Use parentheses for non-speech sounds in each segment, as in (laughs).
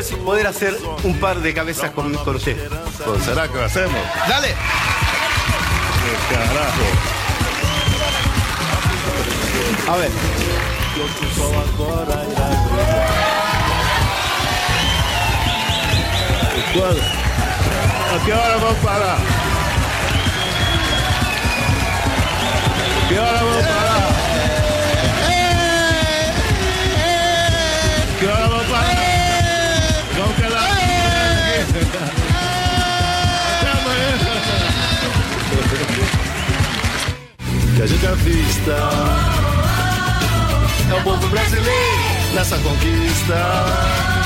Es poder hacer un par de cabezas con, con usted. Pues será que lo hacemos. Dale. Qué carajo. A ver. ¿A qué hora vamos a parar? ¿A qué hora vamos a parar? Que a gente avista é o povo brasileiro nessa conquista.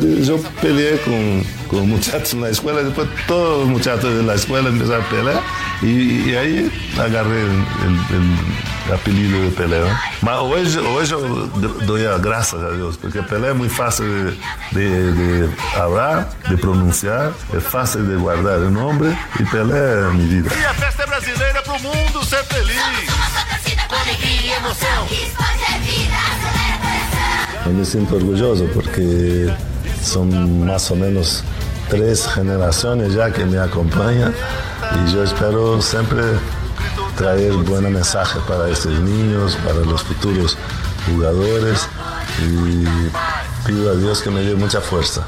Yo peleé con, con muchachos en la escuela, después todos los muchachos de la escuela empezaron a pelear y, y ahí agarré el, el- el apellido de Pelé. ¿no? Mas hoy, hoy yo doy a gracias a Dios, porque Pelé es muy fácil de, de- de hablar, de pronunciar, es fácil de guardar el nombre y Pelé es mi vida. E a festa é brasileira pro mundo ser feliz. Yo me siento orgulloso porque son más o menos tres generaciones ya que me acompañan y yo espero siempre traer buen mensaje para estos niños, para los futuros jugadores y pido a Dios que me dé mucha fuerza.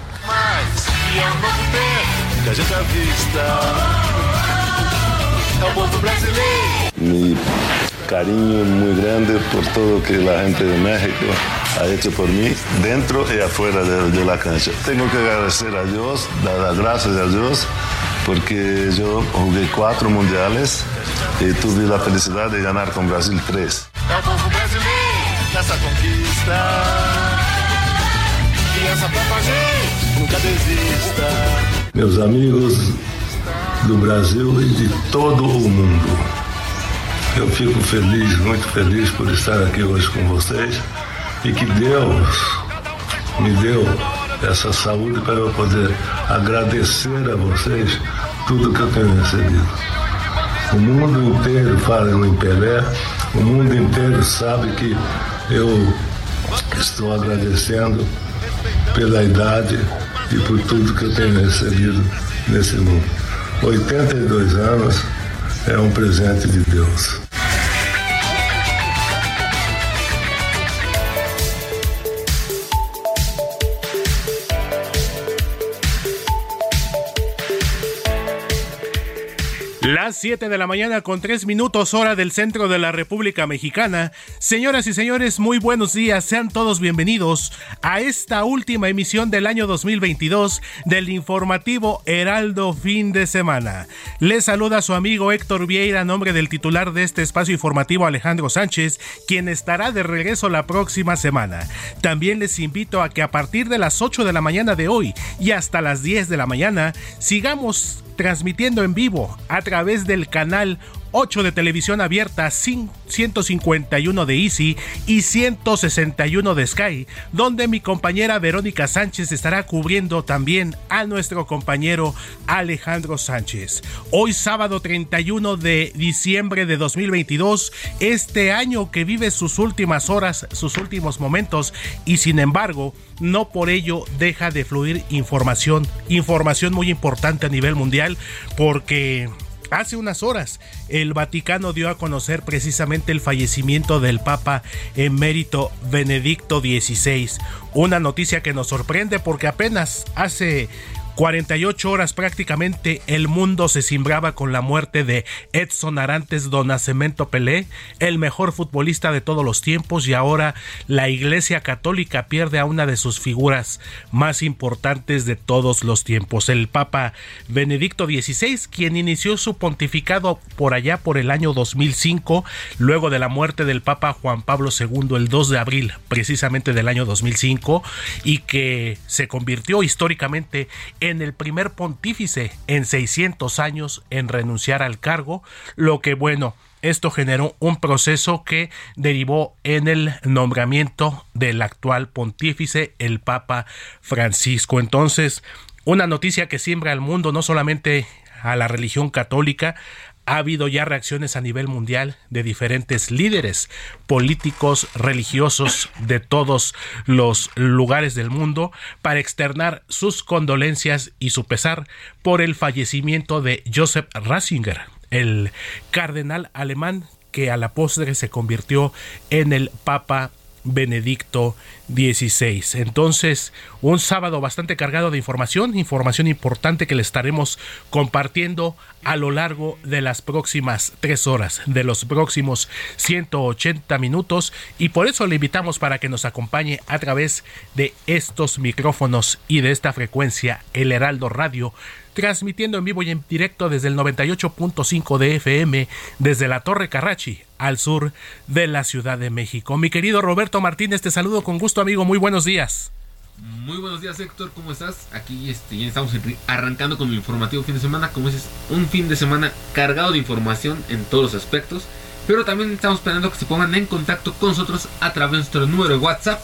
Mi cariño muy grande por todo que la gente de México ha hecho por mí, dentro y afuera de, de la cancha. Tengo que agradecer a Dios, dar las gracias a Dios, porque yo jugué cuatro mundiales y tuve la felicidad de ganar con Brasil tres. É o povo brasileiro nessa conquista. Criança pra com a gente, nunca desista. Meus amigos do Brasil e de todo o mundo, eu fico feliz, muito feliz por estar aqui hoje com vocês e que Deus me deu essa saúde para eu poder agradecer a vocês tudo que eu tenho recebido. O mundo inteiro fala em Pelé, o mundo inteiro sabe que eu estou agradecendo pela idade e por tudo que eu tenho recebido nesse mundo. 82 anos é um presente de Deus. Las 7 de la mañana con 3 minutos hora del centro de la República Mexicana. Señoras y señores, muy buenos días. Sean todos bienvenidos a esta última emisión del año 2022 del informativo Heraldo Fin de Semana. Les saluda su amigo Héctor Vieira a nombre del titular de este espacio informativo Alejandro Sánchez, quien estará de regreso la próxima semana. También les invito a que a partir de las 8 de la mañana de hoy y hasta las 10 de la mañana sigamos transmitiendo en vivo a través del canal 8 de televisión abierta, 151 de Easy y 161 de Sky, donde mi compañera Verónica Sánchez estará cubriendo también a nuestro compañero Alejandro Sánchez. Hoy sábado 31 de diciembre de 2022, este año que vive sus últimas horas, sus últimos momentos y sin embargo, no por ello deja de fluir información, información muy importante a nivel mundial porque Hace unas horas, el Vaticano dio a conocer precisamente el fallecimiento del Papa emérito Benedicto XVI. Una noticia que nos sorprende porque apenas hace 48 horas prácticamente el mundo se cimbraba con la muerte de Edson Arantes do Nascimento Pelé, el mejor futbolista de todos los tiempos y ahora la Iglesia Católica pierde a una de sus figuras más importantes de todos los tiempos, el Papa Benedicto XVI, quien inició su pontificado por allá por el año 2005, luego de la muerte del Papa Juan Pablo II el 2 de abril precisamente del año 2005 y que se convirtió históricamente en el primer pontífice en 600 años en renunciar al cargo, lo que bueno, esto generó un proceso que derivó en el nombramiento del actual pontífice, el Papa Francisco. Entonces, una noticia que siembra al mundo, no solamente a la religión católica, ha habido ya reacciones a nivel mundial de diferentes líderes políticos, religiosos de todos los lugares del mundo para externar sus condolencias y su pesar por el fallecimiento de Joseph Ratzinger, el cardenal alemán que a la postre se convirtió en el Papa Benedicto XVI. Entonces, un sábado bastante cargado de información, información importante que le estaremos compartiendo a lo largo de las próximas tres horas, de los próximos 180 minutos, y por eso le invitamos para que nos acompañe a través de estos micrófonos y de esta frecuencia, el Heraldo Radio transmitiendo en vivo y en directo desde el 98.5 de FM, desde la Torre Carrachi, al sur de la Ciudad de México. Mi querido Roberto Martínez, te saludo con gusto, amigo. Muy buenos días. Muy buenos días, Héctor. ¿Cómo estás? Aquí este, ya estamos arrancando con el informativo fin de semana. Como dices, un fin de semana cargado de información en todos los aspectos. Pero también estamos esperando que se pongan en contacto con nosotros a través de nuestro número de WhatsApp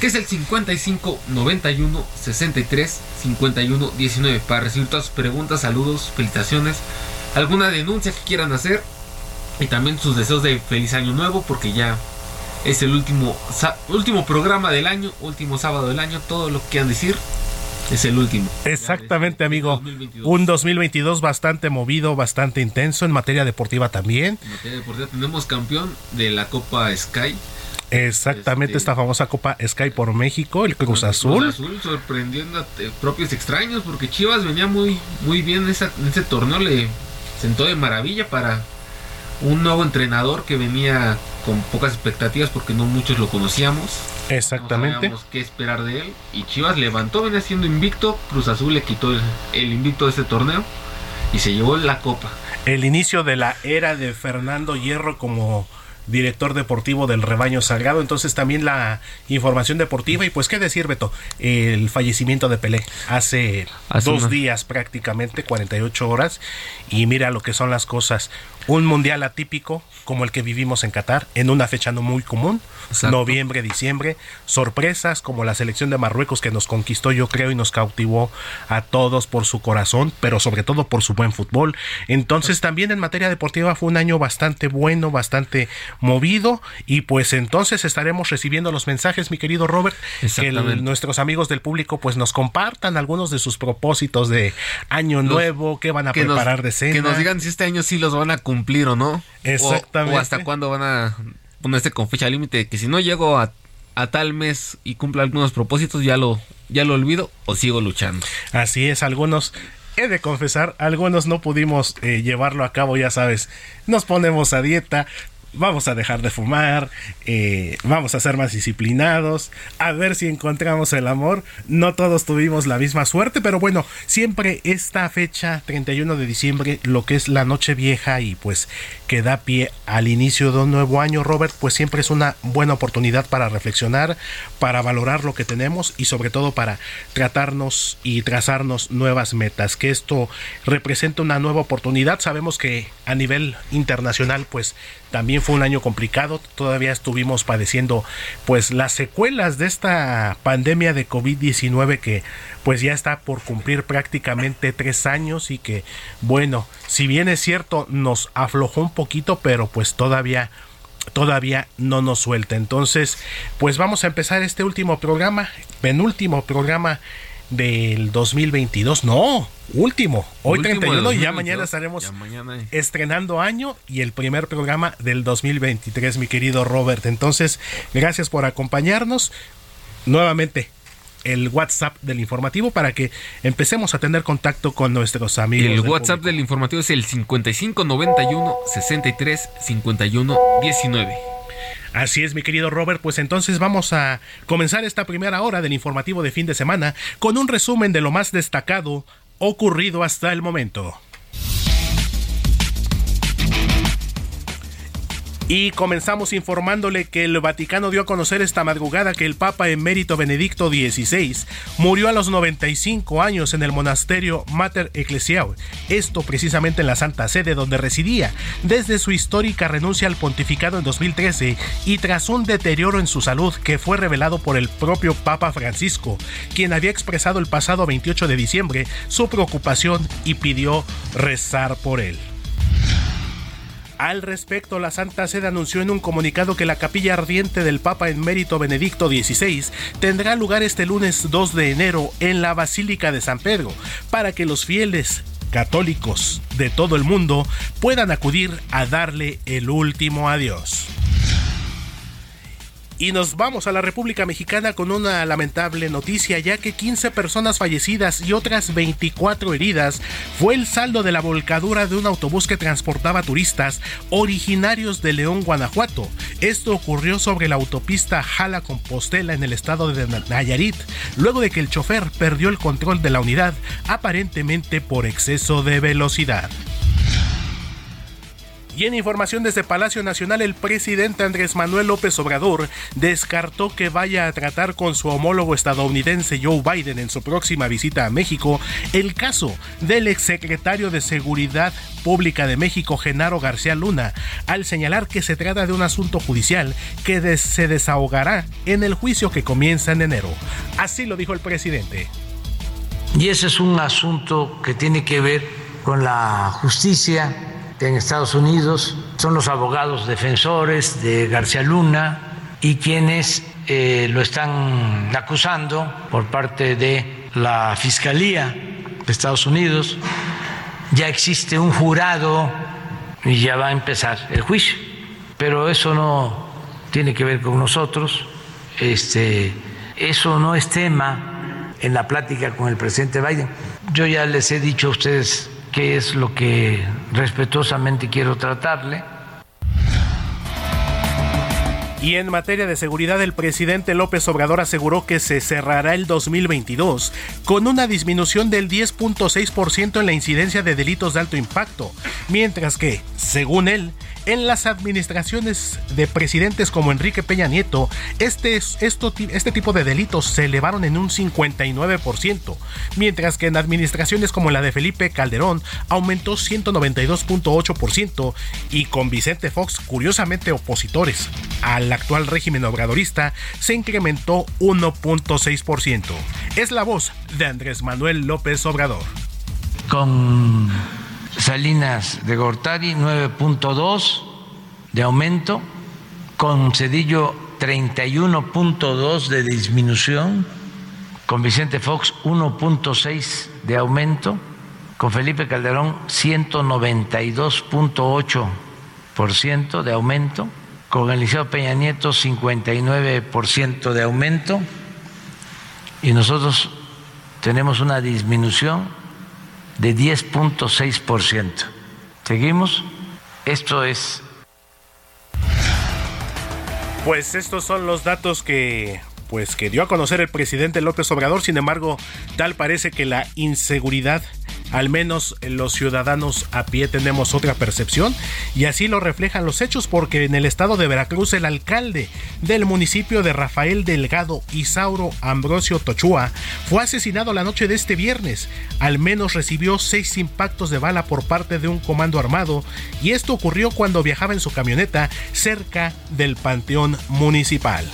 que es el 55 91 63 51 19 para recibir todas sus preguntas, saludos, felicitaciones, alguna denuncia que quieran hacer y también sus deseos de feliz año nuevo porque ya es el último último programa del año, último sábado del año, todo lo que quieran decir es el último. Exactamente, amigo. Un 2022 bastante movido, bastante intenso en materia deportiva también. En materia deportiva tenemos campeón de la Copa Sky Exactamente, este, esta famosa Copa Sky por México, el Cruz Azul. Cruz Azul sorprendiendo a propios extraños, porque Chivas venía muy, muy bien en, ese torneo, le sentó de maravilla para un nuevo entrenador que venía con pocas expectativas porque no muchos lo conocíamos. Exactamente. No sabíamos qué esperar de él. Y Chivas levantó, venía siendo invicto. Cruz Azul le quitó el, el invicto de este torneo y se llevó la copa. El inicio de la era de Fernando Hierro como director deportivo del Rebaño Sagrado. Entonces también la información deportiva. Y pues qué decir Beto, el fallecimiento de Pelé hace, dos días prácticamente, 48 horas. Y mira lo que son las cosas un mundial atípico como el que vivimos en Qatar, en una fecha no muy común, noviembre, diciembre, sorpresas como la selección de Marruecos que nos conquistó yo creo y nos cautivó a todos por su corazón, pero sobre todo por su buen fútbol. Entonces también en materia deportiva fue un año bastante bueno, bastante movido y pues entonces estaremos recibiendo los mensajes, mi querido Robert, que nuestros amigos del público pues nos compartan algunos de sus propósitos de año nuevo, qué van a preparar de cena. Que nos digan si este año sí los van a cumplir cumplir o no. Exactamente. O, hasta cuándo van a ponerse con fecha límite. Que si no llego a, tal mes y cumplo algunos propósitos, ya lo, ya lo olvido o sigo luchando. Así es, algunos he de confesar, algunos no pudimos eh, llevarlo a cabo, ya sabes, nos ponemos a dieta, vamos a dejar de fumar, eh, vamos a ser más disciplinados, a ver si encontramos el amor. No todos tuvimos la misma suerte, pero bueno, siempre esta fecha, 31 de diciembre, lo que es la noche vieja y pues que da pie al inicio de un nuevo año, Robert, pues siempre es una buena oportunidad para reflexionar, para valorar lo que tenemos y sobre todo para tratarnos y trazarnos nuevas metas. Que esto representa una nueva oportunidad. Sabemos que a nivel internacional, pues también fue un año complicado, todavía estuvimos padeciendo pues las secuelas de esta pandemia de COVID-19 que pues ya está por cumplir prácticamente tres años y que bueno, si bien es cierto nos aflojó un poquito, pero pues todavía todavía no nos suelta. Entonces, pues vamos a empezar este último programa, penúltimo programa del 2022. No, último. Hoy 31 y ya mañana estaremos estrenando año y el primer programa del 2023, mi querido Robert. Entonces, gracias por acompañarnos. Nuevamente, el WhatsApp del informativo para que empecemos a tener contacto con nuestros amigos. El WhatsApp del informativo es el 5591 63 51 19. Así es, mi querido Robert, pues entonces vamos a comenzar esta primera hora del informativo de fin de semana con un resumen de lo más destacado ocurrido hasta el momento. Y comenzamos informándole que el Vaticano dio a conocer esta madrugada que el Papa emérito Benedicto XVI murió a los 95 años en el monasterio Mater Ecclesiae, esto precisamente en la Santa Sede donde residía, desde su histórica renuncia al pontificado en 2013 y tras un deterioro en su salud que fue revelado por el propio Papa Francisco, quien había expresado el pasado 28 de diciembre su preocupación y pidió rezar por él. Al respecto, la Santa Sede anunció en un comunicado que la capilla ardiente del Papa en mérito Benedicto XVI tendrá lugar este lunes 2 de enero en la Basílica de San Pedro, para que los fieles católicos de todo el mundo puedan acudir a darle el último adiós. Y nos vamos a la República Mexicana con una lamentable noticia, ya que 15 personas fallecidas y otras 24 heridas fue el saldo de la volcadura de un autobús que transportaba turistas originarios de León, Guanajuato. Esto ocurrió sobre la autopista Jala Compostela en el estado de Nayarit, luego de que el chofer perdió el control de la unidad, aparentemente por exceso de velocidad. Y en información desde Palacio Nacional, el presidente Andrés Manuel López Obrador descartó que vaya a tratar con su homólogo estadounidense Joe Biden en su próxima visita a México el caso del exsecretario de Seguridad Pública de México, Genaro García Luna, al señalar que se trata de un asunto judicial que se desahogará en el juicio que comienza en enero. Así lo dijo el presidente. Y ese es un asunto que tiene que ver con la justicia en Estados Unidos, son los abogados defensores de García Luna y quienes eh, lo están acusando por parte de la Fiscalía de Estados Unidos. Ya existe un jurado y ya va a empezar el juicio, pero eso no tiene que ver con nosotros, este, eso no es tema en la plática con el presidente Biden. Yo ya les he dicho a ustedes qué es lo que respetuosamente quiero tratarle. Y en materia de seguridad, el presidente López Obrador aseguró que se cerrará el 2022 con una disminución del 10.6% en la incidencia de delitos de alto impacto, mientras que, según él, en las administraciones de presidentes como Enrique Peña Nieto, este, este tipo de delitos se elevaron en un 59%, mientras que en administraciones como la de Felipe Calderón aumentó 192.8% y con Vicente Fox, curiosamente opositores al actual régimen obradorista, se incrementó 1.6%. Es la voz de Andrés Manuel López Obrador. Con Salinas de Gortari 9.2 de aumento, con Cedillo 31.2 de disminución, con Vicente Fox 1.6 de aumento, con Felipe Calderón 192.8% de aumento, con Eliseo Peña Nieto 59% de aumento. Y nosotros tenemos una disminución de 10.6%. ¿Seguimos? Esto es... Pues estos son los datos que pues que dio a conocer el presidente López Obrador. Sin embargo, tal parece que la inseguridad al menos los ciudadanos a pie tenemos otra percepción y así lo reflejan los hechos porque en el estado de Veracruz el alcalde del municipio de Rafael Delgado, Isauro Ambrosio Tochua, fue asesinado la noche de este viernes. Al menos recibió seis impactos de bala por parte de un comando armado y esto ocurrió cuando viajaba en su camioneta cerca del Panteón Municipal.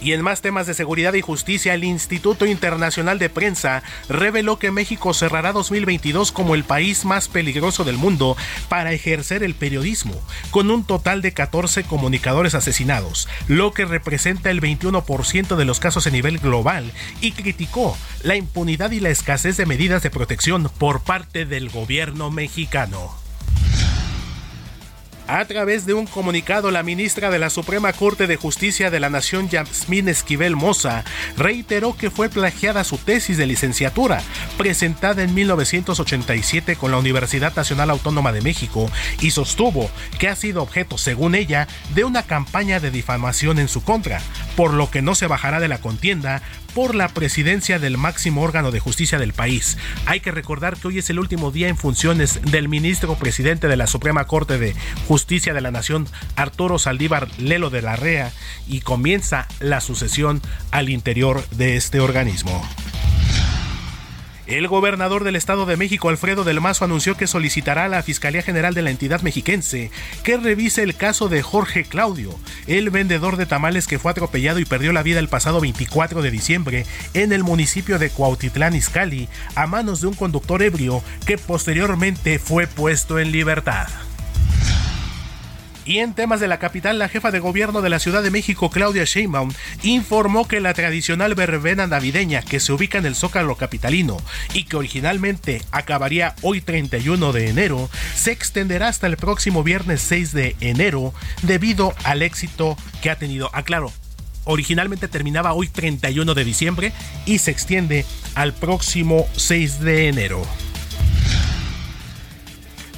Y en más temas de seguridad y justicia, el Instituto Internacional de Prensa reveló que México cerrará 2022 como el país más peligroso del mundo para ejercer el periodismo, con un total de 14 comunicadores asesinados, lo que representa el 21% de los casos a nivel global, y criticó la impunidad y la escasez de medidas de protección por parte del gobierno mexicano. A través de un comunicado, la ministra de la Suprema Corte de Justicia de la Nación, Yasmín Esquivel Moza, reiteró que fue plagiada su tesis de licenciatura, presentada en 1987 con la Universidad Nacional Autónoma de México, y sostuvo que ha sido objeto, según ella, de una campaña de difamación en su contra, por lo que no se bajará de la contienda por la presidencia del máximo órgano de justicia del país. Hay que recordar que hoy es el último día en funciones del ministro presidente de la Suprema Corte de Justicia de la Nación, Arturo Saldívar Lelo de la Rea, y comienza la sucesión al interior de este organismo. El gobernador del Estado de México, Alfredo del Mazo, anunció que solicitará a la Fiscalía General de la entidad mexiquense que revise el caso de Jorge Claudio, el vendedor de tamales que fue atropellado y perdió la vida el pasado 24 de diciembre en el municipio de Cuautitlán, Izcalli, a manos de un conductor ebrio que posteriormente fue puesto en libertad. Y en temas de la capital, la jefa de gobierno de la Ciudad de México, Claudia Sheinbaum, informó que la tradicional verbena navideña que se ubica en el Zócalo capitalino y que originalmente acabaría hoy 31 de enero, se extenderá hasta el próximo viernes 6 de enero debido al éxito que ha tenido. Aclaro, originalmente terminaba hoy 31 de diciembre y se extiende al próximo 6 de enero.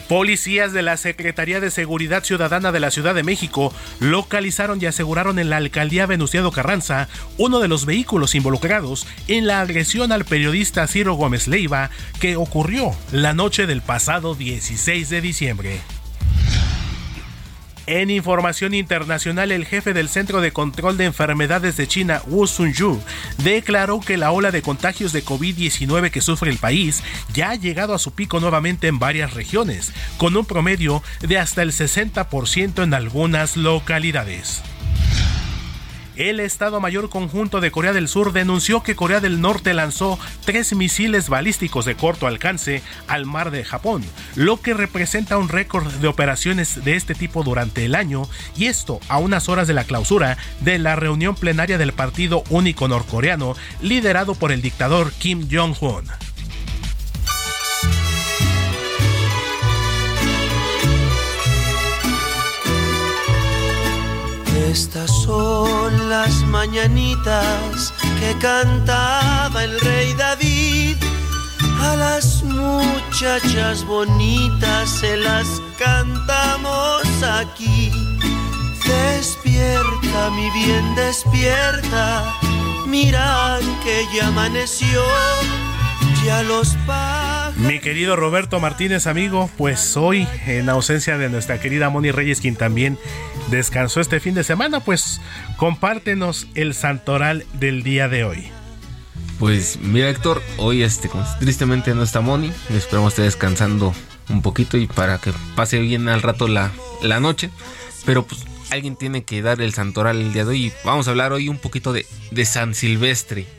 Policías de la Secretaría de Seguridad Ciudadana de la Ciudad de México localizaron y aseguraron en la alcaldía Venustiano Carranza uno de los vehículos involucrados en la agresión al periodista Ciro Gómez Leiva que ocurrió la noche del pasado 16 de diciembre. En información internacional, el jefe del Centro de Control de Enfermedades de China, Wu Sunju, declaró que la ola de contagios de COVID-19 que sufre el país ya ha llegado a su pico nuevamente en varias regiones, con un promedio de hasta el 60% en algunas localidades. El Estado Mayor Conjunto de Corea del Sur denunció que Corea del Norte lanzó tres misiles balísticos de corto alcance al mar de Japón, lo que representa un récord de operaciones de este tipo durante el año, y esto a unas horas de la clausura de la reunión plenaria del Partido Único Norcoreano, liderado por el dictador Kim Jong-un. Estas son las mañanitas que cantaba el rey David. A las muchachas bonitas se las cantamos aquí. Despierta, mi bien, despierta. Mira que ya amaneció. Ya los Mi querido Roberto Martínez, amigo, pues hoy, en ausencia de nuestra querida Moni Reyes, quien también descansó este fin de semana, pues compártenos el santoral del día de hoy. Pues mira Héctor, hoy este, tristemente no está Moni, esperamos esté descansando un poquito y para que pase bien al rato la, la noche, pero pues alguien tiene que dar el santoral el día de hoy vamos a hablar hoy un poquito de, de San Silvestre.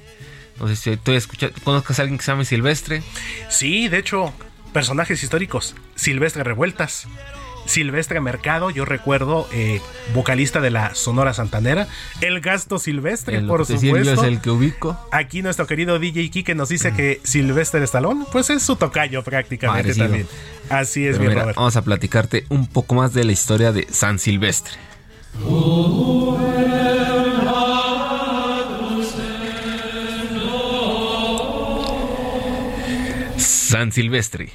No sé si tú ¿conozcas a alguien que se llame Silvestre? Sí, de hecho, personajes históricos, Silvestre Revueltas. Silvestre Mercado, yo recuerdo, eh, vocalista de la Sonora Santanera. El Gasto Silvestre, por supuesto. es el que ubico. Aquí nuestro querido DJ Kike nos dice que Silvestre Stallone, pues es su tocayo prácticamente también. Así es, mi mira, Vamos a platicarte un poco más de la historia de San Silvestre. San Silvestre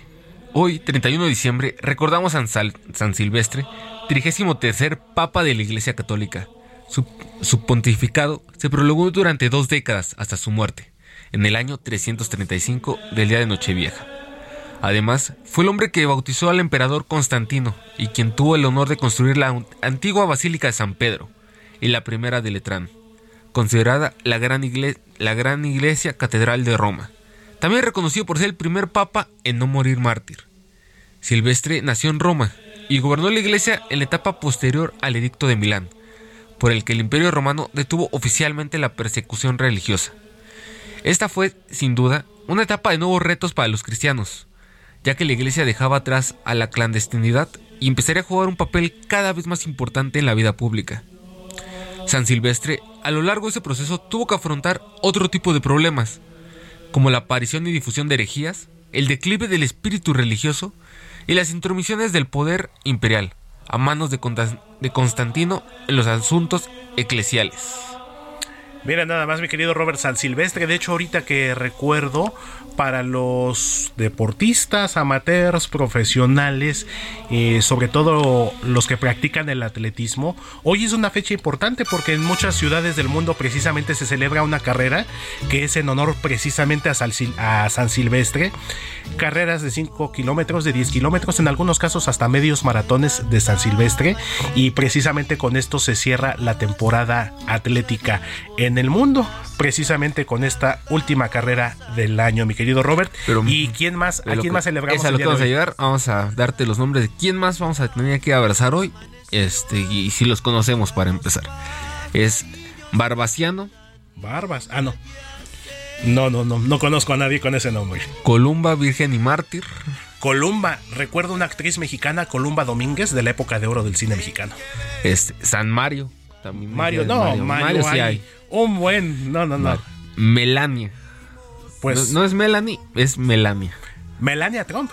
Hoy, 31 de diciembre, recordamos a San, Silvestre 33 Papa de la Iglesia Católica. Su, pontificado se prolongó durante dos décadas hasta su muerte, en el año 335 del día de Nochevieja. Además, fue el hombre que bautizó al emperador Constantino y quien tuvo el honor de construir la antigua Basílica de San Pedro y la primera de Letrán, considerada la gran, la gran iglesia catedral de Roma. También reconocido por ser el primer papa en no morir mártir. Silvestre nació en Roma y gobernó la iglesia en la etapa posterior al edicto de Milán, por el que el imperio romano detuvo oficialmente la persecución religiosa. Esta fue, sin duda, una etapa de nuevos retos para los cristianos, ya que la iglesia dejaba atrás a la clandestinidad y empezaría a jugar un papel cada vez más importante en la vida pública. San Silvestre, a lo largo de ese proceso, tuvo que afrontar otro tipo de problemas, como la aparición y difusión de herejías, el declive del espíritu religioso y las intromisiones del poder imperial a manos de, Constantino en los asuntos eclesiales. Mira nada más, mi querido Robert San Silvestre. De hecho, ahorita que recuerdo, para los deportistas, amateurs, profesionales, eh, sobre todo los que practican el atletismo, hoy es una fecha importante porque en muchas ciudades del mundo precisamente se celebra una carrera que es en honor precisamente a, a San Silvestre. Carreras de 5 kilómetros, de 10 kilómetros, en algunos casos hasta medios maratones de San Silvestre. Y precisamente con esto se cierra la temporada atlética en el mundo, precisamente con esta última carrera del año, mi querido Robert. ¿Y quién más? ¿A quién más celebramos? Es a lo que vamos a llegar. Vamos a darte los nombres de quién más vamos a tener que abrazar hoy. Este, y si los conocemos para empezar. Es Barbasiano. Barbas. Ah, no. No, no, no, no conozco a nadie con ese nombre. Columba, Virgen y Mártir. Columba, recuerdo una actriz mexicana, Columba Domínguez, de la época de oro del cine mexicano. Este, San Mario. También Mario, no, Mario, sí hay. Un buen. No, no, no. Melania. Pues. No, es Melanie, es Melania. Melania Trump.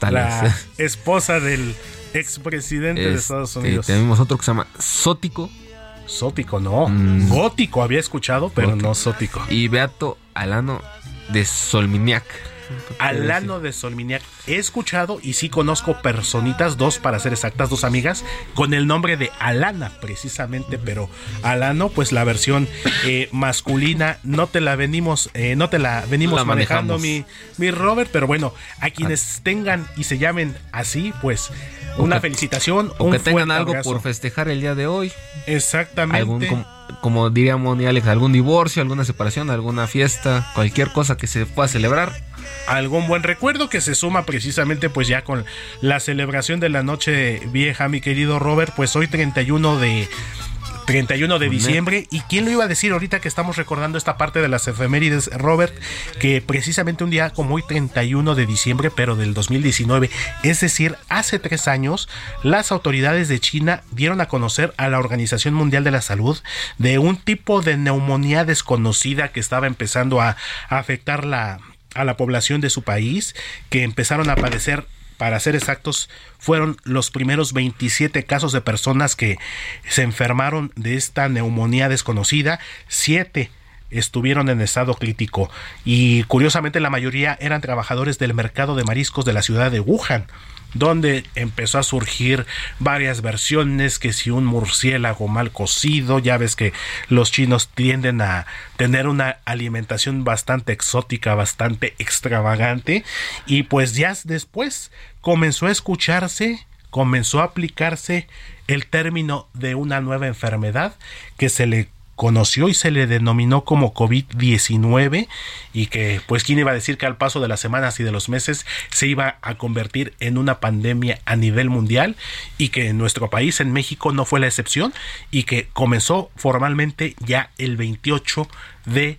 la esposa del expresidente de Estados este, Unidos. Tenemos otro que se llama Sótico. Sótico, no. Mm. Gótico había escuchado, pero no Sótico. Y Beato Alano de Solminiac. Alano de Solminiac. He escuchado y sí conozco personitas, dos para ser exactas, dos amigas, con el nombre de Alana, precisamente, pero Alano, pues la versión eh, masculina, no te la venimos, eh, no te la venimos manejando, mi, mi Robert, pero bueno, a quienes tengan y se llamen así, pues una felicitación. O que tengan algo por festejar el día de hoy. Exactamente. como, como diría Moni Alex, algún divorcio, alguna separación, alguna fiesta, cualquier cosa que se pueda celebrar algún buen recuerdo que se suma precisamente pues ya con la celebración de la noche vieja, mi querido Robert, pues hoy 31 de 31 de diciembre. ¿Y quién lo iba a decir ahorita que estamos recordando esta parte de las efemérides, Robert? Que precisamente un día como hoy, 31 de diciembre, pero del 2019, es decir, hace tres años, las autoridades de China dieron a conocer a la Organización Mundial de la Salud de un tipo de neumonía desconocida que estaba empezando a, a afectar la a la población de su país que empezaron a padecer para ser exactos, fueron los primeros 27 casos de personas que se enfermaron de esta neumonía desconocida. Siete estuvieron en estado crítico y curiosamente la mayoría eran trabajadores del mercado de mariscos de la ciudad de Wuhan donde empezó a surgir varias versiones, que si un murciélago mal cocido, ya ves que los chinos tienden a tener una alimentación bastante exótica, bastante extravagante, y pues ya después comenzó a escucharse, comenzó a aplicarse el término de una nueva enfermedad que se le conoció y se le denominó como COVID-19 y que pues quién iba a decir que al paso de las semanas y de los meses se iba a convertir en una pandemia a nivel mundial y que en nuestro país, en México, no fue la excepción y que comenzó formalmente ya el 28 de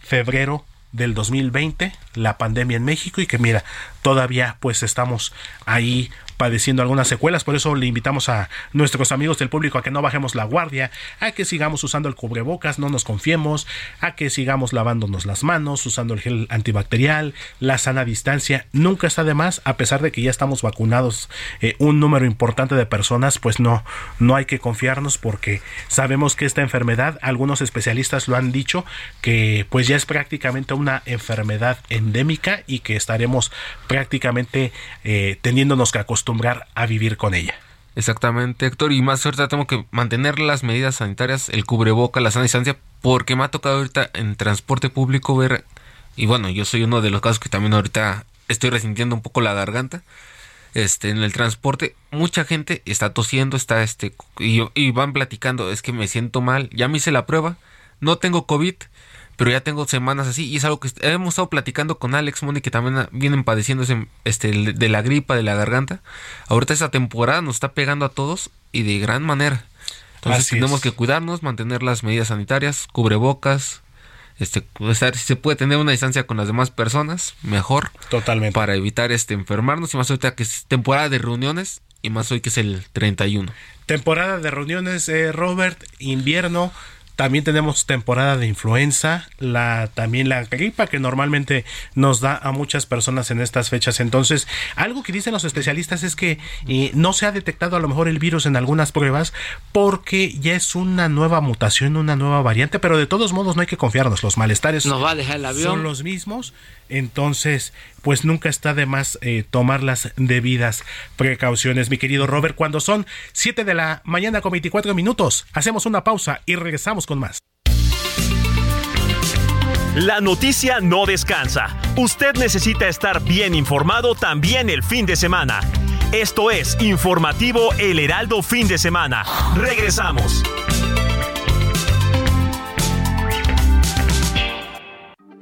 febrero del 2020 la pandemia en México y que mira todavía pues estamos ahí padeciendo algunas secuelas. Por eso le invitamos a nuestros amigos del público a que no bajemos la guardia, a que sigamos usando el cubrebocas, no nos confiemos, a que sigamos lavándonos las manos, usando el gel antibacterial, la sana distancia. Nunca está de más, a pesar de que ya estamos vacunados eh, un número importante de personas, pues no, no hay que confiarnos porque sabemos que esta enfermedad, algunos especialistas lo han dicho, que pues ya es prácticamente una enfermedad endémica y que estaremos prácticamente eh, teniéndonos que acostumbrar a vivir con ella. Exactamente, Héctor. Y más ahorita tengo que mantener las medidas sanitarias, el cubreboca, la sana distancia, porque me ha tocado ahorita en transporte público ver, y bueno, yo soy uno de los casos que también ahorita estoy resintiendo un poco la garganta. Este, en el transporte, mucha gente está tosiendo, está este, y, y van platicando, es que me siento mal, ya me hice la prueba, no tengo COVID, pero ya tengo semanas así y es algo que hemos estado platicando con Alex Moni que también vienen padeciendo este, de la gripa, de la garganta. Ahorita esta temporada nos está pegando a todos y de gran manera. Entonces tenemos que cuidarnos, mantener las medidas sanitarias, cubrebocas, este, si se puede tener una distancia con las demás personas, mejor. Totalmente. Para evitar este enfermarnos y más ahorita que es temporada de reuniones y más hoy que es el 31. Temporada de reuniones, eh, Robert, invierno también tenemos temporada de influenza, la, también la gripa que normalmente nos da a muchas personas en estas fechas. Entonces, algo que dicen los especialistas es que eh, no se ha detectado a lo mejor el virus en algunas pruebas porque ya es una nueva mutación, una nueva variante, pero de todos modos no hay que confiarnos. Los malestares va a dejar el avión. son los mismos. Entonces, pues nunca está de más eh, tomar las debidas precauciones, mi querido Robert. Cuando son 7 de la mañana con 24 minutos, hacemos una pausa y regresamos con más. La noticia no descansa. Usted necesita estar bien informado también el fin de semana. Esto es Informativo El Heraldo Fin de Semana. Regresamos.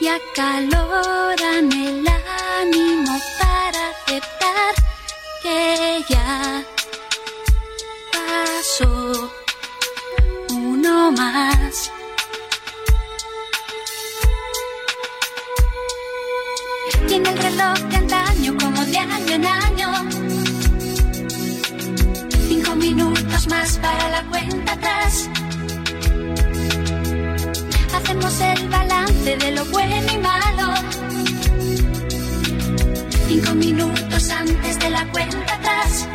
y acaloran el ánimo para aceptar que ya pasó uno más. Tiene el reloj de antaño como de año en año. Cinco minutos más para la cuenta atrás. El balance de lo bueno y malo. Cinco minutos antes de la cuenta atrás.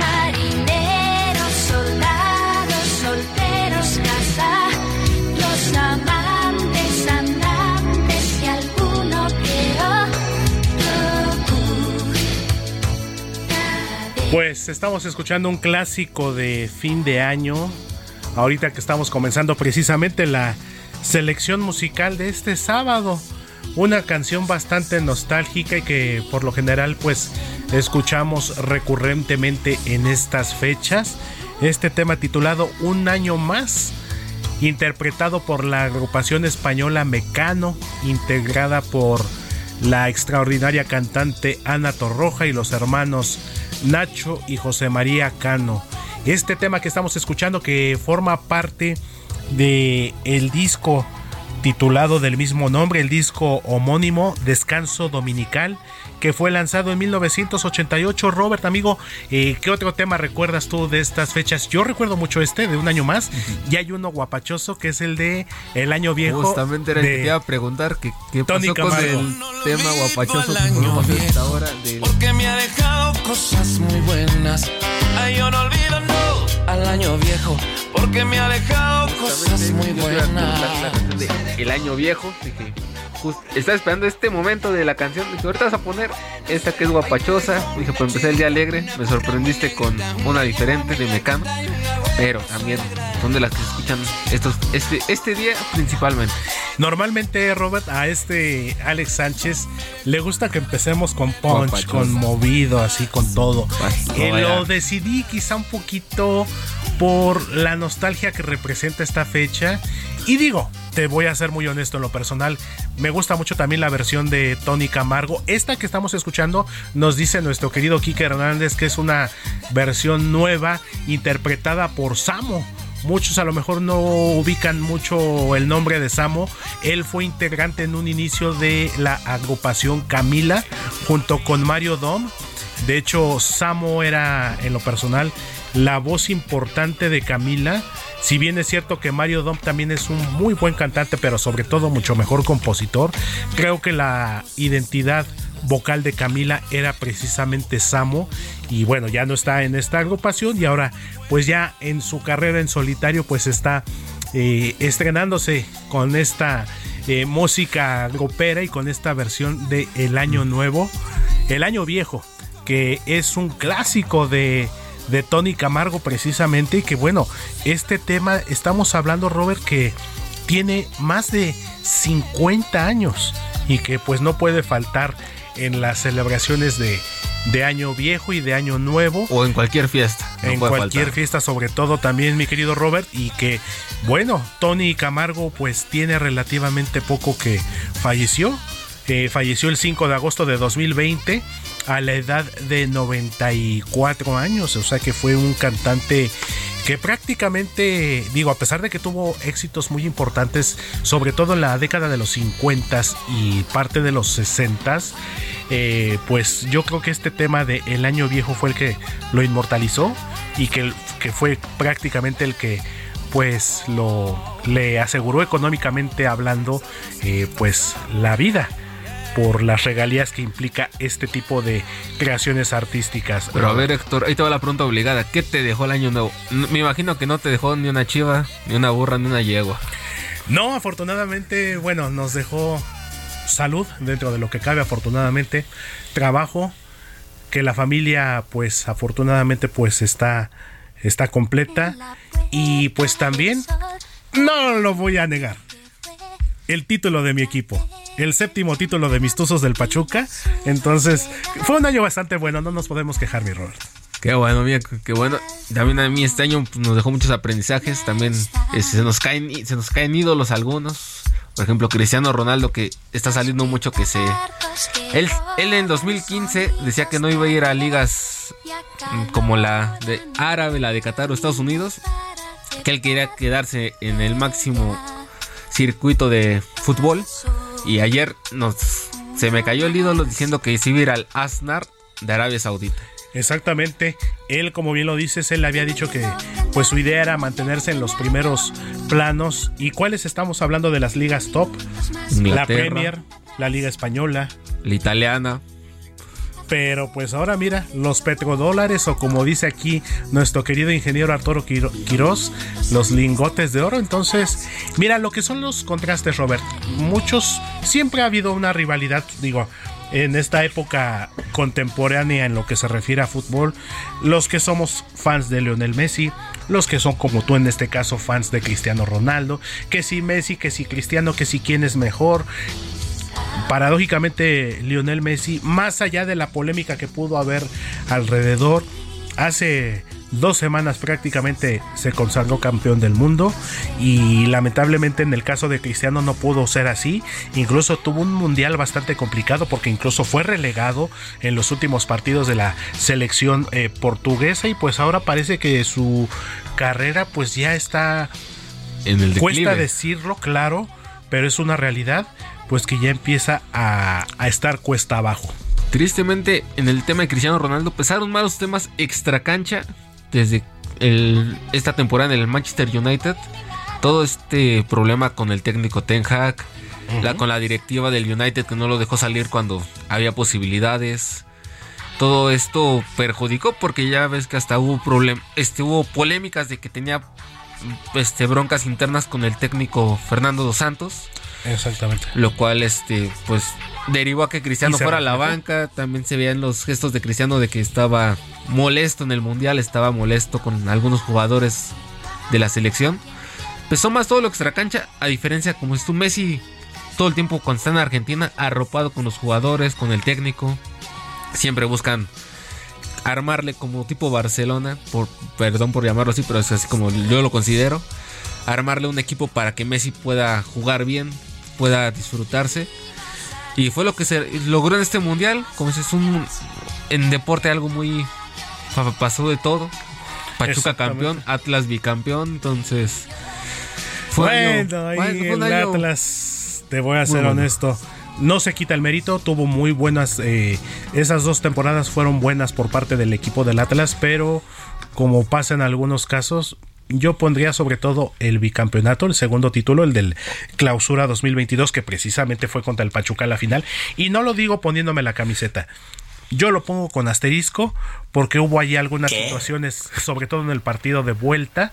Marineros, soldados, solteros, casa, los amantes, andantes alguno. Pues estamos escuchando un clásico de fin de año. Ahorita que estamos comenzando precisamente la selección musical de este sábado. Una canción bastante nostálgica y que por lo general pues escuchamos recurrentemente en estas fechas. Este tema titulado Un año más, interpretado por la agrupación española Mecano, integrada por la extraordinaria cantante Ana Torroja y los hermanos Nacho y José María Cano. Este tema que estamos escuchando que forma parte de el disco titulado del mismo nombre, el disco homónimo Descanso Dominical, que fue lanzado en 1988. Robert, amigo, eh, ¿qué otro tema recuerdas tú de estas fechas? Yo recuerdo mucho este, de un año más, y hay uno guapachoso que es el de El Año Viejo. Justamente era el que de te iba a preguntar que, qué Tony pasó con el tema guapachoso año viejo, hasta ahora del- Porque me ha dejado cosas muy buenas. Ay, yo no olvido no al año viejo. Porque me ha dejado cosas muy buenas. El año viejo, dije, estaba esperando este momento de la canción. Dije, ahorita vas a poner esta que es guapachosa. Dije, pues empecé el día alegre. Me sorprendiste con una diferente de Mecano. Pero también son de las que se escuchan estos, este, este día principalmente. Normalmente, Robert, a este Alex Sánchez le gusta que empecemos con punch, con movido, así con todo. Eh, lo decidí quizá un poquito por la nostalgia que representa esta fecha. Y digo, te voy a ser muy honesto en lo personal, me gusta mucho también la versión de Tony Camargo. Esta que estamos escuchando nos dice nuestro querido Kike Hernández que es una versión nueva interpretada por Samo Muchos a lo mejor no ubican mucho el nombre de Samo. Él fue integrante en un inicio de la agrupación Camila junto con Mario Dom. De hecho, Samo era en lo personal la voz importante de Camila. Si bien es cierto que Mario Dom también es un muy buen cantante, pero sobre todo mucho mejor compositor, creo que la identidad vocal de Camila era precisamente Samo y bueno ya no está en esta agrupación y ahora pues ya en su carrera en solitario pues está eh, estrenándose con esta eh, música grupera y con esta versión de El Año Nuevo, El Año Viejo, que es un clásico de, de Tony Camargo precisamente y que bueno, este tema estamos hablando Robert que tiene más de 50 años y que pues no puede faltar en las celebraciones de, de Año Viejo y de Año Nuevo. O en cualquier fiesta. en cualquier fiesta, sobre todo también, mi querido Robert. Y que, bueno, Tony Camargo, pues tiene relativamente poco que falleció. Eh, falleció el 5 de agosto de 2020 a la edad de 94 años. O sea que fue un cantante que prácticamente, digo, a pesar de que tuvo éxitos muy importantes, sobre todo en la década de los 50 y parte de los 60, eh, pues yo creo que este tema de El Año Viejo fue el que lo inmortalizó y que, que fue prácticamente el que pues lo le aseguró económicamente hablando eh, pues la vida por las regalías que implica este tipo de creaciones artísticas. Pero a ver, Héctor, ahí te va la pregunta obligada. ¿Qué te dejó el año nuevo? Me imagino que no te dejó ni una chiva, ni una burra, ni una yegua. No, afortunadamente, bueno, nos dejó salud dentro de lo que cabe, afortunadamente, trabajo, que la familia, pues, afortunadamente, pues está, está completa y pues también, no lo voy a negar, el título de mi equipo el séptimo título de mis Tuzos del Pachuca. Entonces, fue un año bastante bueno, no nos podemos quejar, mi Robert. Qué bueno, mira, qué bueno. También a mí este año nos dejó muchos aprendizajes. También este, se, nos caen, se nos caen ídolos algunos. Por ejemplo, Cristiano Ronaldo, que está saliendo mucho que se. Él, él en 2015 decía que no iba a ir a ligas como la de Árabe, la de Qatar o Estados Unidos. Que él quería quedarse en el máximo circuito de fútbol. Y ayer nos, se me cayó el ídolo diciendo que se iba a ir al Asnar de Arabia Saudita. Exactamente, él como bien lo dices, él había dicho que pues su idea era mantenerse en los primeros planos. ¿Y cuáles estamos hablando de las ligas top? La Premier, la Liga Española, la Italiana, pero pues ahora mira, los petrodólares o como dice aquí nuestro querido ingeniero Arturo Quiroz, los lingotes de oro. Entonces, mira lo que son los contrastes, Robert. Muchos, siempre ha habido una rivalidad, digo, en esta época contemporánea en lo que se refiere a fútbol, los que somos fans de Lionel Messi, los que son como tú en este caso fans de Cristiano Ronaldo, que si Messi, que si Cristiano, que si quién es mejor, paradójicamente Lionel Messi, más allá de la polémica que pudo haber alrededor, hace dos semanas prácticamente se consagró campeón del mundo y lamentablemente en el caso de Cristiano no pudo ser así, incluso tuvo un mundial bastante complicado porque incluso fue relegado en los últimos partidos de la selección eh, portuguesa y pues ahora parece que su carrera pues ya está en el cuesta decirlo claro, pero es una realidad pues que ya empieza a, estar cuesta abajo. Tristemente, en el tema de Cristiano Ronaldo pesaron malos temas extra cancha desde esta temporada en el Manchester United. Todo este problema con el técnico Ten Hag, la, con la directiva del United que no lo dejó salir cuando había posibilidades. Todo esto perjudicó porque ya ves que hasta hubo, problem este, hubo polémicas de que tenía este, broncas internas con el técnico Fernando dos Santos Exactamente. Lo cual, este, pues, derivó a que Cristiano fuera a la banca. También se veían los gestos de Cristiano de que estaba molesto en el Mundial, estaba molesto con algunos jugadores de la selección. Pesó más todo lo extracancha, a diferencia como es tu Messi todo el tiempo cuando está en Argentina, arropado con los jugadores, con el técnico. Siempre buscan armarle como tipo Barcelona, por, perdón por llamarlo así, pero es así como yo lo considero. Armarle un equipo para que Messi pueda jugar bien, pueda disfrutarse. Y fue lo que se logró en este mundial. Como es un en deporte algo muy pasó de todo. Pachuca campeón, Atlas bicampeón, entonces fue bueno, ahí el Atlas, te voy a ser honesto, no se quita el mérito, tuvo muy buenas, eh, esas dos temporadas fueron buenas por parte del equipo del Atlas, pero como pasa en algunos casos, yo pondría sobre todo el bicampeonato, el segundo título, el del Clausura 2022, que precisamente fue contra el Pachuca la final. Y no lo digo poniéndome la camiseta. Yo lo pongo con asterisco porque hubo ahí algunas situaciones, sobre todo en el partido de vuelta,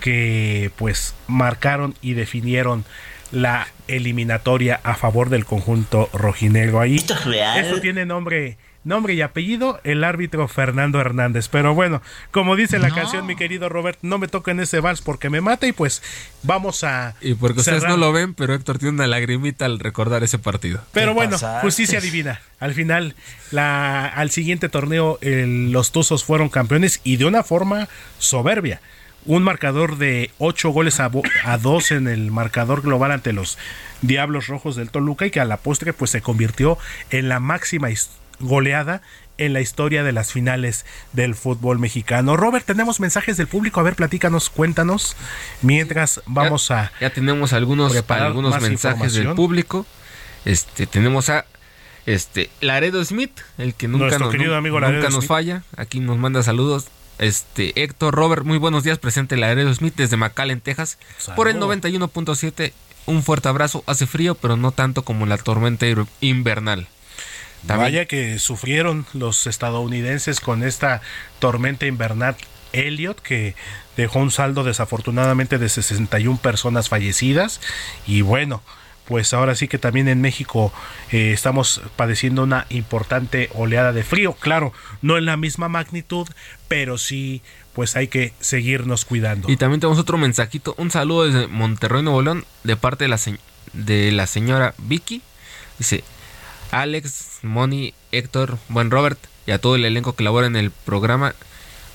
que pues marcaron y definieron la eliminatoria a favor del conjunto rojinegro. Ahí ¿Esto es real? Eso tiene nombre nombre y apellido, el árbitro Fernando Hernández. Pero bueno, como dice la canción, mi querido Robert, no me toquen ese vals porque me mata y pues vamos a... Y porque ustedes no lo ven, pero Héctor tiene una lagrimita al recordar ese partido. Pero bueno, justicia divina. Al final, la, al siguiente torneo, los Tuzos fueron campeones y de una forma soberbia un marcador de 8 goles a, a 2 en el marcador global ante los Diablos Rojos del Toluca y que a la postre pues se convirtió en la máxima goleada en la historia de las finales del fútbol mexicano. Robert, tenemos mensajes del público. A ver, platícanos, cuéntanos. Mientras vamos a. Ya tenemos algunos, algunos mensajes del público. Este, tenemos a este Laredo Smith, el que nunca, nos, nunca nos falla. Aquí nos manda saludos. Este, Héctor Robert, muy buenos días, presente Laredo Smith desde McAllen, Texas, por el 91.7. Un fuerte abrazo, hace frío, pero no tanto como la tormenta invernal. Vaya que sufrieron los estadounidenses con esta tormenta invernal Elliot, que dejó un saldo desafortunadamente de 61 personas fallecidas. Y bueno, pues ahora sí que también en México eh, estamos padeciendo una importante oleada de frío. Claro, no en la misma magnitud, pero sí, pues hay que seguirnos cuidando. Y también tenemos otro mensajito, un saludo desde Monterrey, Nuevo León, de parte de la, de la señora Vicky. Dice, Alex, Moni, Héctor, buen Robert y a todo el elenco que labora en el programa.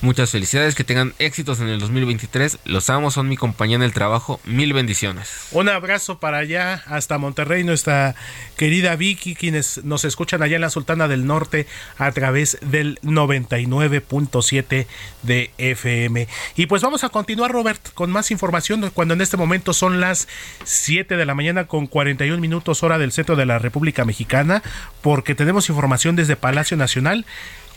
Muchas felicidades, que tengan éxitos en el 2023. Los amo, son mi compañía en el trabajo. Mil bendiciones. Un abrazo para allá, hasta Monterrey, nuestra querida Vicky, quienes nos escuchan allá en la Sultana del Norte a través del 99.7 de FM. Y pues vamos a continuar, Robert, con más información cuando en este momento son las 7 de la mañana con 41 minutos hora del centro de la República Mexicana, porque tenemos información desde Palacio Nacional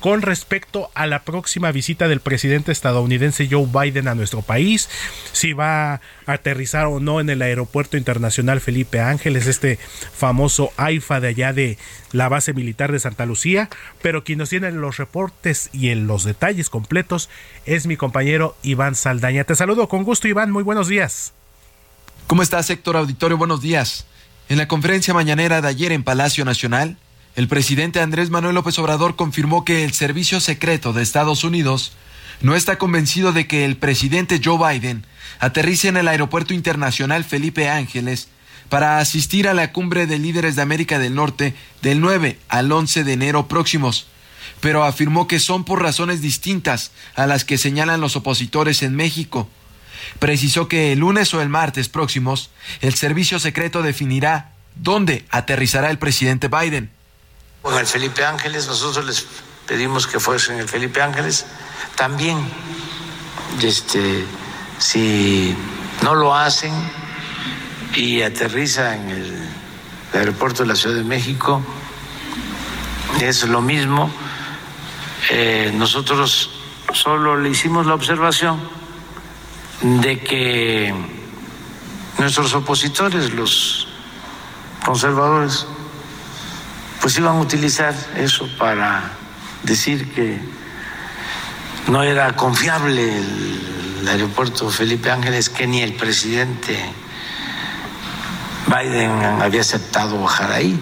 con respecto a la próxima visita del presidente estadounidense Joe Biden a nuestro país, si va a aterrizar o no en el aeropuerto internacional Felipe Ángeles, este famoso AIFA de allá de la base militar de Santa Lucía, pero quien nos tiene los reportes y en los detalles completos es mi compañero Iván Saldaña. Te saludo con gusto Iván, muy buenos días. ¿Cómo estás, Héctor Auditorio? Buenos días. En la conferencia mañanera de ayer en Palacio Nacional, el presidente Andrés Manuel López Obrador confirmó que el Servicio Secreto de Estados Unidos no está convencido de que el presidente Joe Biden aterrice en el Aeropuerto Internacional Felipe Ángeles para asistir a la cumbre de líderes de América del Norte del 9 al 11 de enero próximos, pero afirmó que son por razones distintas a las que señalan los opositores en México. Precisó que el lunes o el martes próximos el servicio secreto definirá dónde aterrizará el presidente Biden en el Felipe Ángeles, nosotros les pedimos que fuesen el Felipe Ángeles. También, este, si no lo hacen y aterriza en el aeropuerto de la Ciudad de México, es lo mismo. Eh, nosotros solo le hicimos la observación de que nuestros opositores, los conservadores, pues iban a utilizar eso para decir que no era confiable el, aeropuerto Felipe Ángeles, que ni el presidente Biden había aceptado bajar ahí.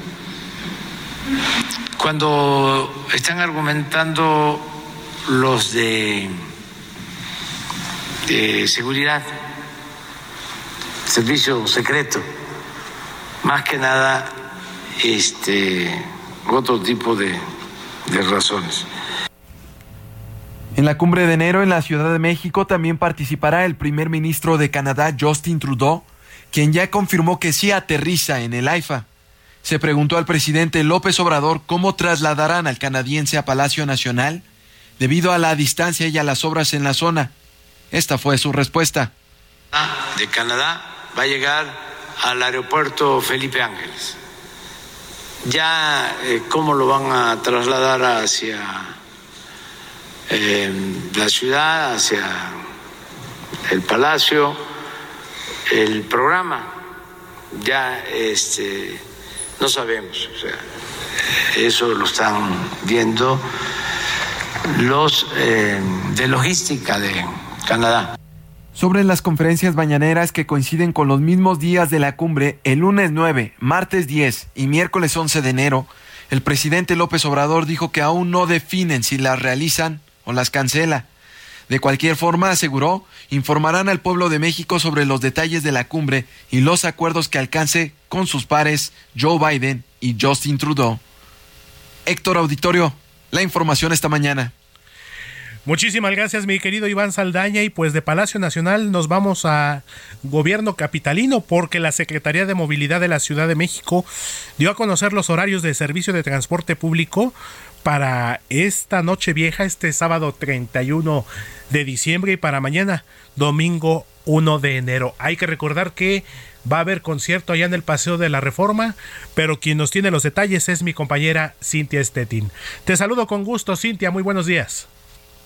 Cuando están argumentando los de, seguridad, servicio secreto, más que nada este otro tipo de, de razones. En la cumbre de enero en la Ciudad de México también participará el primer ministro de Canadá, Justin Trudeau, quien ya confirmó que sí aterriza en el AIFA. Se preguntó al presidente López Obrador cómo trasladarán al canadiense a Palacio Nacional debido a la distancia y a las obras en la zona. Esta fue su respuesta. De Canadá va a llegar al aeropuerto Felipe Ángeles. Ya eh, cómo lo van a trasladar hacia eh, la ciudad, hacia el palacio, el programa, ya este, no sabemos. O sea, eso lo están viendo los eh, de logística de Canadá. Sobre las conferencias mañaneras que coinciden con los mismos días de la cumbre, el lunes 9, martes 10 y miércoles 11 de enero, el presidente López Obrador dijo que aún no definen si las realizan o las cancela. De cualquier forma, aseguró, informarán al pueblo de México sobre los detalles de la cumbre y los acuerdos que alcance con sus pares Joe Biden y Justin Trudeau. Héctor Auditorio, la información esta mañana. Muchísimas gracias, mi querido Iván Saldaña. Y pues de Palacio Nacional nos vamos a gobierno capitalino porque la Secretaría de Movilidad de la Ciudad de México dio a conocer los horarios de servicio de transporte público para esta noche vieja, este sábado 31 de diciembre y para mañana, domingo 1 de enero. Hay que recordar que va a haber concierto allá en el Paseo de la Reforma, pero quien nos tiene los detalles es mi compañera Cintia Stettin. Te saludo con gusto, Cintia, muy buenos días.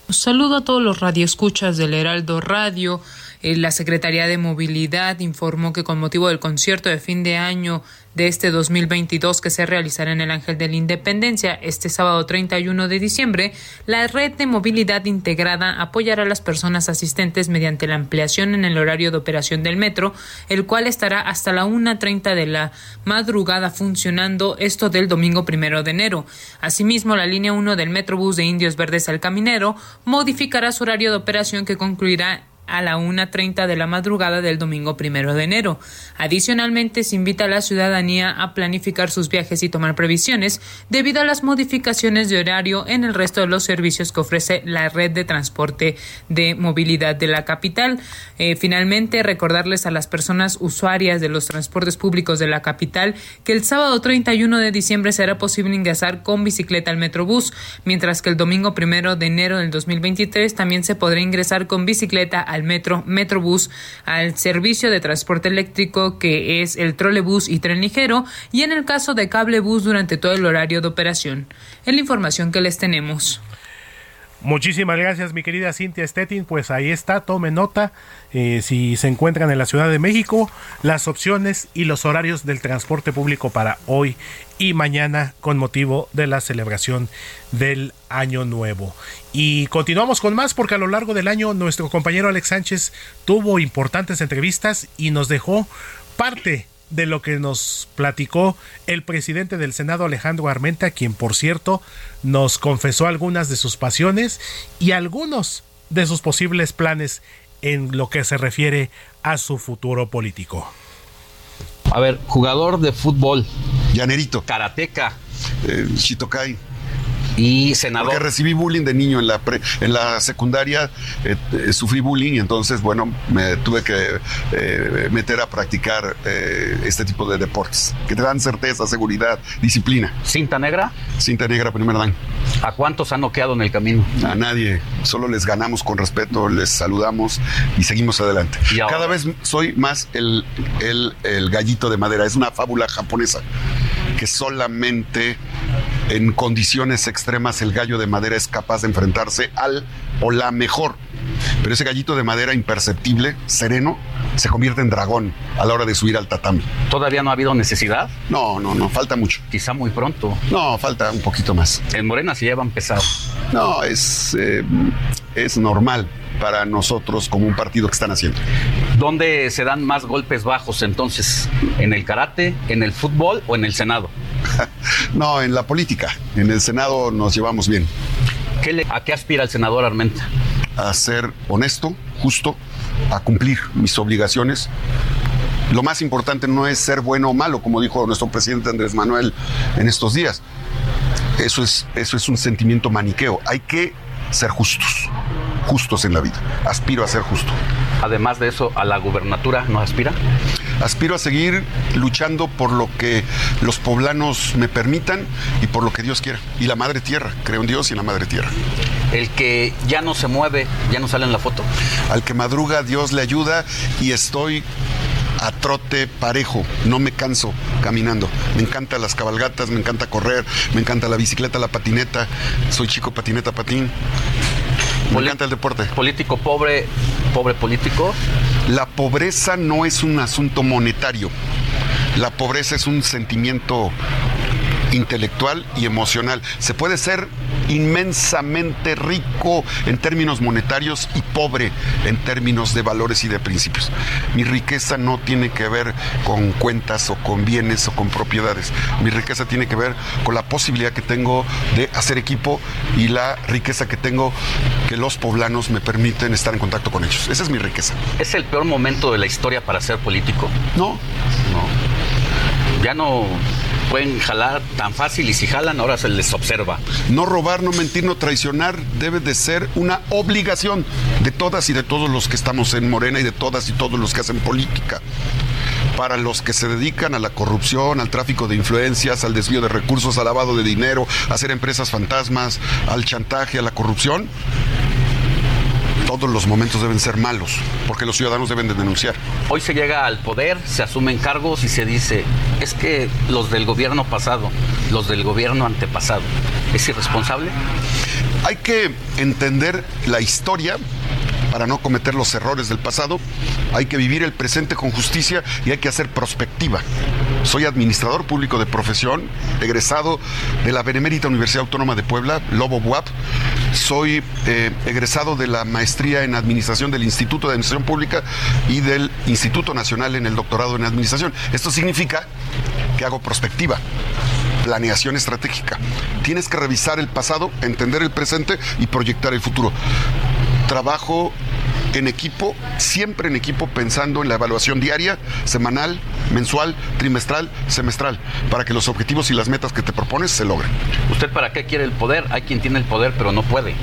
Saludo a todos los radioescuchas del Heraldo Radio. Eh, la Secretaría de Movilidad informó que con motivo del concierto de fin de año de este 2022 que se realizará en el Ángel de la Independencia este sábado 31 de diciembre, la red de movilidad integrada apoyará a las personas asistentes mediante la ampliación en el horario de operación del metro, el cual estará hasta la 1.30 de la madrugada funcionando esto del domingo primero de enero. Asimismo, la línea 1 del Metrobús de Indios Verdes al Caminero modificará su horario de operación que concluirá a la 1.30 de la madrugada del domingo primero de enero. Adicionalmente, se invita a la ciudadanía a planificar sus viajes y tomar previsiones debido a las modificaciones de horario en el resto de los servicios que ofrece la red de transporte de movilidad de la capital. Eh, finalmente, recordarles a las personas usuarias de los transportes públicos de la capital que el sábado 31 de diciembre será posible ingresar con bicicleta al Metrobús, mientras que el domingo primero de enero del 2023 también se podrá ingresar con bicicleta al metro, Metrobús, al servicio de transporte eléctrico que es el trolebús y tren ligero y en el caso de cablebús durante todo el horario de operación. Es la información que les tenemos. Muchísimas gracias, mi querida Cintia Stettin. Pues ahí está, tome nota. Eh, si se encuentran en la Ciudad de México, las opciones y los horarios del transporte público para hoy y mañana con motivo de la celebración del Año Nuevo. Y continuamos con más porque a lo largo del año nuestro compañero Alex Sánchez tuvo importantes entrevistas y nos dejó parte de lo que nos platicó el presidente del Senado Alejandro Armenta, quien por cierto nos confesó algunas de sus pasiones y algunos de sus posibles planes en lo que se refiere a su futuro político. A ver, jugador de fútbol. Llanerito. Karateca. Eh, Shitokai y senador. Porque recibí bullying de niño en la, en la secundaria, eh, eh, sufrí bullying y entonces, bueno, me tuve que eh, meter a practicar este tipo de deportes que te dan certeza, seguridad, disciplina. ¿Cinta negra? Cinta negra, primer dan. ¿A cuántos han noqueado en el camino? A nadie, solo les ganamos con respeto, les saludamos y seguimos adelante. Cada vez soy más el, el, el gallito de madera, es una fábula japonesa que solamente en condiciones extremas el gallo de madera es capaz de enfrentarse al o la mejor. Pero ese gallito de madera imperceptible, sereno, se convierte en dragón a la hora de subir al tatami. ¿Todavía no ha habido necesidad? No, no, no, falta mucho. Quizá muy pronto. No, falta un poquito más. En Morena se llevan pesado. No, es, eh, es normal para nosotros como un partido que están haciendo. ¿Dónde se dan más golpes bajos entonces? ¿En el karate, en el fútbol o en el Senado? (laughs) no, en la política. En el Senado nos llevamos bien. ¿A qué aspira el senador Armenta? A ser honesto, justo, a cumplir mis obligaciones. Lo más importante no es ser bueno o malo, como dijo nuestro presidente Andrés Manuel en estos días. Eso es, eso es un sentimiento maniqueo. Hay que ser justos, justos en la vida. Aspiro a ser justo. Además de eso, ¿a la gubernatura no aspira? Aspiro a seguir luchando por lo que los poblanos me permitan y por lo que Dios quiera. Y la Madre Tierra, creo en Dios y en la Madre Tierra. El que ya no se mueve, ya no sale en la foto. Al que madruga, Dios le ayuda y estoy a trote parejo, no me canso caminando. Me encantan las cabalgatas, me encanta correr, me encanta la bicicleta, la patineta. Soy chico patineta patín. Me encanta el deporte. Político pobre, pobre político. La pobreza no es un asunto monetario. La pobreza es un sentimiento intelectual y emocional. Se puede ser inmensamente rico en términos monetarios y pobre en términos de valores y de principios. Mi riqueza no tiene que ver con cuentas o con bienes o con propiedades. Mi riqueza tiene que ver con la posibilidad que tengo de hacer equipo y la riqueza que tengo que los poblanos me permiten estar en contacto con ellos. Esa es mi riqueza. ¿Es el peor momento de la historia para ser político? No. No. Ya no pueden jalar tan fácil y si jalan ahora se les observa. No robar, no mentir, no traicionar debe de ser una obligación de todas y de todos los que estamos en Morena y de todas y todos los que hacen política para los que se dedican a la corrupción, al tráfico de influencias, al desvío de recursos, al lavado de dinero, a hacer empresas fantasmas, al chantaje, a la corrupción, todos los momentos deben ser malos, porque los ciudadanos deben de denunciar. Hoy se llega al poder, se asumen cargos y se dice, es que los del gobierno pasado, los del gobierno antepasado, ¿es irresponsable? Hay que entender la historia para no cometer los errores del pasado, hay que vivir el presente con justicia y hay que hacer prospectiva. Soy administrador público de profesión, egresado de la Benemérita Universidad Autónoma de Puebla, Lobo Buap. Soy eh, egresado de la maestría en administración del Instituto de Administración Pública y del Instituto Nacional en el doctorado en administración. Esto significa que hago prospectiva planeación estratégica. Tienes que revisar el pasado, entender el presente y proyectar el futuro trabajo en equipo, siempre en equipo, pensando en la evaluación diaria, semanal, mensual, trimestral, semestral, para que los objetivos y las metas que te propones se logren. ¿Usted para qué quiere el poder? Hay quien tiene el poder pero no puede.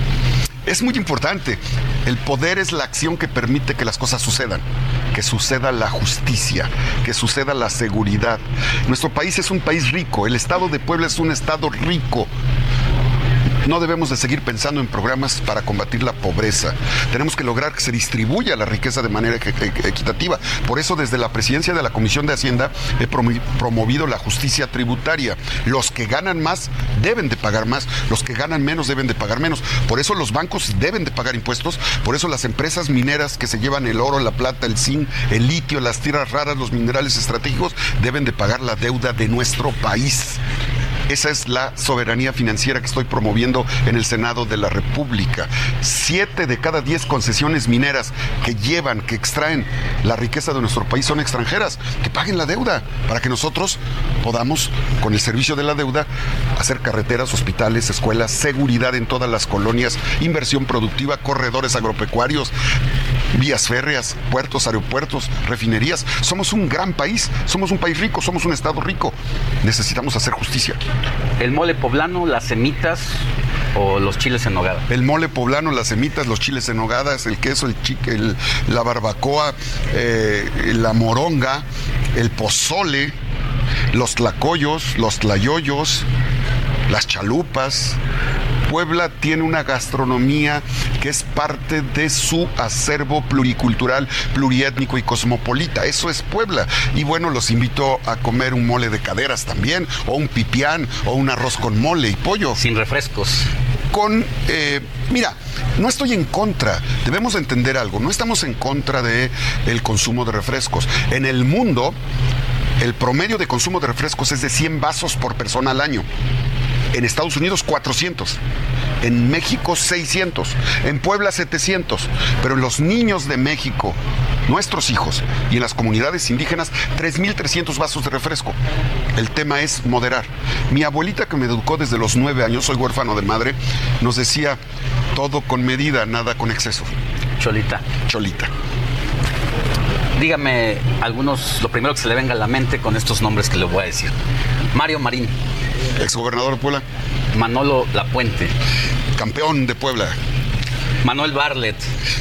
Es muy importante. El poder es la acción que permite que las cosas sucedan, que suceda la justicia, que suceda la seguridad. Nuestro país es un país rico, el estado de Puebla es un estado rico no debemos de seguir pensando en programas para combatir la pobreza. Tenemos que lograr que se distribuya la riqueza de manera equitativa. Por eso desde la presidencia de la Comisión de Hacienda he promovido la justicia tributaria. Los que ganan más deben de pagar más, los que ganan menos deben de pagar menos. Por eso los bancos deben de pagar impuestos, por eso las empresas mineras que se llevan el oro, la plata, el zinc, el litio, las tierras raras, los minerales estratégicos, deben de pagar la deuda de nuestro país. Esa es la soberanía financiera que estoy promoviendo en el Senado de la República. Siete de cada diez concesiones mineras que llevan, que extraen la riqueza de nuestro país son extranjeras. Que paguen la deuda para que nosotros podamos, con el servicio de la deuda, hacer carreteras, hospitales, escuelas, seguridad en todas las colonias, inversión productiva, corredores agropecuarios, vías férreas, puertos, aeropuertos, refinerías. Somos un gran país, somos un país rico, somos un estado rico. Necesitamos hacer justicia. El mole poblano, las semitas o los chiles en nogada. El mole poblano, las semitas, los chiles en nogadas, el queso, el chique, la barbacoa, eh, la moronga, el pozole, los tlacoyos, los tlayoyos, las chalupas, Puebla tiene una gastronomía que es parte de su acervo pluricultural, pluriétnico y cosmopolita. Eso es Puebla. Y bueno, los invito a comer un mole de caderas también, o un pipián, o un arroz con mole y pollo. Sin refrescos con, eh, mira, no estoy en contra, debemos entender algo, no estamos en contra del el consumo de refrescos. En el mundo, el promedio de consumo de refrescos es de 100 vasos por persona al año. En Estados Unidos 400. En México 600. En Puebla 700. Pero en los niños de México, nuestros hijos, y en las comunidades indígenas 3.300 vasos de refresco. El tema es moderar. Mi abuelita que me educó desde los nueve años, soy huérfano de madre, nos decía todo con medida, nada con exceso. Cholita. Cholita. Dígame algunos, lo primero que se le venga a la mente con estos nombres que le voy a decir. Mario Marín. Exgobernador de Puebla. Manolo Lapuente. Campeón de Puebla. Manuel Barlet.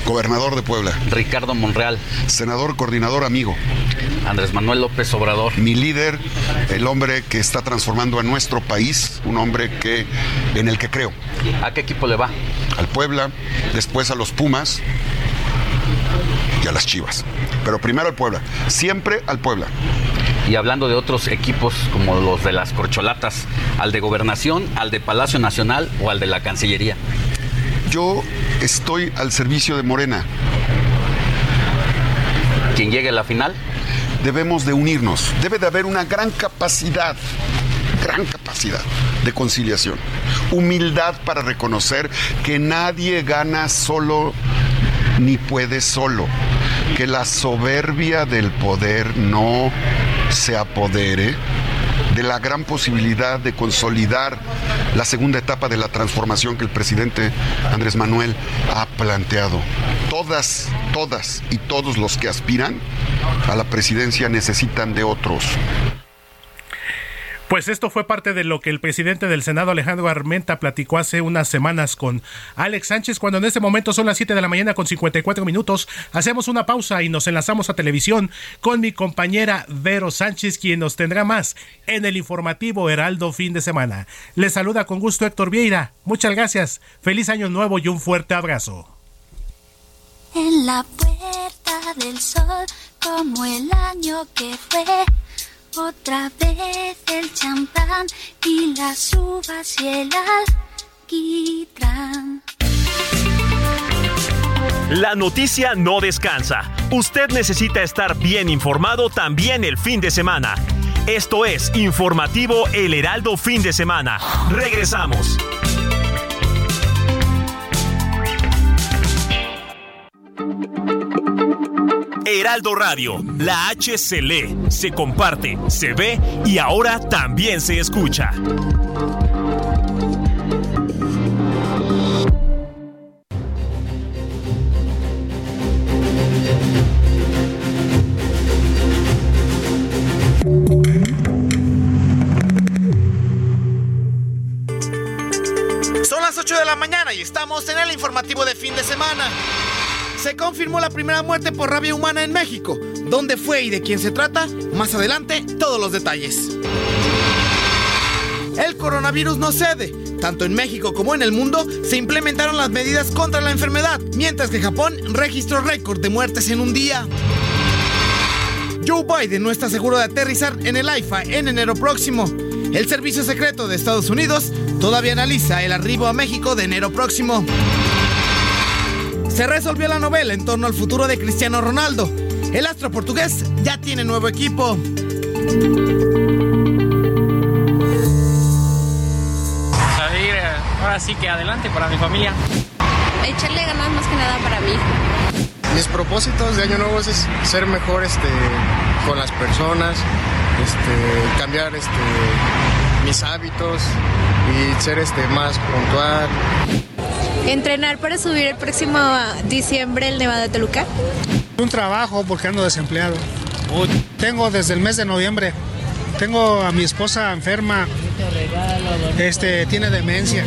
Gobernador de Puebla. Ricardo Monreal. Senador, coordinador, amigo. Andrés Manuel López Obrador. Mi líder, el hombre que está transformando a nuestro país, un hombre que, en el que creo. ¿A qué equipo le va? Al Puebla, después a los Pumas y a las Chivas. Pero primero al Puebla, siempre al Puebla. Y hablando de otros equipos como los de las corcholatas, al de gobernación, al de Palacio Nacional o al de la Cancillería. Yo estoy al servicio de Morena. ¿Quién llegue a la final? Debemos de unirnos. Debe de haber una gran capacidad, gran capacidad de conciliación. Humildad para reconocer que nadie gana solo ni puede solo. Que la soberbia del poder no se apodere de la gran posibilidad de consolidar la segunda etapa de la transformación que el presidente Andrés Manuel ha planteado. Todas, todas y todos los que aspiran a la presidencia necesitan de otros. Pues esto fue parte de lo que el presidente del Senado, Alejandro Armenta, platicó hace unas semanas con Alex Sánchez, cuando en este momento son las 7 de la mañana con 54 minutos. Hacemos una pausa y nos enlazamos a televisión con mi compañera Vero Sánchez, quien nos tendrá más en el informativo Heraldo fin de semana. Les saluda con gusto Héctor Vieira. Muchas gracias. Feliz año nuevo y un fuerte abrazo. En la puerta del sol, como el año que fue otra vez el champán y las uvas y el alquitrán. La noticia no descansa. Usted necesita estar bien informado también el fin de semana. Esto es Informativo El Heraldo Fin de Semana. Regresamos. Heraldo Radio, la H se lee, se comparte, se ve y ahora también se escucha. Son las 8 de la mañana y estamos en el informativo de fin de semana se confirmó la primera muerte por rabia humana en México. ¿Dónde fue y de quién se trata? Más adelante, todos los detalles. El coronavirus no cede. Tanto en México como en el mundo se implementaron las medidas contra la enfermedad, mientras que Japón registró récord de muertes en un día. Joe Biden no está seguro de aterrizar en el AIFA en enero próximo. El Servicio Secreto de Estados Unidos todavía analiza el arribo a México de enero próximo. Se resolvió la novela en torno al futuro de Cristiano Ronaldo. El astro portugués ya tiene nuevo equipo. Salir, ahora sí que adelante para mi familia. Echarle ganas más que nada para mí. Mis propósitos de año nuevo es ser mejor este, con las personas, este, cambiar este, mis hábitos y ser este, más puntual. Entrenar para subir el próximo diciembre el Nevado de Toluca. Un trabajo porque ando desempleado. Tengo desde el mes de noviembre. Tengo a mi esposa enferma. Este tiene demencia.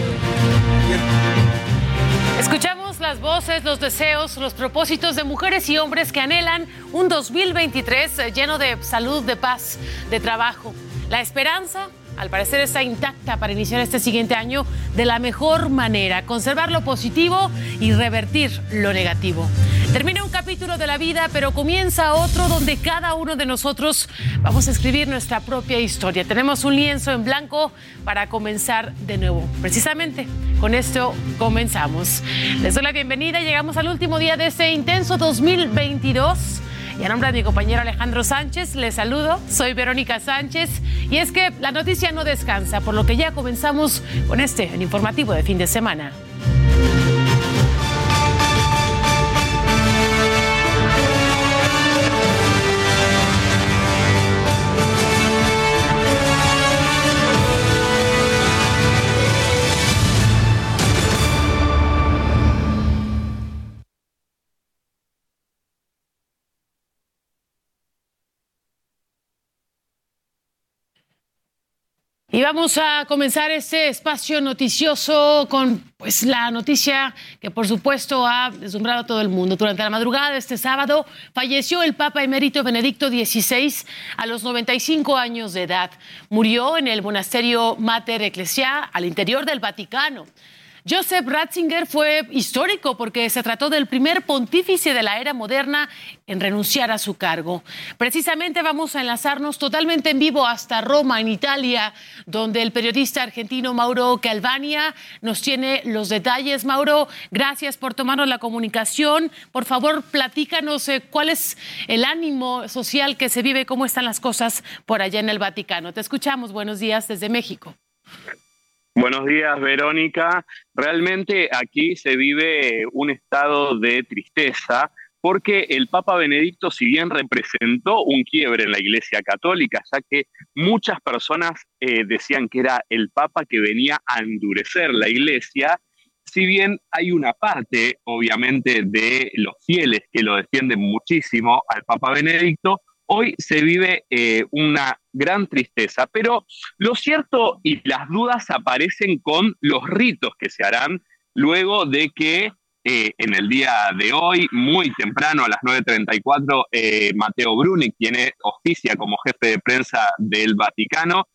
Escuchamos las voces, los deseos, los propósitos de mujeres y hombres que anhelan un 2023 lleno de salud, de paz, de trabajo. La esperanza al parecer está intacta para iniciar este siguiente año de la mejor manera, conservar lo positivo y revertir lo negativo. Termina un capítulo de la vida, pero comienza otro donde cada uno de nosotros vamos a escribir nuestra propia historia. Tenemos un lienzo en blanco para comenzar de nuevo. Precisamente con esto comenzamos. Les doy la bienvenida. Llegamos al último día de este intenso 2022 Y a nombre de mi compañero Alejandro Sánchez, les saludo. Soy Verónica Sánchez. Y es que la noticia no descansa, por lo que ya comenzamos con este informativo de fin de semana. Y vamos a comenzar este espacio noticioso con pues la noticia que por supuesto ha deslumbrado a todo el mundo. Durante la madrugada de este sábado falleció el Papa emérito Benedicto XVI a los 95 años de edad. Murió en el monasterio Mater Ecclesia al interior del Vaticano. Joseph Ratzinger fue histórico porque se trató del primer pontífice de la era moderna en renunciar a su cargo. Precisamente vamos a enlazarnos totalmente en vivo hasta Roma, en Italia, donde el periodista argentino Mauro Calvania nos tiene los detalles. Mauro, gracias por tomarnos la comunicación. Por favor, platícanos eh, cuál es el ánimo social que se vive, cómo están las cosas por allá en el Vaticano. Te escuchamos. Buenos días desde México. Buenos días, Verónica. Realmente aquí se vive un estado de tristeza porque el Papa Benedicto, si bien representó un quiebre en la Iglesia Católica, ya que muchas personas eh, decían que era el Papa que venía a endurecer la Iglesia, si bien hay una parte, obviamente, de los fieles que lo defienden muchísimo al Papa Benedicto, hoy se vive eh, una gran tristeza, pero lo cierto y las dudas aparecen con los ritos que se harán luego de que eh, en el día de hoy, muy temprano, a las 9.34, eh, Mateo Bruni, quien es, oficia como jefe de prensa del Vaticano,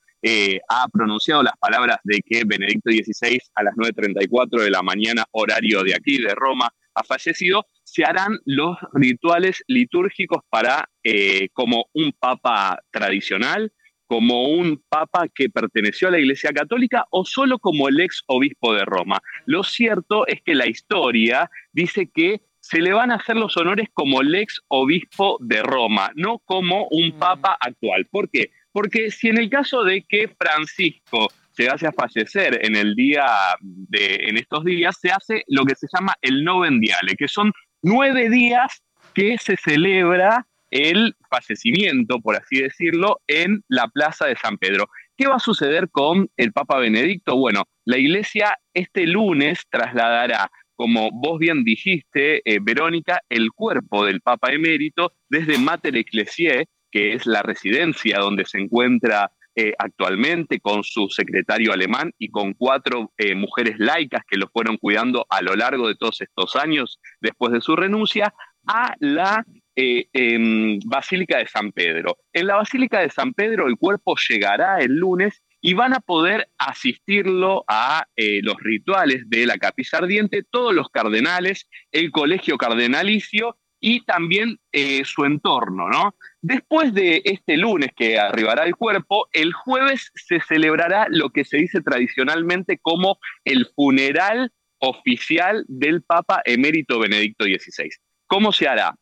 ha pronunciado las palabras de que Benedicto XVI a las 9.34 de la mañana, horario de aquí, de Roma, ha fallecido, se harán los rituales litúrgicos para, eh, como un papa tradicional, como un papa que perteneció a la Iglesia Católica o solo como el ex obispo de Roma. Lo cierto es que la historia dice que se le van a hacer los honores como el ex obispo de Roma, no como un mm. papa actual. ¿Por qué? Porque si en el caso de que Francisco llegase a fallecer en el día de, en estos días, se hace lo que se llama el novendiale, que son nueve días que se celebra el fallecimiento, por así decirlo, en la Plaza de San Pedro. ¿Qué va a suceder con el Papa Benedicto? Bueno, la Iglesia este lunes trasladará, como vos bien dijiste, eh, Verónica, el cuerpo del Papa emérito desde Mater Ecclesiae, que es la residencia donde se encuentra eh, actualmente con su secretario alemán y con cuatro eh, mujeres laicas que lo fueron cuidando a lo largo de todos estos años después de su renuncia, a la eh, em, Basílica de San Pedro. En la Basílica de San Pedro el cuerpo llegará el lunes y van a poder asistirlo a los rituales de la capilla ardiente todos los cardenales, el colegio cardenalicio y también su entorno, ¿no? Después de este lunes que arribará el cuerpo, el jueves se celebrará lo que se dice tradicionalmente como el funeral oficial del Papa emérito Benedicto XVI. ¿Cómo se hará?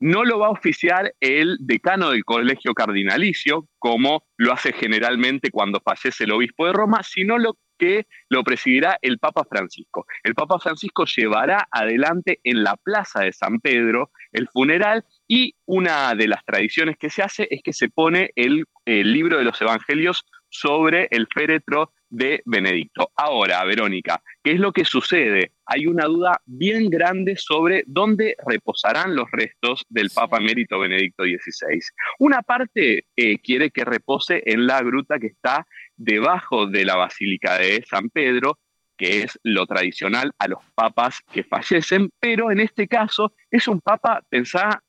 No lo va a oficiar el decano del Colegio Cardinalicio, como lo hace generalmente cuando fallece el obispo de Roma, sino lo que lo presidirá el Papa Francisco. El Papa Francisco llevará adelante en la Plaza de San Pedro el funeral y una de las tradiciones que se hace es que se pone el, libro de los Evangelios sobre el féretro de Benedicto. Ahora, Verónica, ¿qué es lo que sucede? Hay una duda bien grande sobre dónde reposarán los restos del Papa emérito Benedicto XVI. Una parte eh, quiere que repose en la gruta que está debajo de la Basílica de San Pedro, que es lo tradicional a los papas que fallecen, pero en este caso es un papa,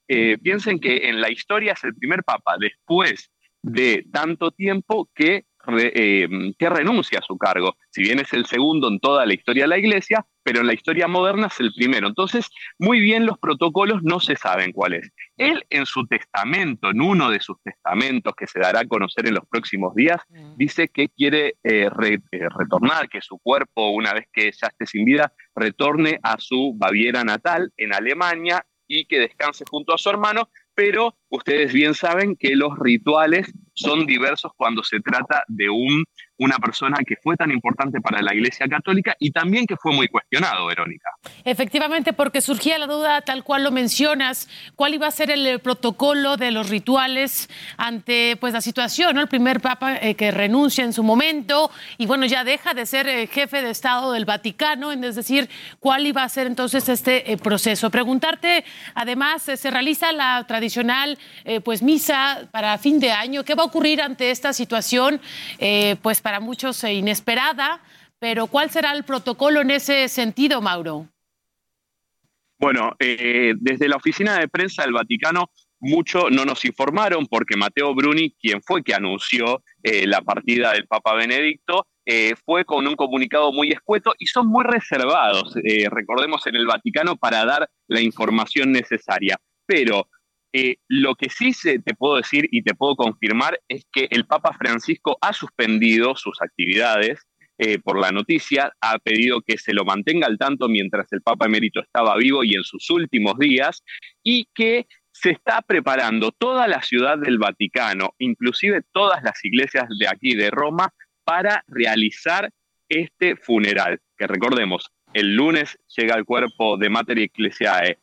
eh, piensen que en la historia es el primer papa después de tanto tiempo que eh, que renuncia a su cargo. Si bien es el segundo en toda la historia de la Iglesia, pero en la historia moderna es el primero. Entonces, muy bien los protocolos no se saben cuál es. Él en su testamento, en uno de sus testamentos que se dará a conocer en los próximos días, mm. dice que quiere eh, eh, retornar, que su cuerpo, una vez que ya esté sin vida, retorne a su Baviera natal en Alemania y que descanse junto a su hermano, pero ustedes bien saben que los rituales son diversos cuando se trata de un una persona que fue tan importante para la Iglesia Católica y también que fue muy cuestionado, Verónica. Efectivamente, porque surgía la duda, tal cual lo mencionas, cuál iba a ser el protocolo de los rituales ante pues la situación, ¿no? El primer papa eh, que renuncia en su momento y bueno, ya deja de ser eh, jefe de Estado del Vaticano, es decir, cuál iba a ser entonces este eh, proceso. Preguntarte, además, se realiza la tradicional pues misa para fin de año, ¿qué va a ocurrir ante esta situación? pues para muchos eh, inesperada, pero ¿cuál será el protocolo en ese sentido, Mauro? Bueno, eh, desde la oficina de prensa del Vaticano mucho no nos informaron porque Mateo Bruni, quien fue que anunció eh, la partida del Papa Benedicto, fue con un comunicado muy escueto y son muy reservados, recordemos, en el Vaticano para dar la información necesaria. Pero eh, lo que sí te puedo decir y te puedo confirmar es que el Papa Francisco ha suspendido sus actividades eh, por la noticia, ha pedido que se lo mantenga al tanto mientras el Papa emérito estaba vivo y en sus últimos días, y que se está preparando toda la ciudad del Vaticano, inclusive todas las iglesias de aquí de Roma, para realizar este funeral. Que recordemos, el lunes llega el cuerpo de Mater Ecclesiae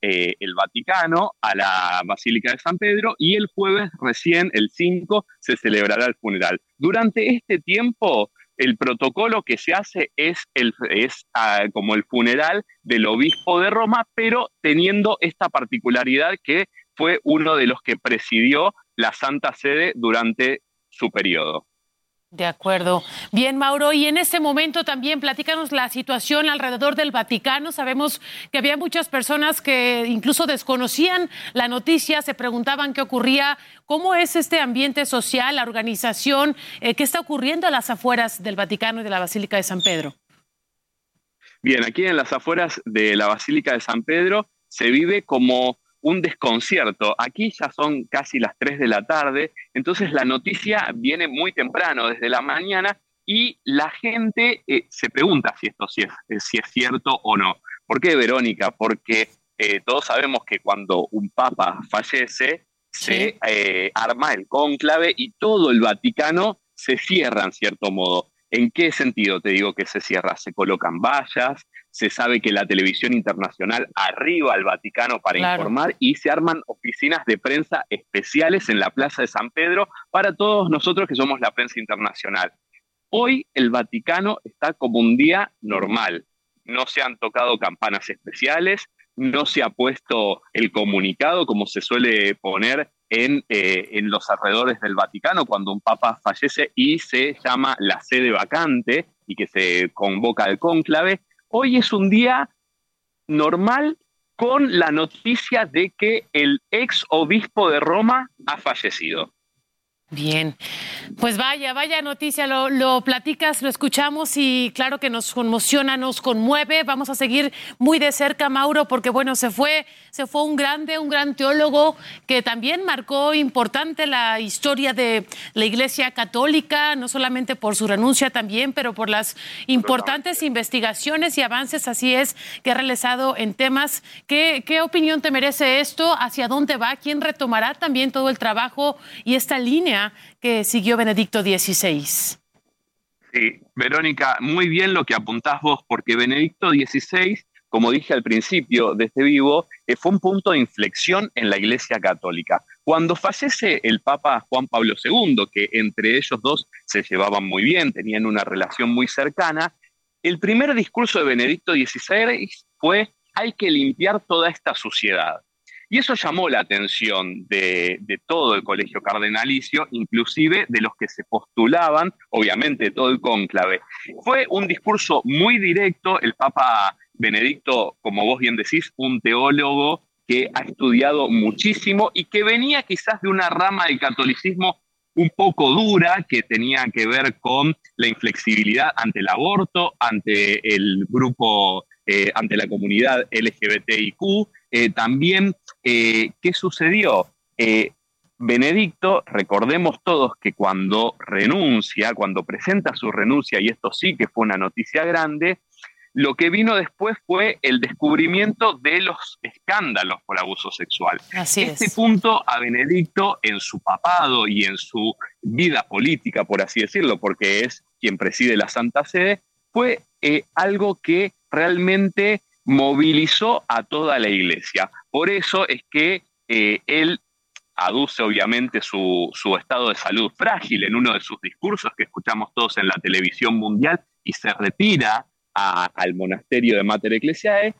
eh, el Vaticano, a la Basílica de San Pedro y el jueves recién, el 5, se celebrará el funeral. Durante este tiempo, el protocolo que se hace es ah, como el funeral del obispo de Roma, pero teniendo esta particularidad que fue uno de los que presidió la Santa Sede durante su periodo. De acuerdo. Bien, Mauro, y en este momento también platícanos la situación alrededor del Vaticano. Sabemos que había muchas personas que incluso desconocían la noticia, se preguntaban qué ocurría, cómo es este ambiente social, la organización, eh, qué está ocurriendo a las afueras del Vaticano y de la Basílica de San Pedro. Bien, aquí en las afueras de la Basílica de San Pedro se vive como un desconcierto. Aquí ya son casi las 3 de la tarde, entonces la noticia viene muy temprano, desde la mañana, y la gente eh, se pregunta si esto si es, eh, si es cierto o no. ¿Por qué, Verónica? Porque eh, todos sabemos que cuando un papa fallece, se arma el cónclave y todo el Vaticano se cierra en cierto modo. ¿En qué sentido te digo que se cierra? Se colocan vallas, se sabe que la televisión internacional arriba al Vaticano para informar y se arman oficinas de prensa especiales en la Plaza de San Pedro para todos nosotros que somos la prensa internacional. Hoy el Vaticano está como un día normal. No se han tocado campanas especiales, no se ha puesto el comunicado como se suele poner en, eh, en, los alrededores del Vaticano cuando un papa fallece y se llama la sede vacante y que se convoca al cónclave. Hoy es un día normal con la noticia de que el ex obispo de Roma ha fallecido. Bien, pues vaya, vaya noticia, lo, lo, platicas, lo escuchamos y claro que nos conmociona, nos conmueve. Vamos a seguir muy de cerca, Mauro, porque bueno, se fue, se fue un grande, un gran teólogo que también marcó importante la historia de la Iglesia Católica, no solamente por su renuncia también, pero por las importantes investigaciones y avances, así es, que ha realizado en temas. ¿Qué, qué opinión te merece esto? ¿Hacia dónde va? ¿Quién retomará también todo el trabajo y esta línea? Que siguió Benedicto XVI. Sí, Verónica, muy bien lo que apuntás vos, porque Benedicto XVI, como dije al principio de este vivo, eh, fue un punto de inflexión en la Iglesia Católica. Cuando fallece el Papa Juan Pablo II, que entre ellos dos se llevaban muy bien, tenían una relación muy cercana, el primer discurso de Benedicto XVI fue hay que limpiar toda esta suciedad. Y eso llamó la atención de, todo el colegio cardenalicio, inclusive de los que se postulaban, obviamente todo el cónclave. Fue un discurso muy directo, el Papa Benedicto, como vos bien decís, un teólogo que ha estudiado muchísimo y que venía quizás de una rama del catolicismo un poco dura que tenía que ver con la inflexibilidad ante el aborto, ante el grupo, eh, ante la comunidad LGBTIQ, eh, también, eh, ¿qué sucedió? Benedicto, recordemos todos que cuando renuncia, cuando presenta su renuncia, y esto sí que fue una noticia grande, lo que vino después fue el descubrimiento de los escándalos por abuso sexual. Así este punto a Benedicto en su papado y en su vida política, por así decirlo, porque es quien preside la Santa Sede, fue eh, algo que realmente movilizó a toda la iglesia. Por eso es que eh, él aduce obviamente su, estado de salud frágil en uno de sus discursos que escuchamos todos en la televisión mundial y se retira al monasterio de Mater Ecclesiae,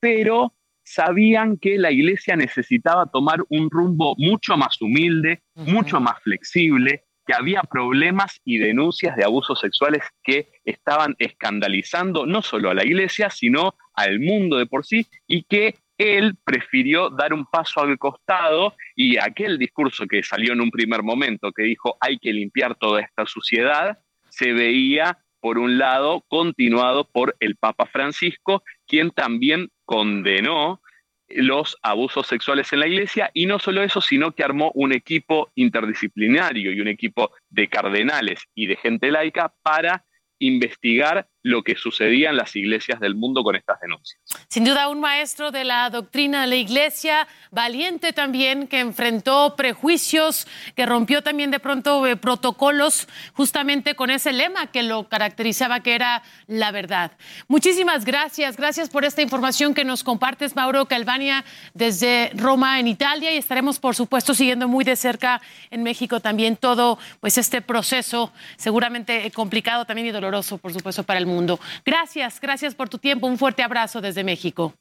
pero sabían que la iglesia necesitaba tomar un rumbo mucho más humilde, mucho más flexible, que había problemas y denuncias de abusos sexuales que estaban escandalizando no solo a la iglesia, sino al mundo de por sí, y que él prefirió dar un paso al costado y aquel discurso que salió en un primer momento, que dijo hay que limpiar toda esta suciedad, se veía, por un lado, continuado por el Papa Francisco, quien también condenó los abusos sexuales en la iglesia y no solo eso, sino que armó un equipo interdisciplinario y un equipo de cardenales y de gente laica para investigar lo que sucedía en las iglesias del mundo con estas denuncias. Sin duda, un maestro de la doctrina de la iglesia, valiente también, que enfrentó prejuicios, que rompió también de pronto eh, protocolos, justamente con ese lema que lo caracterizaba, que era la verdad. Muchísimas gracias, gracias por esta información que nos compartes, Mauro Calvania, desde Roma, en Italia, y estaremos, por supuesto, siguiendo muy de cerca en México también todo pues este proceso, seguramente complicado también y doloroso, por supuesto, para el mundo mundo. Gracias, gracias por tu tiempo. Un fuerte abrazo desde México.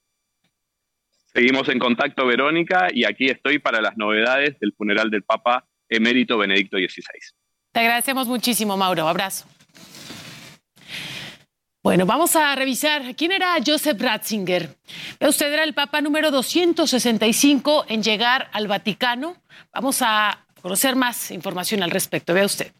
Seguimos en contacto, Verónica, y aquí estoy para las novedades del funeral del Papa emérito Benedicto XVI. Te agradecemos muchísimo, Mauro. Abrazo. Bueno, vamos a revisar quién era Joseph Ratzinger. Usted era el Papa número 265 en llegar al Vaticano. Vamos a conocer más información al respecto. Vea usted.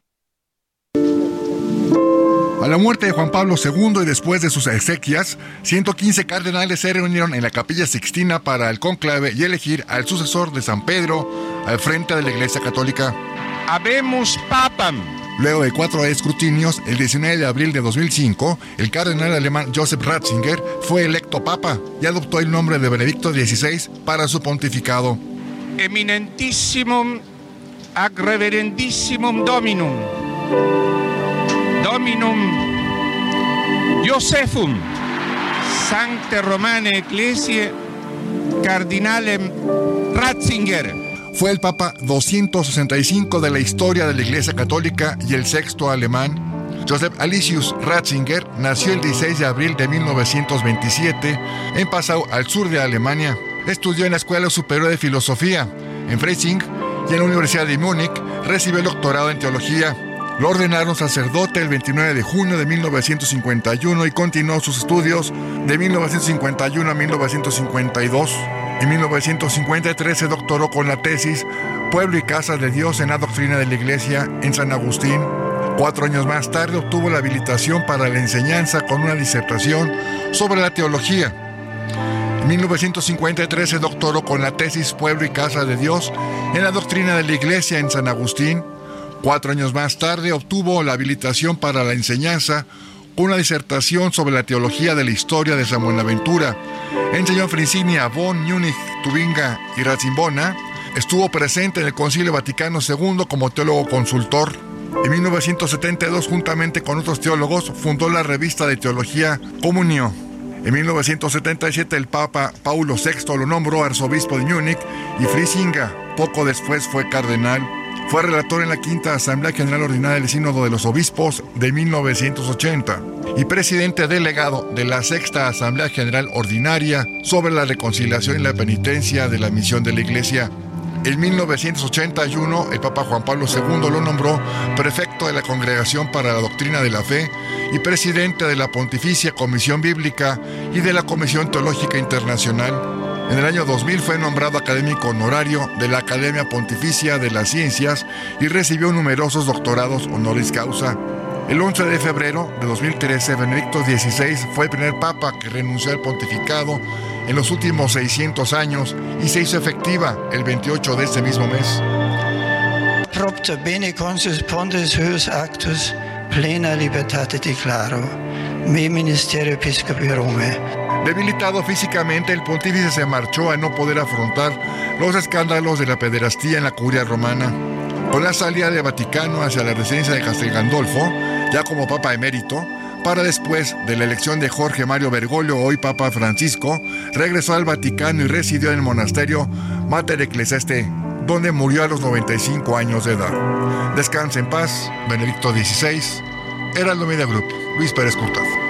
A la muerte de Juan Pablo II y después de sus exequias, 115 cardenales se reunieron en la capilla Sixtina para el conclave y elegir al sucesor de San Pedro al frente de la Iglesia Católica. Habemos papam. Luego de cuatro escrutinios, el 19 de abril de 2005, el cardenal alemán Joseph Ratzinger fue electo papa y adoptó el nombre de Benedicto XVI para su pontificado. Eminentissimum ac reverendissimum dominum. Dominum Josephum Sancte Romane Ecclesiae Cardinalem Ratzinger. Fue el Papa 265 de la historia de la Iglesia Católica y el sexto alemán. Joseph Alicius Ratzinger nació el 16 de abril de 1927 en Passau, al sur de Alemania. Estudió en la Escuela Superior de Filosofía en Freising y en la Universidad de Múnich recibió el doctorado en teología. Lo ordenaron sacerdote el 29 de junio de 1951 y continuó sus estudios de 1951 a 1952. En 1953 se doctoró con la tesis Pueblo y Casa de Dios en la Doctrina de la Iglesia en San Agustín. Cuatro años más tarde obtuvo la habilitación para la enseñanza con una disertación sobre la teología. En 1953 se doctoró con la tesis Pueblo y Casa de Dios en la Doctrina de la Iglesia en San Agustín. Cuatro años más tarde obtuvo la habilitación para la enseñanza con una disertación sobre la teología de la historia de San Buenaventura. Enseñó en Frincinia, Bonn, Múnich, Tubinga y Ratzimbona. Estuvo presente en el Concilio Vaticano II como teólogo consultor. En 1972, juntamente con otros teólogos, fundó la revista de teología Comunio. En 1977, el Papa Paulo VI lo nombró arzobispo de Múnich y Frisinga. Poco después fue cardenal. Fue relator en la Quinta Asamblea General Ordinaria del Sínodo de los Obispos de 1980 y presidente delegado de la Sexta Asamblea General Ordinaria sobre la reconciliación y la penitencia de la misión de la Iglesia. En 1981, el Papa Juan Pablo II lo nombró prefecto de la Congregación para la Doctrina de la Fe y presidente de la Pontificia Comisión Bíblica y de la Comisión Teológica Internacional. En el año 2000 fue nombrado académico honorario de la Academia Pontificia de las Ciencias y recibió numerosos doctorados honoris causa. El 11 de febrero de 2013, Benedicto XVI fue el primer papa que renunció al pontificado en los últimos 600 años y se hizo efectiva el 28 de ese mismo mes. Propter bene consus pontes actus plena libertate declaro mi ministerio episcopio Rome. Debilitado físicamente, el pontífice se marchó a no poder afrontar los escándalos de la pederastía en la curia romana. Con la salida de Vaticano hacia la residencia de Castel Gandolfo, ya como Papa emérito, para después de la elección de Jorge Mario Bergoglio, hoy Papa Francisco, regresó al Vaticano y residió en el monasterio Mater Ecclesiaste, donde murió a los 95 años de edad. Descanse en paz, Benedicto XVI, Heraldo Media Group, Luis Pérez Curtaz.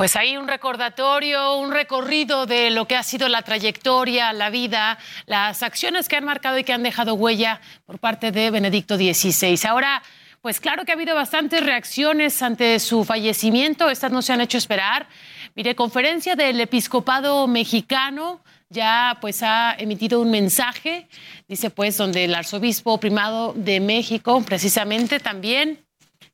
Pues hay un recordatorio, un recorrido de lo que ha sido la trayectoria, la vida, las acciones que han marcado y que han dejado huella por parte de Benedicto XVI. Ahora, pues claro que ha habido bastantes reacciones ante su fallecimiento, estas no se han hecho esperar. Mire, conferencia del episcopado mexicano ya pues ha emitido un mensaje, dice pues donde el arzobispo primado de México precisamente también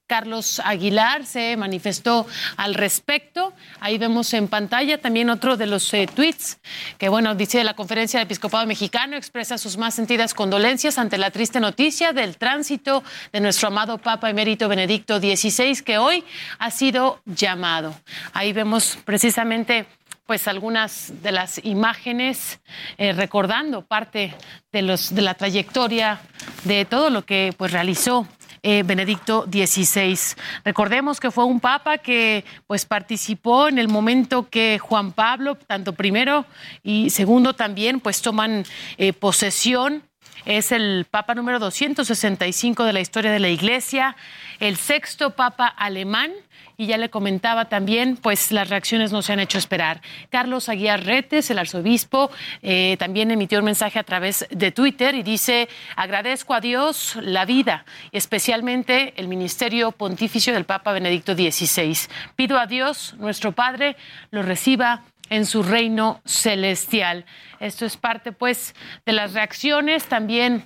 Carlos Aguilar se manifestó al respecto. Ahí vemos en pantalla también otro de los eh, tweets que, bueno, dice la Conferencia del Episcopado Mexicano, expresa sus más sentidas condolencias ante la triste noticia del tránsito de nuestro amado Papa Emérito Benedicto XVI, que hoy ha sido llamado. Ahí vemos precisamente pues algunas de las imágenes eh, recordando parte de los de la trayectoria de todo lo que pues realizó eh, Benedicto XVI. Recordemos que fue un papa que pues participó en el momento que Juan Pablo, tanto primero y segundo también, pues toman eh, posesión. Es el papa número 265 de la historia de la Iglesia, el sexto papa alemán y ya le comentaba también, pues las reacciones no se han hecho esperar. Carlos Aguiar Retes, el arzobispo, eh, también emitió un mensaje a través de Twitter y dice, agradezco a Dios la vida especialmente el ministerio pontificio del Papa Benedicto XVI. Pido a Dios, nuestro Padre, lo reciba en su reino celestial. Esto es parte, pues, de las reacciones también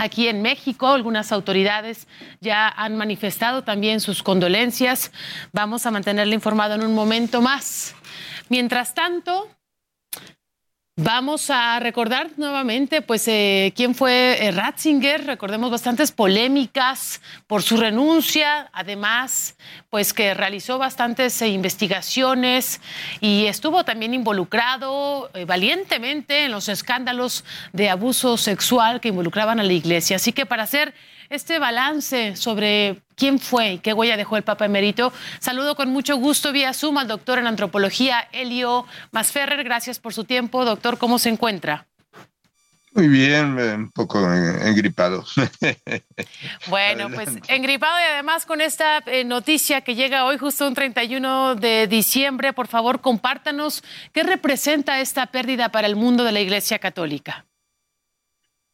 Aquí en México, algunas autoridades ya han manifestado también sus condolencias. Vamos a mantenerle informado en un momento más. Mientras tanto, Vamos a recordar nuevamente, pues, eh, quién fue eh, Ratzinger. Recordemos bastantes polémicas por su renuncia, además, pues, que realizó bastantes eh, investigaciones y estuvo también involucrado valientemente en los escándalos de abuso sexual que involucraban a la iglesia. Así que para hacer este balance sobre quién fue y qué huella dejó el Papa Emérito. Saludo con mucho gusto vía Zoom al doctor en antropología Elio Masferrer. Gracias por su tiempo. Doctor, ¿cómo se encuentra? Muy bien, un poco engripado. (laughs) Bueno, pues engripado y además con esta eh, noticia que llega hoy justo un 31 de diciembre, por favor compártanos qué representa esta pérdida para el mundo de la Iglesia Católica.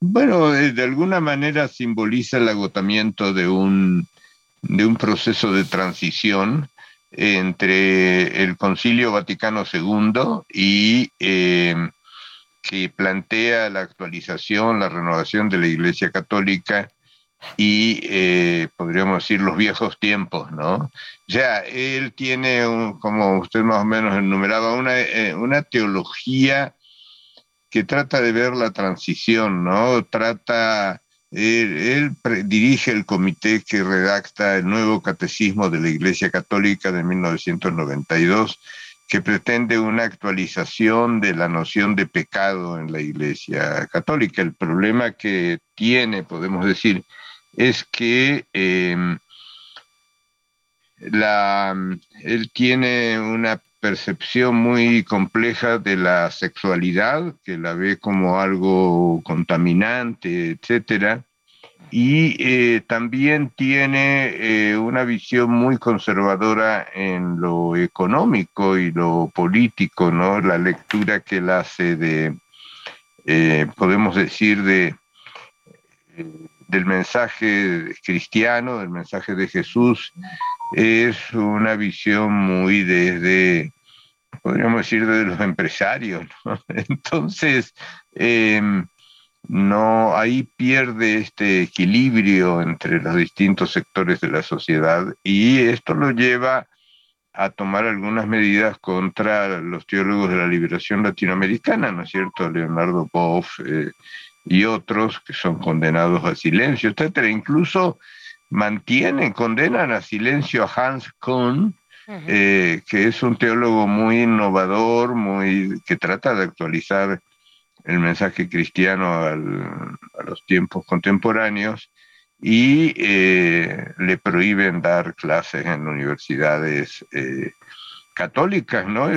Bueno, eh, de alguna manera simboliza el agotamiento de un, de un proceso de transición entre el Concilio Vaticano II y eh, que plantea la actualización, la renovación de la Iglesia Católica y eh, podríamos decir los viejos tiempos, ¿no? Ya, él tiene, como usted más o menos enumeraba, una, una teología que trata de ver la transición, ¿no? Trata, él, dirige el comité que redacta el nuevo catecismo de la Iglesia Católica de 1992, que pretende una actualización de la noción de pecado en la Iglesia Católica. El problema que tiene, podemos decir, es que em, la, él tiene una percepción muy compleja de la sexualidad, que la ve como algo contaminante, etcétera, y eh, también tiene eh, una visión muy conservadora en lo económico y lo político, ¿no? La lectura que él hace de, eh, podemos decir, de del mensaje cristiano, del mensaje de Jesús, es una visión muy desde, podríamos decir, de los empresarios. (laughs) Entonces, em, no, ahí pierde este equilibrio entre los distintos sectores de la sociedad y esto lo lleva a tomar algunas medidas contra los teólogos de la liberación latinoamericana, ¿no es cierto? Leonardo Boff, eh, y otros que son condenados a silencio, etcétera. Incluso mantienen, condenan a silencio a Hans Kuhn, eh, que es un teólogo muy innovador, muy que trata de actualizar el mensaje cristiano a los tiempos contemporáneos y eh, le prohíben dar clases en universidades eh, católicas, ¿no?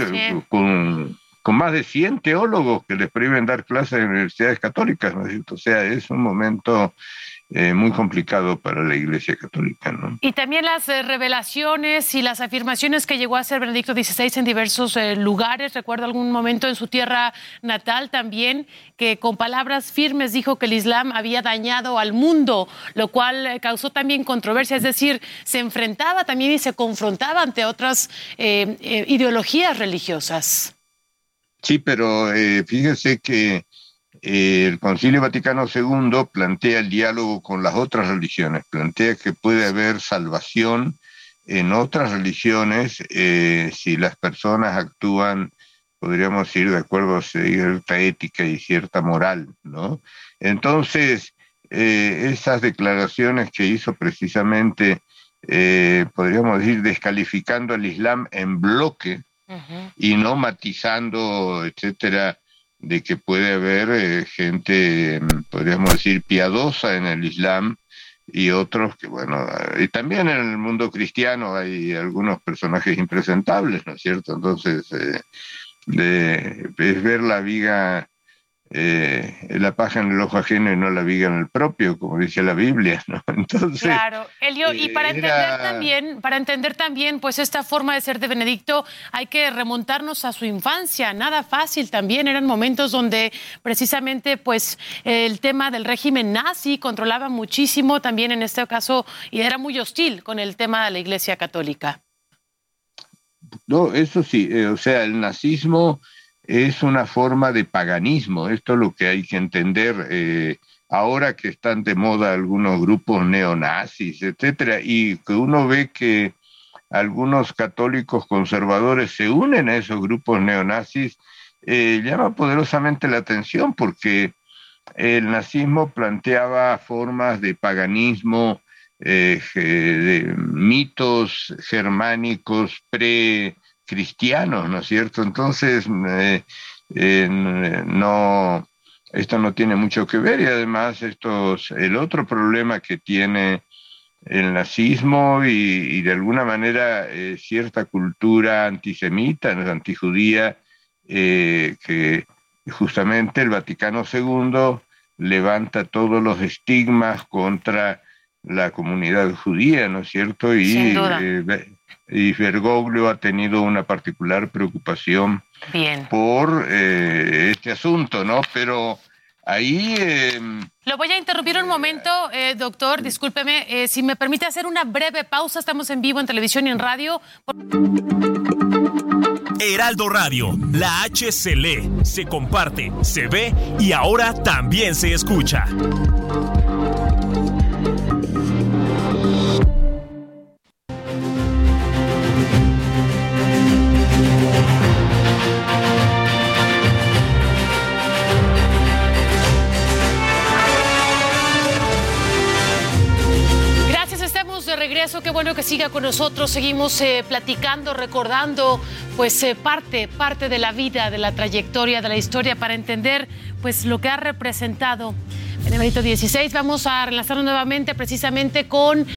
Con, con, más de 100 teólogos que les prohíben dar clases en universidades católicas, ¿no? O sea, es un momento eh, muy complicado para la Iglesia Católica. ¿no? Y también las eh, revelaciones y las afirmaciones que llegó a hacer Benedicto XVI en diversos eh, lugares. Recuerdo algún momento en su tierra natal también que con palabras firmes dijo que el Islam había dañado al mundo, lo cual causó también controversia. Es decir, se enfrentaba también y se confrontaba ante otras ideologías religiosas. Sí, pero fíjese que el Concilio Vaticano II plantea el diálogo con las otras religiones, plantea que puede haber salvación en otras religiones eh, si las personas actúan, podríamos ir de acuerdo a cierta ética y cierta moral, ¿no? Entonces, eh, esas declaraciones que hizo precisamente, eh, podríamos decir, descalificando al Islam en bloque y no matizando, etcétera, de que puede haber eh, gente, mm, podríamos decir, piadosa en el Islam y otros que, bueno, eh, y también en el mundo cristiano hay algunos personajes impresentables, ¿no es cierto? Entonces, eh, de, es ver la viga eh, la paja en el ojo ajeno y no la viga en el propio, como dice la Biblia, (laughs) ¿no? Entonces, claro, Elio, y para entender también, para entender también, pues esta forma de ser de Benedicto, hay que remontarnos a su infancia, nada fácil también, eran momentos donde precisamente, pues, el tema del régimen nazi controlaba muchísimo también en este caso y era muy hostil con el tema de la Iglesia Católica. No, eso sí, eh, o sea, el nazismo es una forma de paganismo. Esto es lo que hay que entender eh, ahora que están de moda algunos grupos neonazis, etcétera, y que uno ve que algunos católicos conservadores se unen a esos grupos neonazis, eh, llama poderosamente la atención porque el nazismo planteaba formas de paganismo, eh, de mitos germánicos pre cristianos, ¿no es cierto? Entonces, eh, no, esto no tiene mucho que ver y además esto el otro problema que tiene el nazismo y, de alguna manera eh, cierta cultura antisemita, antijudía, eh, que justamente el Vaticano II levanta todos los estigmas contra la comunidad judía, ¿no es cierto? Y y Bergoglio ha tenido una particular preocupación por eh, este asunto, ¿no? Pero ahí... Em, Lo voy a interrumpir un momento, eh, doctor, discúlpeme. Eh, si me permite hacer una breve pausa, estamos en vivo en televisión y en radio. Heraldo Radio, la H se lee, se comparte, se ve y ahora también se escucha. Regreso, qué bueno que siga con nosotros. Seguimos eh, platicando, recordando, pues eh, parte, parte de la vida, de la trayectoria, de la historia para entender, pues lo que ha representado Benedicto XVI. Vamos a relacionarnos nuevamente, precisamente con.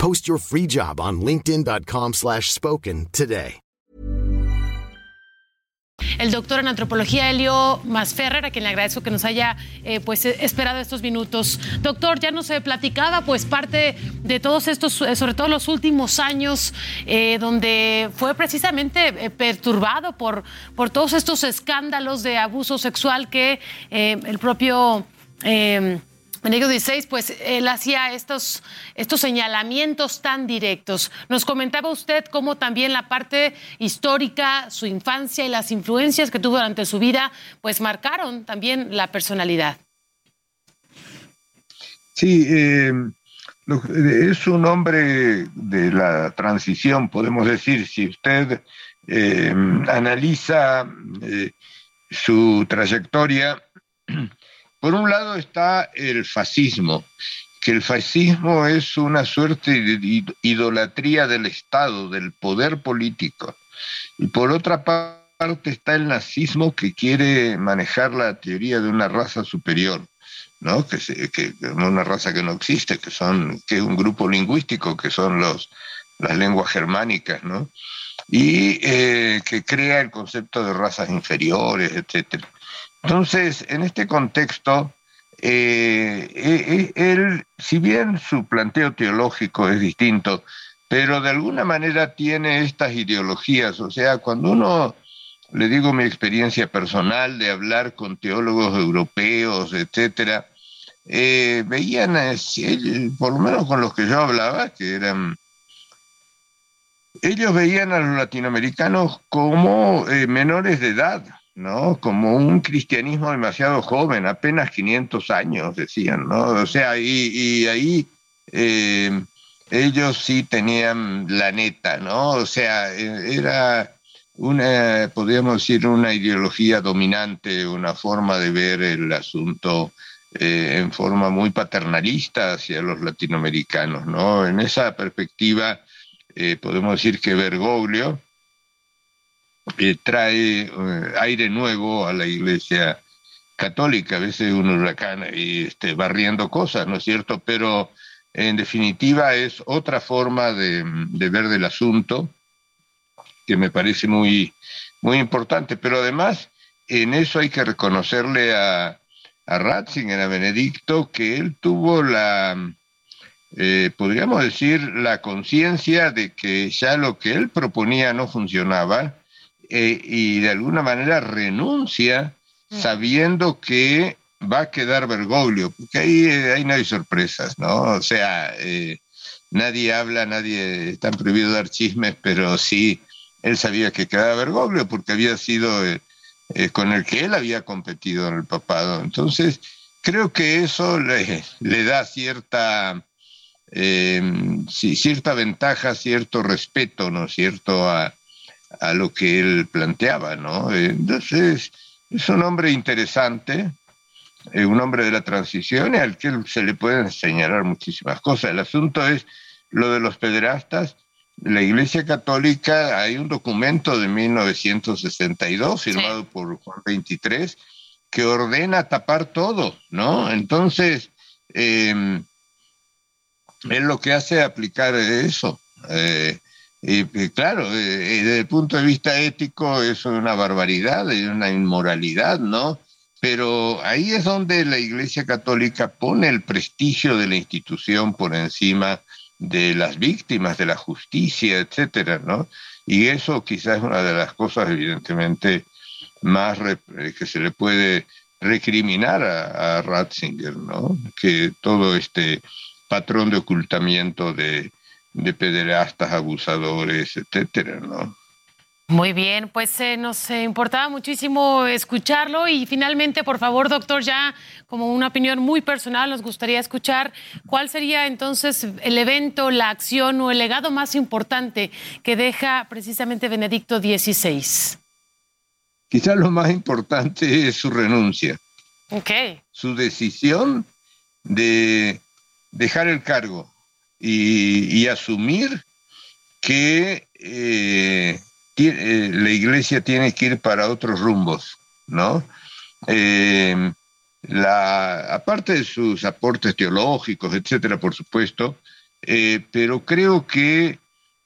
Post your free job on linkedin.com/spoken today. el doctor en antropología Helio Masferrer, a quien le agradezco que nos haya eh, pues, esperado estos minutos. Doctor, ya nos platicaba pues parte de todos estos, eh, sobre todo los últimos años, eh, donde fue precisamente perturbado por, por todos estos escándalos de abuso sexual que el propio Benedicto XVI, pues él hacía estos, estos señalamientos tan directos. Nos comentaba usted cómo también la parte histórica, su infancia y las influencias que tuvo durante su vida, pues marcaron también la personalidad. Sí, eh, es un hombre de la transición, podemos decir, si usted eh, analiza eh, su trayectoria, (clears throat) por un lado está el fascismo, que el fascismo es una suerte de idolatría del Estado, del poder político. Y por otra parte está el nazismo que quiere manejar la teoría de una raza superior. ¿no? Que, una raza que no existe, que son que es un grupo lingüístico, que son los, las lenguas germánicas, ¿no? y eh, que crea el concepto de razas inferiores, etc. Entonces, en este contexto, eh, eh, él, si bien su planteo teológico es distinto, pero de alguna manera tiene estas ideologías, o sea, cuando uno le digo mi experiencia personal de hablar con teólogos europeos, etcétera, eh, veían, por lo menos con los que yo hablaba, que eran, ellos veían a los latinoamericanos como eh, menores de edad, ¿no? Como un cristianismo demasiado joven, apenas 500 años, decían, ¿no? O sea, y, ahí eh, ellos sí tenían la neta, ¿no? O sea, era una, podríamos decir, una ideología dominante, una forma de ver el asunto eh, en forma muy paternalista hacia los latinoamericanos. ¿no? En esa perspectiva, eh, podemos decir que Bergoglio eh, trae aire nuevo a la Iglesia católica, a veces un huracán y este, barriendo cosas, ¿no es cierto? Pero en definitiva es otra forma de, de ver del asunto que me parece muy, muy importante, pero además en eso hay que reconocerle a, a Ratzinger, a Benedicto, que él tuvo la, eh, podríamos decir, la conciencia de que ya lo que él proponía no funcionaba eh, y de alguna manera renuncia mm. sabiendo que va a quedar Bergoglio, porque ahí, eh, ahí no hay sorpresas, ¿no? O sea, nadie habla, nadie, están prohibido dar chismes, pero sí, él sabía que quedaba Bergoglio porque había sido eh, con el que él había competido en el papado. Entonces, creo que eso le, da cierta, eh, cierta ventaja, cierto respeto, ¿no es cierto?, a, lo que él planteaba, ¿no? Entonces, es un hombre interesante, eh, un hombre de la transición y al que se le pueden señalar muchísimas cosas. El asunto es lo de los pederastas la Iglesia Católica, hay un documento de 1962 firmado por Juan XXIII que ordena tapar todo, ¿no? Entonces, eh, él lo que hace es aplicar eso. Eh, y, claro, eh, desde el punto de vista ético es una barbaridad, es una inmoralidad, ¿no? Pero ahí es donde la Iglesia Católica pone el prestigio de la institución por encima de las víctimas, de la justicia, etcétera, ¿no? Y eso quizás es una de las cosas, evidentemente, más eh, que se le puede recriminar a, Ratzinger, ¿no? Que todo este patrón de ocultamiento de, de pederastas, abusadores, etcétera, ¿no? Muy bien, pues eh, nos eh, importaba muchísimo escucharlo y finalmente, por favor, doctor, ya como una opinión muy personal, nos gustaría escuchar cuál sería entonces el evento, la acción o el legado más importante que deja precisamente Benedicto XVI. Quizás lo más importante es su renuncia. Su decisión de dejar el cargo y, asumir que... Eh, eh, la iglesia tiene que ir para otros rumbos, ¿no? Eh, aparte de sus aportes teológicos, etcétera, por supuesto, pero creo que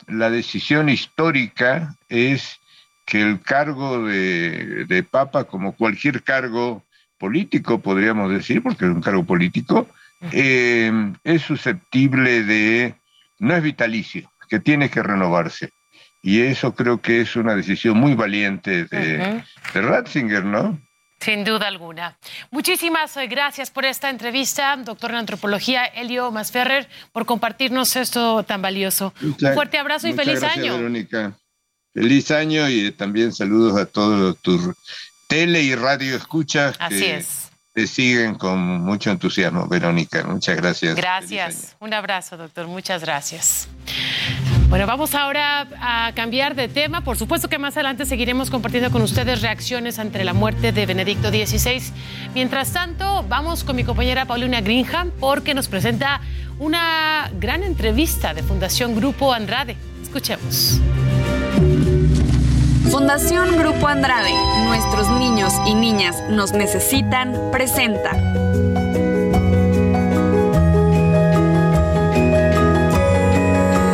la decisión histórica es que el cargo de, papa, como cualquier cargo político, podríamos decir, porque es un cargo político, es susceptible de, no es vitalicio, que tiene que renovarse. Y eso creo que es una decisión muy valiente de, Ratzinger, ¿no? Sin duda alguna. Muchísimas eh, gracias por esta entrevista, doctor en antropología Elio Masferrer, por compartirnos esto tan valioso. Un fuerte abrazo y feliz año. Verónica. Feliz año y también saludos a todos tus tele y radio escuchas. Así es. Te siguen con mucho entusiasmo, Verónica. Muchas gracias. Gracias. Un abrazo, doctor. Muchas gracias. Bueno, vamos ahora a cambiar de tema. Por supuesto que más adelante seguiremos compartiendo con ustedes reacciones ante la muerte de Benedicto XVI. Mientras tanto, vamos con mi compañera Paulina Greenham porque nos presenta una gran entrevista de Fundación Grupo Andrade. Escuchemos. Fundación Grupo Andrade, nuestros niños y niñas nos necesitan, presenta.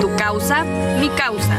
Tu causa, mi causa.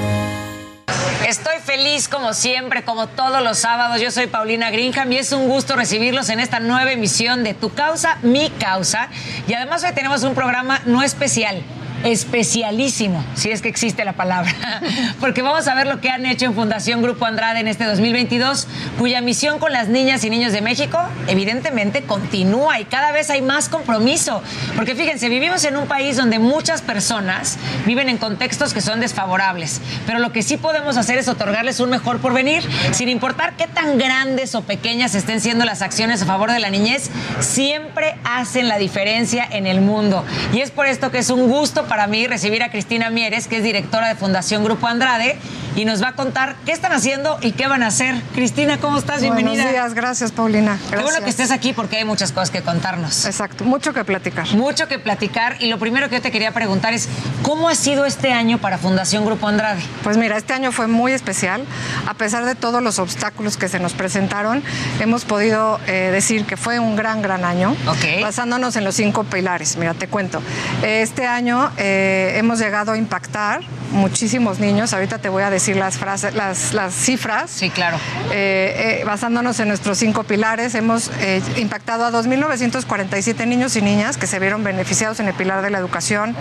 Estoy feliz como siempre, como todos los sábados. Yo soy Paulina Greenham y es un gusto recibirlos en esta nueva emisión de Tu causa, mi causa. Y además hoy tenemos un programa no especial especialísimo, si es que existe la palabra, (laughs) porque vamos a ver lo que han hecho en Fundación Grupo Andrade en este 2022, cuya misión con las niñas y niños de México evidentemente continúa y cada vez hay más compromiso, porque fíjense, vivimos en un país donde muchas personas viven en contextos que son desfavorables, pero lo que sí podemos hacer es otorgarles un mejor porvenir, sin importar qué tan grandes o pequeñas estén siendo las acciones a favor de la niñez, siempre hacen la diferencia en el mundo. Y es por esto que es un gusto para mí recibir a Cristina Mieres, que es directora de Fundación Grupo Andrade, y nos va a contar qué están haciendo y qué van a hacer. Cristina, ¿cómo estás? Bienvenida. Buenos días, gracias Paulina. Qué bueno que estés aquí porque hay muchas cosas que contarnos. Exacto, mucho que platicar. Mucho que platicar y lo primero que yo te quería preguntar es, ¿cómo ha sido este año para Fundación Grupo Andrade? Pues mira, este año fue muy especial. A pesar de todos los obstáculos que se nos presentaron, hemos podido eh, decir que fue un gran, gran año. Ok. Basándonos en los cinco pilares. Mira, te cuento. Este año eh, hemos llegado a impactar muchísimos niños. Ahorita te voy a decir las, frases, las, las cifras. Sí, claro. Eh, eh, basándonos en nuestros cinco pilares, hemos impactado a 2.947 niños y niñas que se vieron beneficiados en el pilar de la educación,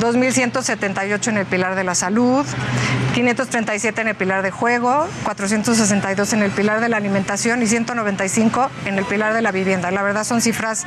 2.178 en el pilar de la salud, 537 en el pilar de juego, 462 en el pilar de la alimentación y 195 en el pilar de la vivienda. La verdad son cifras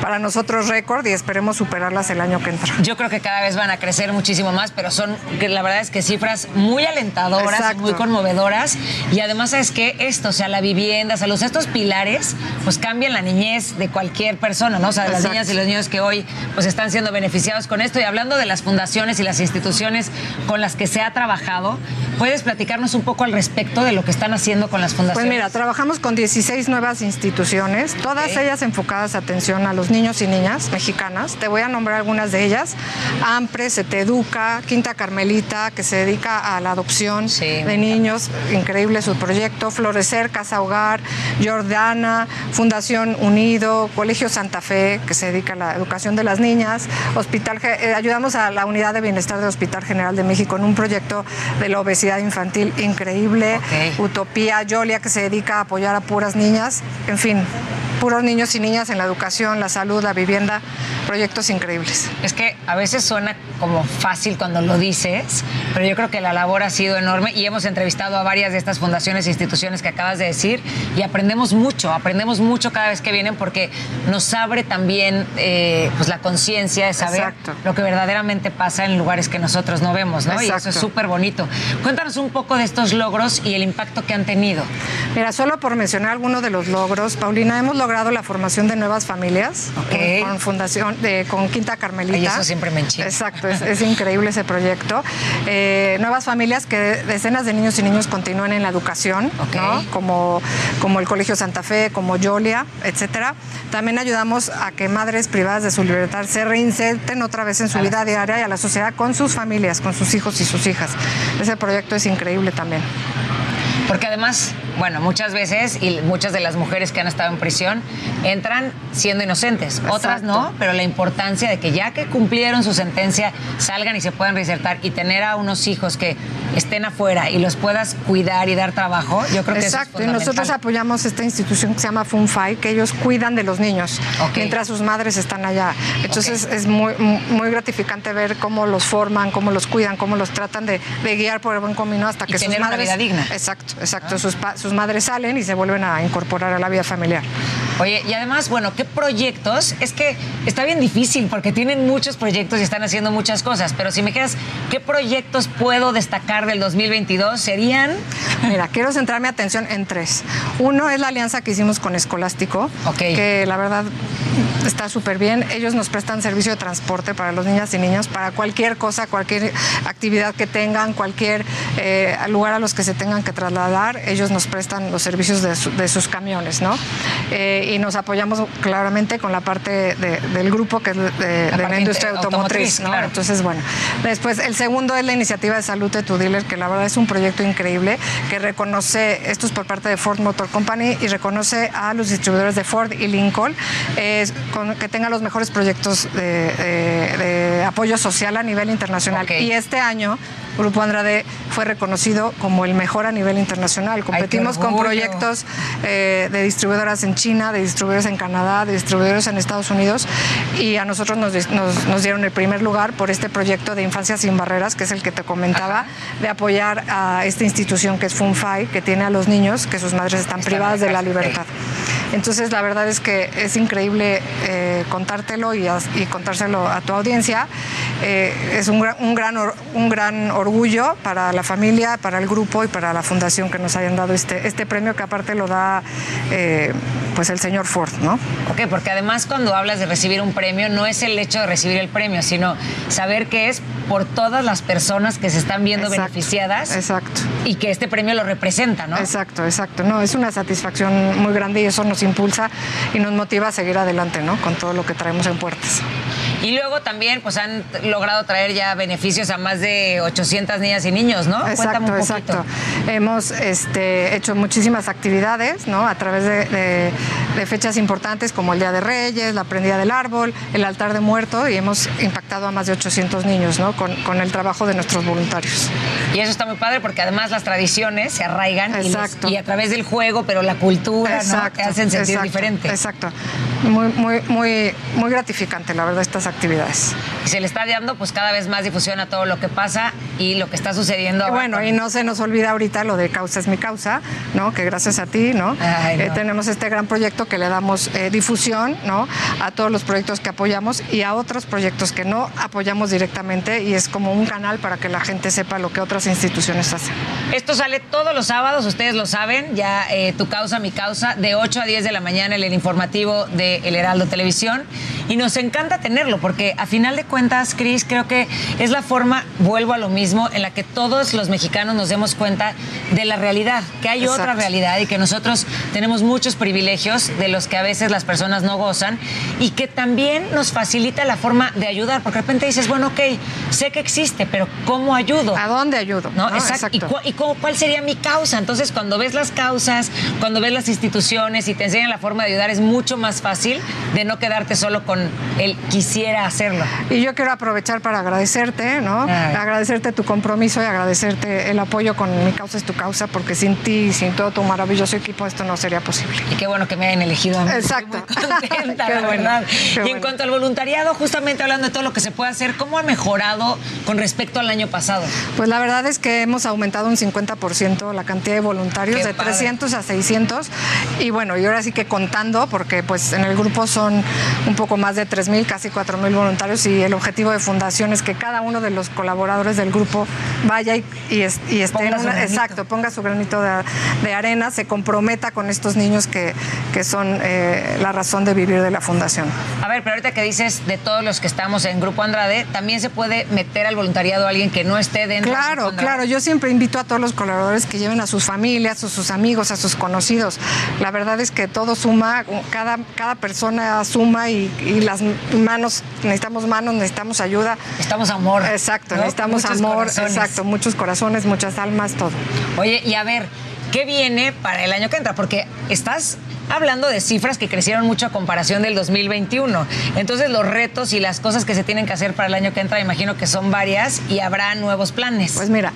para nosotros récord y esperemos superarlas el año que entra. Yo creo que cada vez van a crecer muchísimo más, pero son, la verdad es que cifras muy alentadoras, Exacto. muy conmovedoras. Y además es que esto, o sea, la vivienda, salud, estos pilares, pues cambian la niñez de cualquier persona, ¿no? O sea, de las niñas y los niños que hoy pues están siendo beneficiados con esto. Y hablando de las fundaciones y las instituciones con las que se ha trabajado, ¿puedes platicarnos un poco al respecto de lo que están haciendo con las Pues fundaciones? mira, trabajamos con 16 nuevas instituciones, todas ellas enfocadas a atención a los niños y niñas mexicanas. Te voy a nombrar algunas de ellas. AMPRE, Se Te Educa, Quinta Carmelita, que se dedica a la adopción de niños, increíble su proyecto. Florecer, Casa Hogar, Jordana, Fundación Unido, Colegio Santa Fe, que se dedica a la educación de las niñas. Hospital, eh, ayudamos a la Unidad de Bienestar del Hospital General de México en un proyecto de la obesidad infantil increíble. Utopía, Yolia, que se dedica a apoyar a puras niñas. En fin, puros niños y niñas en la educación, la salud, la vivienda. Proyectos increíbles. Es que a veces suena como fácil cuando lo dices, pero yo creo que la labor ha sido enorme y hemos entrevistado a varias de estas fundaciones e instituciones que acabas de decir y aprendemos mucho, aprendemos mucho cada vez que vienen porque nos abre también eh, pues la conciencia de saber Exacto. lo que verdaderamente pasa en lugares que nosotros no vemos, ¿no? Y eso es Exacto. súper bonito. Cuéntanos un poco de estos logros y el impacto que han tenido. Mira, solo por mencionar algunos de los logros, Paulina, hemos logrado la formación de nuevas familias Ok. con, con fundación de con Quinta Carmelita. Ay, eso siempre me enchina. Exacto, es, es increíble ese proyecto. Eh, nuevas familias que decenas de niños y niños continúen en la educación, ¿no? como, como el Colegio Santa Fe, como Yolia, etcétera. También ayudamos a que madres privadas de su libertad se reinserten otra vez en su vida diaria y a la sociedad con sus familias, con sus hijos y sus hijas. Ese proyecto es increíble también. Porque además, bueno, muchas veces, y muchas de las mujeres que han estado en prisión, entran siendo inocentes. Otras no, pero la importancia de que ya que cumplieron su sentencia, salgan y se puedan reinsertar y tener a unos hijos que estén afuera y los puedas cuidar y dar trabajo, yo creo que eso es Exacto, y nosotros apoyamos esta institución que se llama FUNFAI, que ellos cuidan de los niños mientras sus madres están allá. Entonces es muy, muy gratificante ver cómo los forman, cómo los cuidan, cómo los tratan de, de guiar por el buen camino hasta Y que sus tener una madres. vida digna. Exacto, exacto. Sus, pa- sus madres salen y se vuelven a incorporar a la vida familiar. Oye, y además, bueno, ¿qué proyectos? Es que está bien difícil porque tienen muchos proyectos y están haciendo muchas cosas, pero si me quedas, ¿qué proyectos puedo destacar del 2022? ¿Serían? Mira, quiero centrar mi atención en tres. Uno es la alianza que hicimos con Escolástico, que la verdad está súper bien. Ellos nos prestan servicio de transporte para los niñas y niños, para cualquier cosa, cualquier actividad que tengan, cualquier eh, lugar a los que se tengan que trasladar, ellos nos prestan los servicios de, su- de sus camiones, ¿no? Eh, y nos apoyamos claramente con la parte de- del grupo que es de, de la, industria automotriz, automotriz, ¿no? claro. Entonces, bueno. Después, el segundo es la iniciativa de salud de tu dealer, que la verdad es un proyecto increíble, que reconoce, esto es por parte de Ford Motor Company, y reconoce a los distribuidores de Ford y Lincoln, eh, con- que tengan los mejores proyectos de, de- de apoyo social a nivel internacional. Y este año, Grupo Andrade fue reconocido como el mejor a nivel internacional. Competimos con proyectos eh, de distribuidoras en China, de distribuidores en Canadá, de distribuidores en Estados Unidos y a nosotros nos, dis- nos- nos dieron el primer lugar por este proyecto de Infancia sin Barreras, que es el que te comentaba, de apoyar a esta institución que es FUNFAI, que tiene a los niños que sus madres están privadas de la libertad. Entonces, la verdad es que es increíble eh, contártelo y, contárselo a tu audiencia. Eh, es un un, gran un gran orgullo para la familia, para el grupo y para la fundación que nos hayan dado este, este premio, que aparte lo da eh, pues el señor Ford, ¿no? Ok, porque además cuando hablas de recibir un premio, no es el hecho de recibir el premio, sino saber que es por todas las personas que se están viendo Exacto, beneficiadas. Exacto. Y que este premio lo representa, ¿no? Exacto, exacto. No, es una satisfacción muy grande y eso nos impulsa y nos motiva a seguir adelante, ¿no? Con todo lo que traemos en puertas. Y luego también pues han logrado traer ya beneficios a más de 800 niñas y niños, ¿no? Exacto, un exacto. Hemos este, hecho muchísimas actividades, ¿no? A través de, de- de fechas importantes como el Día de Reyes, la prendida del árbol, el altar de muerto y hemos impactado a más de 800 niños, ¿no? Con, con el trabajo de nuestros voluntarios. Y eso está muy padre porque además las tradiciones se arraigan y a través del juego, pero la cultura, ¿no? Te hacen sentir exacto, diferente. Exacto. Muy, muy, muy, muy gratificante, la verdad, estas actividades. Y se le está dando pues cada vez más difusión a todo lo que pasa y lo que está sucediendo Y ahora bueno, y no se nos olvida ahorita lo de Causa es mi causa, ¿no? Que gracias a ti, ¿no? Ay, no. Eh, tenemos este gran proyecto que le damos eh, difusión, ¿no? A todos los proyectos que apoyamos y a otros proyectos que no apoyamos directamente y es como un canal para que la gente sepa lo que otras instituciones hacen. Esto sale todos los sábados, ustedes lo saben, ya eh, tu causa, mi causa, de 8 a 10 de la mañana en el informativo de El Heraldo Televisión. Y nos encanta tenerlo, porque a final de cuentas, Cris, creo que es la forma, vuelvo a lo mismo, en la que todos los mexicanos nos demos cuenta de la realidad, que hay otra realidad y que nosotros tenemos muchos privilegios de los que a veces las personas no gozan y que también nos facilita la forma de ayudar, porque de repente dices, bueno, ok, sé que existe, pero ¿cómo ayudo? ¿A dónde ayudo? ¿No? ¿no? Exacto. ¿Y, cu- y cuál sería mi causa? Entonces, cuando ves las causas, cuando ves las instituciones y te enseñan la forma de ayudar, es mucho más fácil de no quedarte solo con el quisiera hacerlo. Y yo quiero aprovechar para agradecerte, ¿no? Ay. Agradecerte tu compromiso y agradecerte el apoyo con Mi Causa es tu Causa, porque sin ti y sin todo tu maravilloso equipo esto no sería posible. Y qué bueno que me hayan elegido a mí. Exacto. Estoy muy contenta, (laughs) la bueno, verdad. qué Y en bueno. cuanto al voluntariado, justamente hablando de todo lo que se puede hacer, ¿cómo ha mejorado con respecto al año pasado? Pues la verdad es que hemos aumentado un 50% la cantidad de voluntarios, Qué de padre. 300 a 600. Y bueno, y ahora sí que contando, porque pues en el grupo son un poco más de 3.000, casi 4.000 voluntarios y el objetivo de fundación es que cada uno de los colaboradores del grupo vaya y, y, es- y esté Ponga en una, exacto, ponga su granito de, de arena, se comprometa con estos niños que, que son eh, la razón de vivir de la fundación. A ver, pero ahorita que dices de todos los que estamos en Grupo Andrade, también se puede meter al voluntariado a alguien que no esté dentro Claro, Andrade? claro. Yo siempre invito a todos los colaboradores que lleven a sus familias, a sus amigos, a sus conocidos. La verdad es que todo suma, cada, cada persona suma y, y las manos, necesitamos manos, necesitamos ayuda. Necesitamos amor. Exacto, ¿no? necesitamos Muchos amor, corazones. exacto, muchos corazones, muchas almas, todo. Oye, y a ver, ¿qué viene para el año que entra? Porque estás hablando de cifras que crecieron mucho a comparación del 2021. Entonces, los retos y las cosas que se tienen que hacer para el año que entra, imagino que son varias y habrá nuevos planes. Pues mira,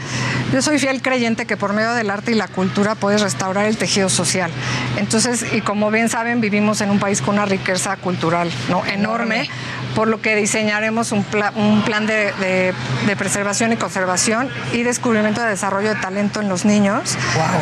yo soy fiel creyente que por medio del arte y la cultura puedes restaurar el tejido social. Entonces, y como bien saben, vivimos en un país con una riqueza cultural ¿no? enorme. Por lo que diseñaremos un, un plan de, preservación y conservación y descubrimiento de desarrollo de talento en los niños.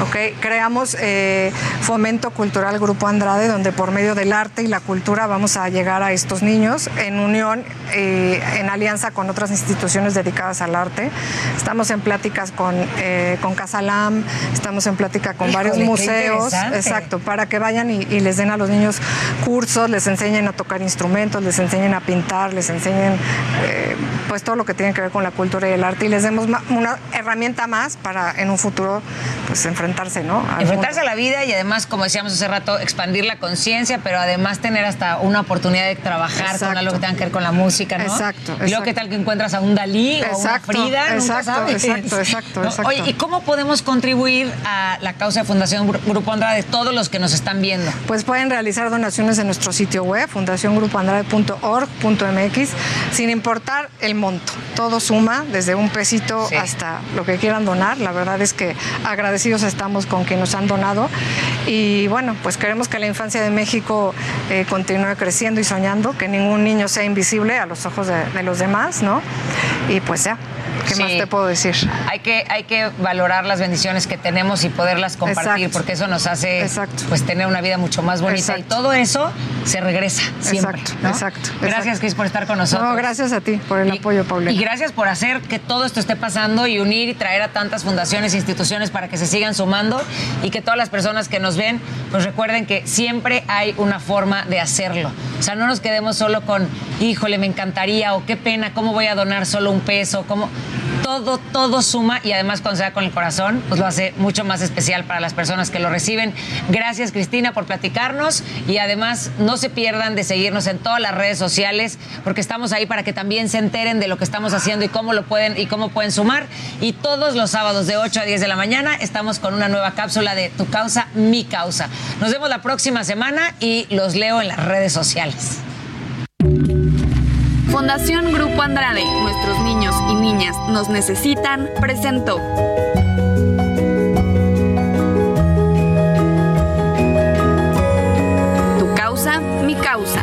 Okay. Creamos eh, Fomento Cultural Grupo Andrade, donde por medio del arte y la cultura vamos a llegar a estos niños en unión, eh, en alianza con otras instituciones dedicadas al arte. Estamos en pláticas con, eh, con Casalam, estamos en plática con varios museos, exacto, para que vayan y, les den a los niños cursos, les enseñen a tocar instrumentos, les enseñen a pintar, les enseñen eh, pues todo lo que tiene que ver con la cultura y el arte y les demos una herramienta más para en un futuro pues enfrentarse, ¿no? enfrentarse a la vida y además, como decíamos hace rato, expandir la conciencia, pero además tener hasta una oportunidad de trabajar con algo que tenga que ver con la música, ¿no? Exacto. Y luego, ¿qué tal que encuentras a un Dalí o una Frida? (laughs) Exacto, exacto, exacto, exacto. Oye, ¿y cómo podemos contribuir a la causa de Fundación Grupo Andrade, todos los que nos están viendo? Pues pueden realizar donaciones en nuestro sitio web, fundaciongrupoandrade.org.mx, sin importar el monto. Todo suma, desde un pesito hasta lo que quieran donar. La verdad es que agradecidos estamos con quienes nos han donado. Y bueno, pues queremos que la infancia de México eh, continúe creciendo y soñando, que ningún niño sea invisible a los ojos de, de los demás, ¿no? Y pues ya, ¿Qué más te puedo decir? Hay que, hay que valorar las bendiciones que tenemos y poderlas compartir, porque eso nos hace pues tener una vida mucho más bonita. Y todo eso se regresa siempre. Exacto, exacto. Gracias, Cris, por estar con nosotros. No, gracias a ti por el apoyo, Paulina. Y gracias por hacer que todo esto esté pasando y unir y traer a tantas fundaciones e instituciones para que se sigan sumando y que todas las personas que nos ven, pues recuerden que siempre hay una forma de hacerlo. O sea, no nos quedemos solo con, híjole, me encantaría o qué pena, ¿cómo voy a donar solo un peso? ¿Cómo? Todo, todo suma y además cuando se da con el corazón, pues lo hace mucho más especial para las personas que lo reciben. Gracias Cristina por platicarnos y además no se pierdan de seguirnos en todas las redes sociales porque estamos ahí para que también se enteren de lo que estamos haciendo y cómo lo pueden y cómo pueden sumar. Y todos los sábados de 8 a 10 de la mañana estamos con una nueva cápsula de Tu causa, mi causa. Nos vemos la próxima semana y los leo en las redes sociales. Fundación Grupo Andrade, nuestros niños y niñas nos necesitan, presentó. Tu causa, mi causa.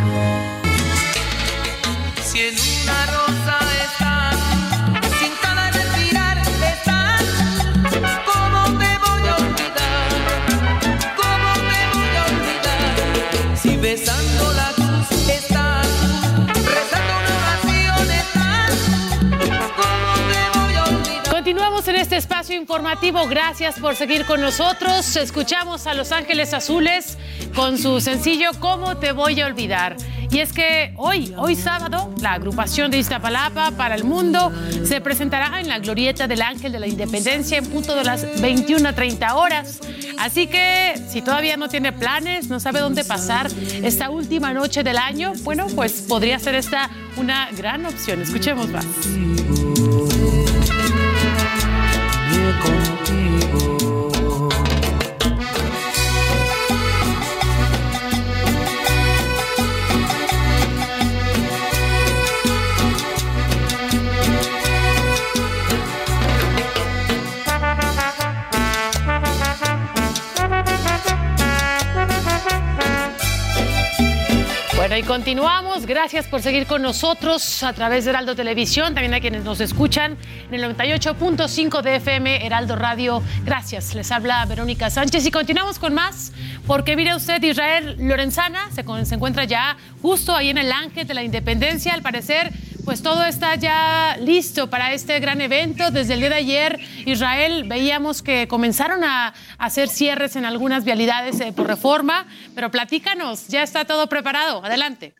Espacio informativo. Gracias por seguir con nosotros. Escuchamos a Los Ángeles Azules con su sencillo ¿Cómo te voy a olvidar? Y es que hoy, hoy sábado, la agrupación de Iztapalapa para el mundo se presentará en la Glorieta del Ángel de la Independencia en punto de las 21.30 horas. Así que si todavía no tiene planes, no sabe dónde pasar esta última noche del año, bueno, pues podría ser esta una gran opción. Escuchemos más. Y continuamos. Gracias por seguir con nosotros a través de Heraldo Televisión, también a quienes nos escuchan en el 98.5 de FM Heraldo Radio. Gracias. Les habla Verónica Sánchez y continuamos con más, porque mire usted, Israel Lorenzana se, se encuentra ya justo ahí en el Ángel de la Independencia. Al parecer, pues todo está ya listo para este gran evento. Desde el día de ayer, Israel, veíamos que comenzaron a hacer cierres en algunas vialidades eh, por reforma, pero platícanos, ya está todo preparado. Adelante.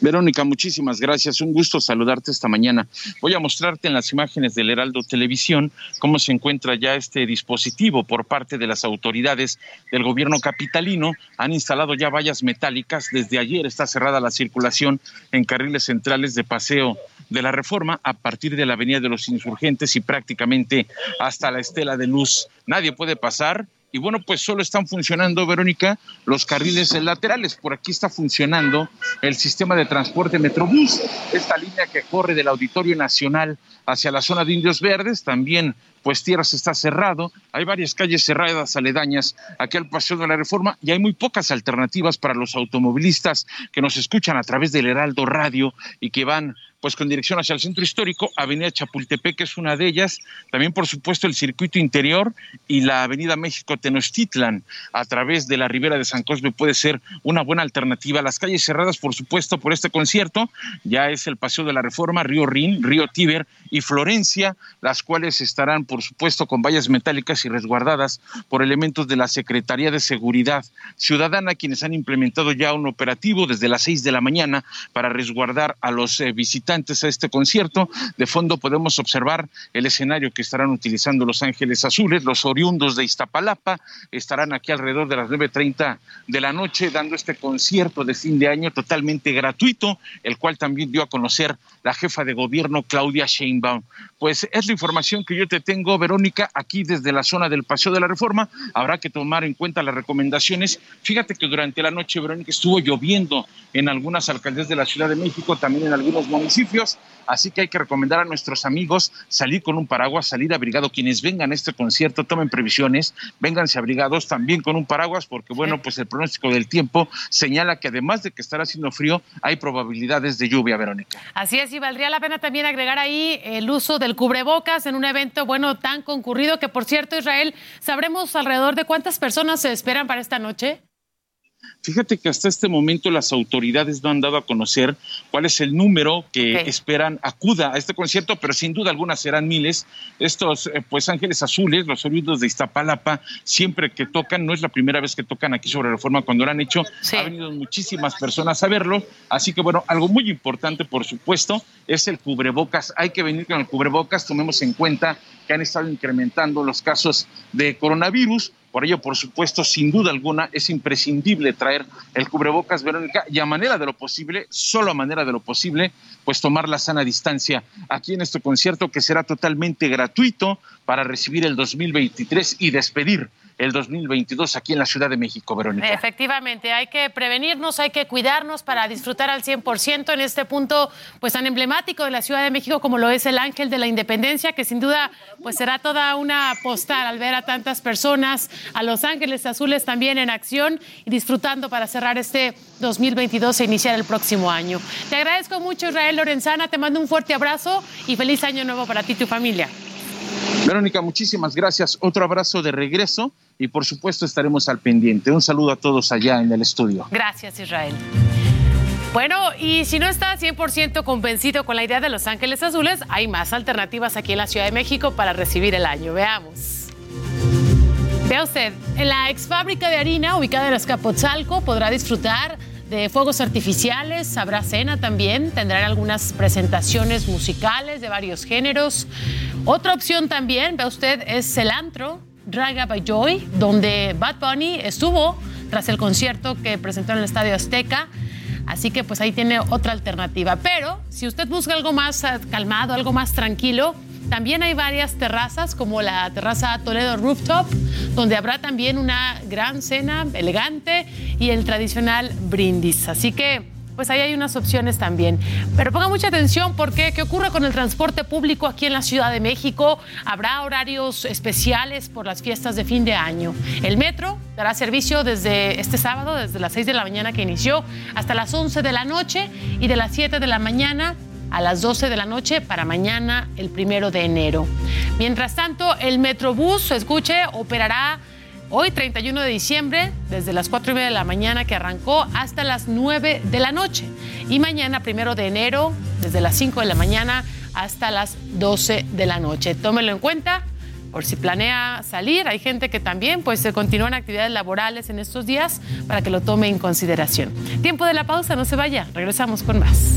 Verónica, muchísimas gracias. Un gusto saludarte esta mañana. Voy a mostrarte en las imágenes del Heraldo Televisión cómo se encuentra ya este dispositivo por parte de las autoridades del gobierno capitalino. Han instalado ya vallas metálicas. Desde ayer está cerrada la circulación en carriles centrales de paseo de la reforma a partir de la Avenida de los Insurgentes y prácticamente hasta la Estela de Luz. Nadie puede pasar y bueno, pues solo están funcionando, Verónica, los carriles laterales. Por aquí está funcionando el sistema de transporte Metrobús, esta línea que corre del Auditorio Nacional hacia la zona de Indios Verdes, también pues Tierras está cerrado, hay varias calles cerradas aledañas aquí al Paseo de la Reforma y hay muy pocas alternativas para los automovilistas que nos escuchan a través del Heraldo Radio y que van pues con dirección hacia el centro histórico, Avenida Chapultepec es una de ellas, también por supuesto el circuito interior y la Avenida México Tenochtitlan a través de la Ribera de San Cosme puede ser una buena alternativa. Las calles cerradas, por supuesto, por este concierto, ya es el Paseo de la Reforma, Río Rin, Río Tíber y Florencia, las cuales estarán, por supuesto, con vallas metálicas y resguardadas por elementos de la Secretaría de Seguridad Ciudadana, quienes han implementado ya un operativo desde las seis de la mañana para resguardar a los eh, visitantes a este concierto. De fondo podemos observar el escenario que estarán utilizando Los Ángeles Azules, los oriundos de Iztapalapa, estarán aquí alrededor de las 9.30 de la noche dando este concierto de fin de año totalmente gratuito, el cual también dio a conocer la jefa de gobierno Claudia Sheinbaum. Pues es la información que yo te tengo, Verónica, aquí desde la zona del Paseo de la Reforma. Habrá que tomar en cuenta las recomendaciones. Fíjate que durante la noche, Verónica, estuvo lloviendo en algunas alcaldías de la Ciudad de México, también en algunos municipios así que hay que recomendar a nuestros amigos salir con un paraguas, salir abrigado. Quienes vengan a este concierto, tomen previsiones, vénganse abrigados también con un paraguas, porque bueno, pues el pronóstico del tiempo señala que además de que estará haciendo frío, hay probabilidades de lluvia, Verónica. Así es, y valdría la pena también agregar ahí el uso del cubrebocas en un evento, bueno, tan concurrido que, por cierto, Israel, ¿sabremos alrededor de cuántas personas se esperan para esta noche? Fíjate que hasta este momento las autoridades no han dado a conocer cuál es el número que esperan acuda a este concierto, pero sin duda alguna serán miles. Estos, eh, pues, Ángeles Azules, los oídos de Iztapalapa, siempre que tocan, no es la primera vez que tocan aquí sobre Reforma, cuando lo han hecho, ha venido muchísimas personas a verlo. Así que, bueno, algo muy importante, por supuesto, es el cubrebocas. Hay que venir con el cubrebocas, tomemos en cuenta que han estado incrementando los casos de coronavirus por ello, por supuesto, sin duda alguna, es imprescindible traer el cubrebocas, Verónica, y a manera de lo posible, solo a manera de lo posible, pues tomar la sana distancia aquí en este concierto que será totalmente gratuito para recibir el 2023 y despedir el 2022 aquí en la Ciudad de México, Verónica. Efectivamente, hay que prevenirnos, hay que cuidarnos para disfrutar al 100% en este punto pues tan emblemático de la Ciudad de México como lo es el Ángel de la Independencia, que sin duda pues será toda una postal al ver a tantas personas, a Los Ángeles Azules también en acción y disfrutando para cerrar este 2022 e iniciar el próximo año. Te agradezco mucho Israel Lorenzana, te mando un fuerte abrazo y feliz año nuevo para ti y tu familia. Verónica, muchísimas gracias. Otro abrazo de regreso y por supuesto estaremos al pendiente. Un saludo a todos allá en el estudio. Gracias, Israel. Bueno, y si no está 100% convencido con la idea de Los Ángeles Azules, hay más alternativas aquí en la Ciudad de México para recibir el año. Veamos. Vea usted, en la ex fábrica de harina ubicada en Escapotzalco podrá disfrutar de fuegos artificiales, habrá cena también, tendrán algunas presentaciones musicales de varios géneros. Otra opción también, ve usted, es el antro Draga by Joy, donde Bad Bunny estuvo tras el concierto que presentó en el Estadio Azteca. Así que pues ahí tiene otra alternativa. Pero si usted busca algo más eh, calmado, algo más tranquilo, también hay varias terrazas como la terraza Toledo Rooftop, donde habrá también una gran cena elegante y el tradicional brindis. Así que pues ahí hay unas opciones también. Pero ponga mucha atención porque ¿qué ocurre con el transporte público aquí en la Ciudad de México? Habrá horarios especiales por las fiestas de fin de año. El metro dará servicio desde este sábado, desde las 6 de la mañana que inició, hasta las 11 de la noche y de las 7 de la mañana a las 12 de la noche para mañana, el primero de enero. Mientras tanto, el Metrobús, escuche, operará hoy, 31 de diciembre, desde las 4 y media de la mañana que arrancó hasta las 9 de la noche. Y mañana, primero de enero, desde las 5 de la mañana hasta las 12 de la noche. Tómelo en cuenta por si planea salir. Hay gente que también pues se continúan actividades laborales en estos días para que lo tome en consideración. Tiempo de la pausa, no se vaya. Regresamos con más.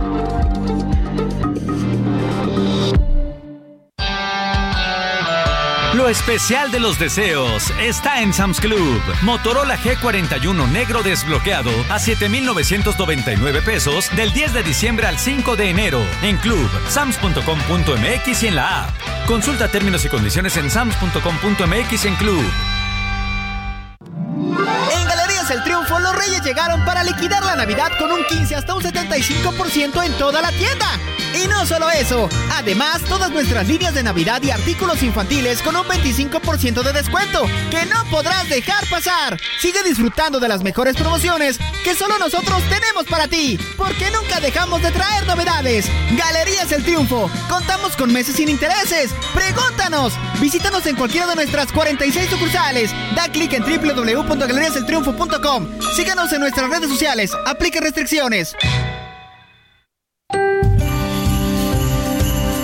Lo especial de los deseos está en Sam's Club. Motorola G41 negro desbloqueado a 7,999 pesos del 10 de diciembre al 5 de enero. En Club, sams.com.mx y en la app. Consulta términos y condiciones en sams.com.mx en Club. Reyes llegaron para liquidar la Navidad con un 15 hasta un 75% en toda la tienda. Y no solo eso, además todas nuestras líneas de Navidad y artículos infantiles con un 25% de descuento que no podrás dejar pasar. Sigue disfrutando de las mejores promociones que solo nosotros tenemos para ti, porque nunca dejamos de traer novedades. Galerías El Triunfo, contamos con meses sin intereses. Pregúntanos, visítanos en cualquiera de nuestras 46 sucursales. Da clic en www.galeriaseltriunfo.com. Síganos en nuestras redes sociales, aplique restricciones.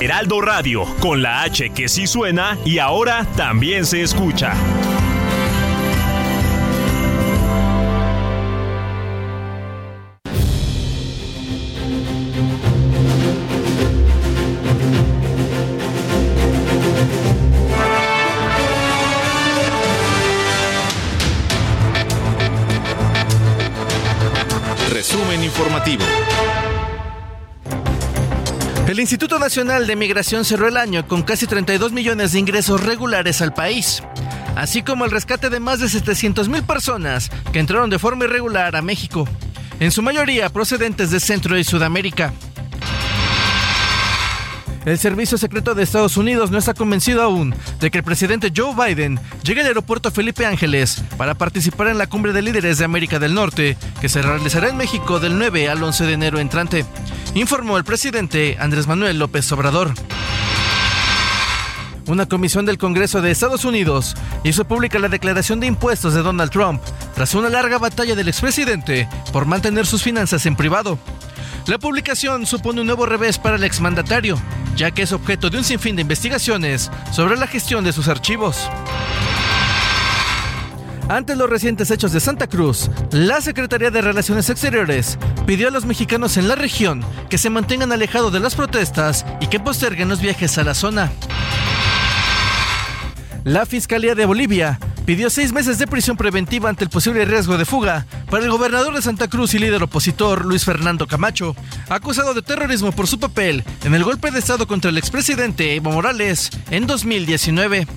Heraldo Radio, con la H que sí suena y ahora también se escucha. El Instituto Nacional de Migración cerró el año con casi 32 millones de ingresos regulares al país, así como el rescate de más de 700 mil personas que entraron de forma irregular a México, en su mayoría procedentes de Centro y Sudamérica. El Servicio Secreto de Estados Unidos no está convencido aún de que el presidente Joe Biden llegue al aeropuerto Felipe Ángeles para participar en la cumbre de líderes de América del Norte, que se realizará en México del 9 al 11 de enero entrante, informó el presidente Andrés Manuel López Obrador. Una comisión del Congreso de Estados Unidos hizo pública la declaración de impuestos de Donald Trump tras una larga batalla del expresidente por mantener sus finanzas en privado. La publicación supone un nuevo revés para el exmandatario, ya que es objeto de un sinfín de investigaciones sobre la gestión de sus archivos. Ante los recientes hechos de Santa Cruz, la Secretaría de Relaciones Exteriores pidió a los mexicanos en la región que se mantengan alejados de las protestas y que posterguen los viajes a la zona. La Fiscalía de Bolivia pidió seis meses de prisión preventiva ante el posible riesgo de fuga para el gobernador de Santa Cruz y líder opositor Luis Fernando Camacho, acusado de terrorismo por su papel en el golpe de Estado contra el expresidente Evo Morales en 2019.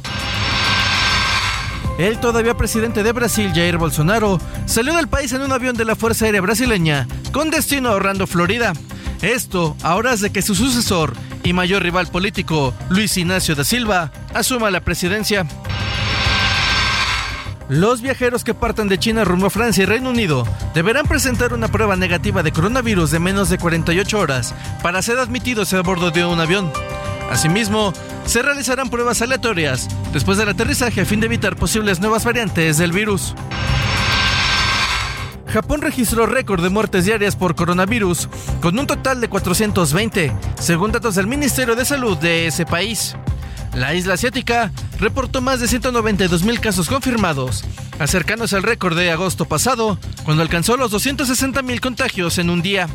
El todavía presidente de Brasil, Jair Bolsonaro, salió del país en un avión de la Fuerza Aérea Brasileña con destino a Orlando, Florida. Esto a horas de que su sucesor y mayor rival político, Luis Ignacio da Silva, asuma la presidencia. Los viajeros que partan de China rumbo a Francia y Reino Unido deberán presentar una prueba negativa de coronavirus de menos de 48 horas para ser admitidos a bordo de un avión. Asimismo, se realizarán pruebas aleatorias después del aterrizaje a fin de evitar posibles nuevas variantes del virus. Japón registró récord de muertes diarias por coronavirus, con un total de 420, según datos del Ministerio de Salud de ese país. La isla asiática reportó más de 192 mil casos confirmados, acercándose al récord de agosto pasado, cuando alcanzó los 260 mil contagios en un día.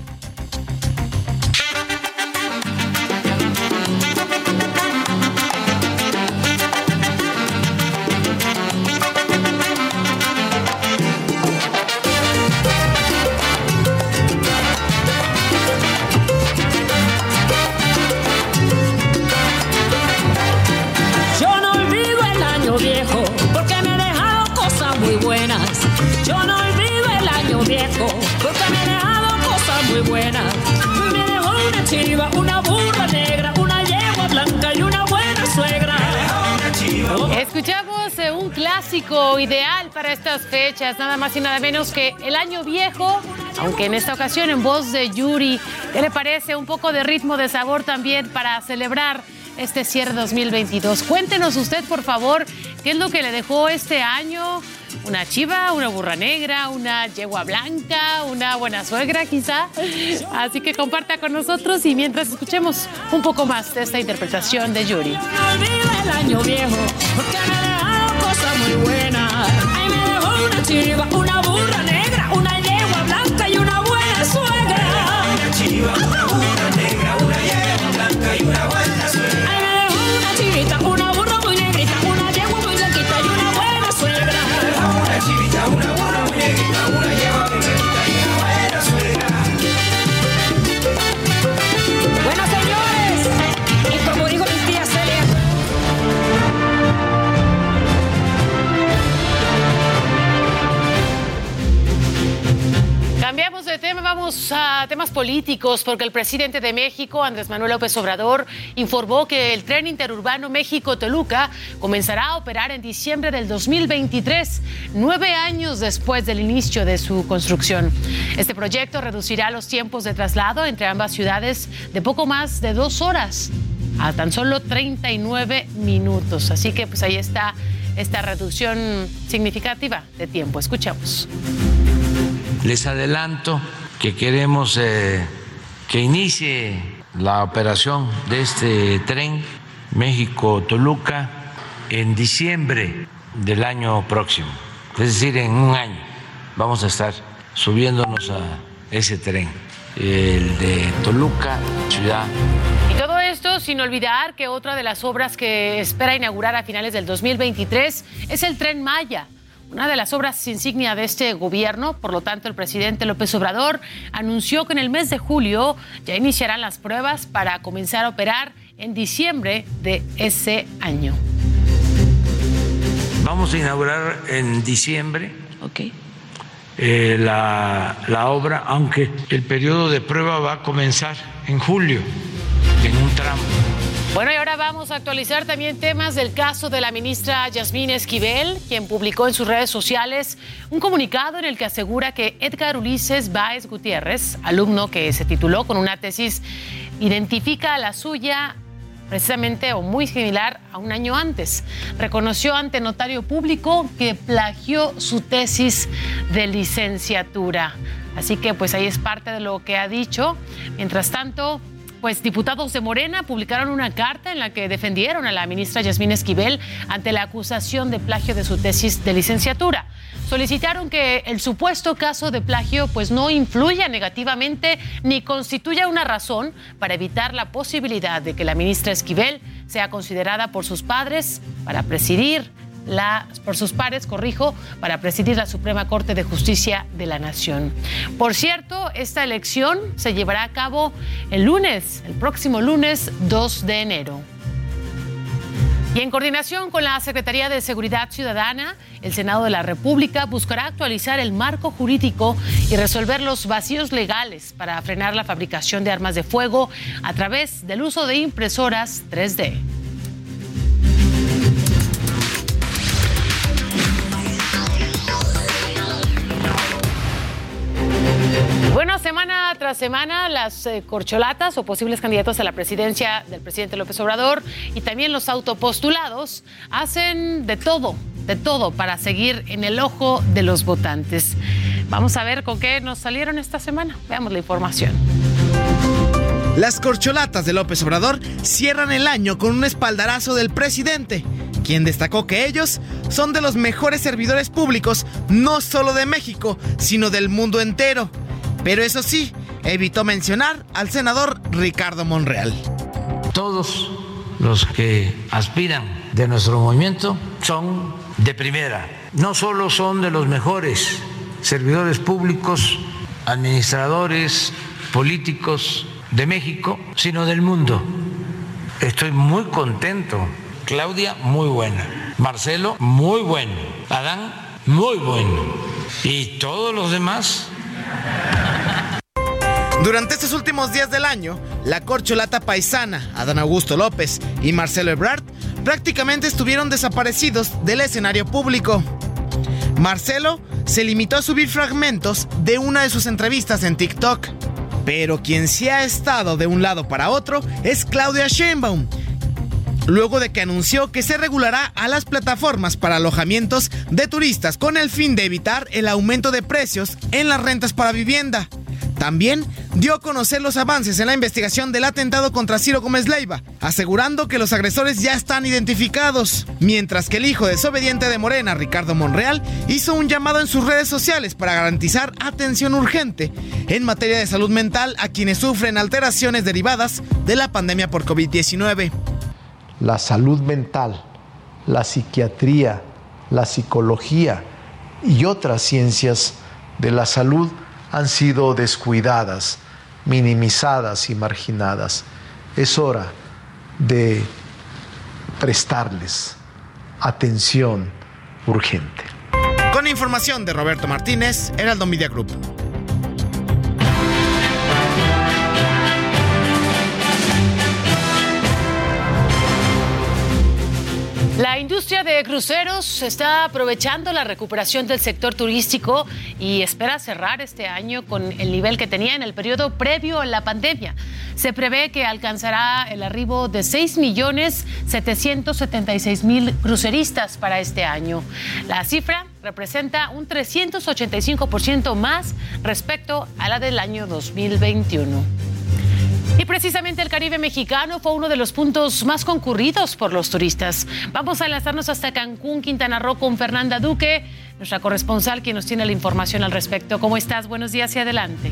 Escuchamos eh, un clásico ideal para estas fechas, nada más y nada menos que El Año Viejo, aunque en esta ocasión en voz de Yuri. ¿Qué le parece? Un poco de ritmo, de sabor también para celebrar este cierre 2022. Cuéntenos usted, por favor, qué es lo que le dejó este año. Una chiva, una burra negra, una yegua blanca, una buena suegra quizá. Así que comparta con nosotros y mientras escuchemos un poco más de esta interpretación de Yuri. Una chiva, una burra negra, vamos a temas políticos porque el presidente de México, Andrés Manuel López Obrador, informó que el tren interurbano México-Toluca comenzará a operar en diciembre del 2023, nueve años después del inicio de su construcción. Este proyecto reducirá los tiempos de traslado entre ambas ciudades de poco más de dos horas a tan solo 39 minutos. Así que pues ahí está esta reducción significativa de tiempo. Escuchemos. Les adelanto que queremos eh, que inicie la operación de este tren México-Toluca en diciembre del año próximo. Es decir, en un año vamos a estar subiéndonos a ese tren, el de Toluca, ciudad y todo esto sin olvidar que otra de las obras que espera inaugurar a finales del 2023 es el tren Maya, una de las obras insignia de este gobierno. Por lo tanto, el presidente López Obrador anunció que en el mes de julio ya iniciarán las pruebas para comenzar a operar en diciembre de ese año. Vamos a inaugurar en diciembre. Eh, la, la obra, aunque el periodo de prueba va a comenzar en julio, en un tramo. Bueno, y ahora vamos a actualizar también temas del caso de la ministra Yasmín Esquivel, quien publicó en sus redes sociales un comunicado en el que asegura que Edgar Ulises Báez Gutiérrez, alumno que se tituló con una tesis, identifica a la suya precisamente o muy similar a un año antes. Reconoció ante notario público que plagió su tesis de licenciatura. Así que pues ahí es parte de lo que ha dicho. Mientras tanto, pues diputados de Morena publicaron una carta en la que defendieron a la ministra Yasmín Esquivel ante la acusación de plagio de su tesis de licenciatura. Solicitaron que el supuesto caso de plagio pues no influya negativamente ni constituya una razón para evitar la posibilidad de que la ministra Esquivel sea considerada por sus padres para presidir la, por sus pares, corrijo, para presidir la Suprema Corte de Justicia de la Nación. Por cierto, esta elección se llevará a cabo el lunes, el próximo lunes 2 de enero. Y en coordinación con la Secretaría de Seguridad Ciudadana, el Senado de la República buscará actualizar el marco jurídico y resolver los vacíos legales para frenar la fabricación de armas de fuego a través del uso de impresoras 3D. Bueno, semana tras semana las eh, corcholatas o posibles candidatos a la presidencia del presidente López Obrador y también los autopostulados hacen de todo, de todo para seguir en el ojo de los votantes. Vamos a ver con qué nos salieron esta semana. Veamos la información. Las corcholatas de López Obrador cierran el año con un espaldarazo del presidente, quien destacó que ellos son de los mejores servidores públicos, no solo de México, sino del mundo entero. Pero eso sí, evitó mencionar al senador Ricardo Monreal. Todos los que aspiran de nuestro movimiento son de primera. No solo son de los mejores servidores públicos, administradores, políticos de México, sino del mundo. Estoy muy contento. Claudia, muy buena. Marcelo, muy bueno. Adán, muy bueno. Y todos los demás durante estos últimos días del año, la corcholata paisana, Adán Augusto López y Marcelo Ebrard prácticamente estuvieron desaparecidos del escenario público. Marcelo se limitó a subir fragmentos de una de sus entrevistas en TikTok. Pero quien sí ha estado de un lado para otro es Claudia Sheinbaum, luego de que anunció que se regulará a las plataformas para alojamientos de turistas con el fin de evitar el aumento de precios en las rentas para vivienda. También dio a conocer los avances en la investigación del atentado contra Ciro Gómez Leiva, asegurando que los agresores ya están identificados, mientras que el hijo desobediente de Morena, Ricardo Monreal, hizo un llamado en sus redes sociales para garantizar atención urgente en materia de salud mental a quienes sufren alteraciones derivadas de la pandemia por COVID-19 la salud mental, la psiquiatría, la psicología y otras ciencias de la salud han sido descuidadas, minimizadas y marginadas. Es hora de prestarles atención urgente. Con información de Roberto Martínez, Heraldo Media Group. La industria de cruceros está aprovechando la recuperación del sector turístico y espera cerrar este año con el nivel que tenía en el periodo previo a la pandemia. Se prevé que alcanzará el arribo de 6.776.000 cruceristas para este año. La cifra representa un 385% más respecto a la del año 2021. Y precisamente el Caribe mexicano fue uno de los puntos más concurridos por los turistas. Vamos a enlazarnos hasta Cancún, Quintana Roo con Fernanda Duque, nuestra corresponsal, quien nos tiene la información al respecto. ¿Cómo estás? Buenos días y adelante.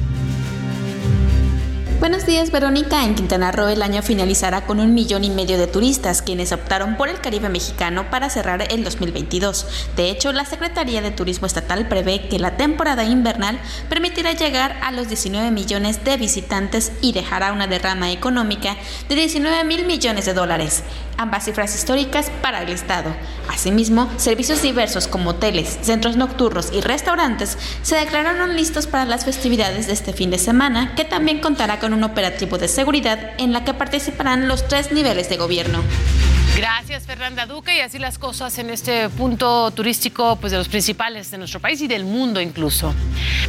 Buenos días, Verónica. En Quintana Roo el año finalizará con un millón y medio de turistas, quienes optaron por el Caribe mexicano para cerrar el 2022. De hecho, la Secretaría de Turismo Estatal prevé que la temporada invernal permitirá llegar a los 19 millones de visitantes y dejará una derrama económica de 19 mil millones de dólares, ambas cifras históricas para el Estado. Asimismo, servicios diversos como hoteles, centros nocturnos y restaurantes se declararon listos para las festividades de este fin de semana, que también contará con un operativo de seguridad en la que participarán los tres niveles de gobierno. Gracias, Fernanda Duque. Y así las cosas en este punto turístico pues, de los principales de nuestro país y del mundo incluso.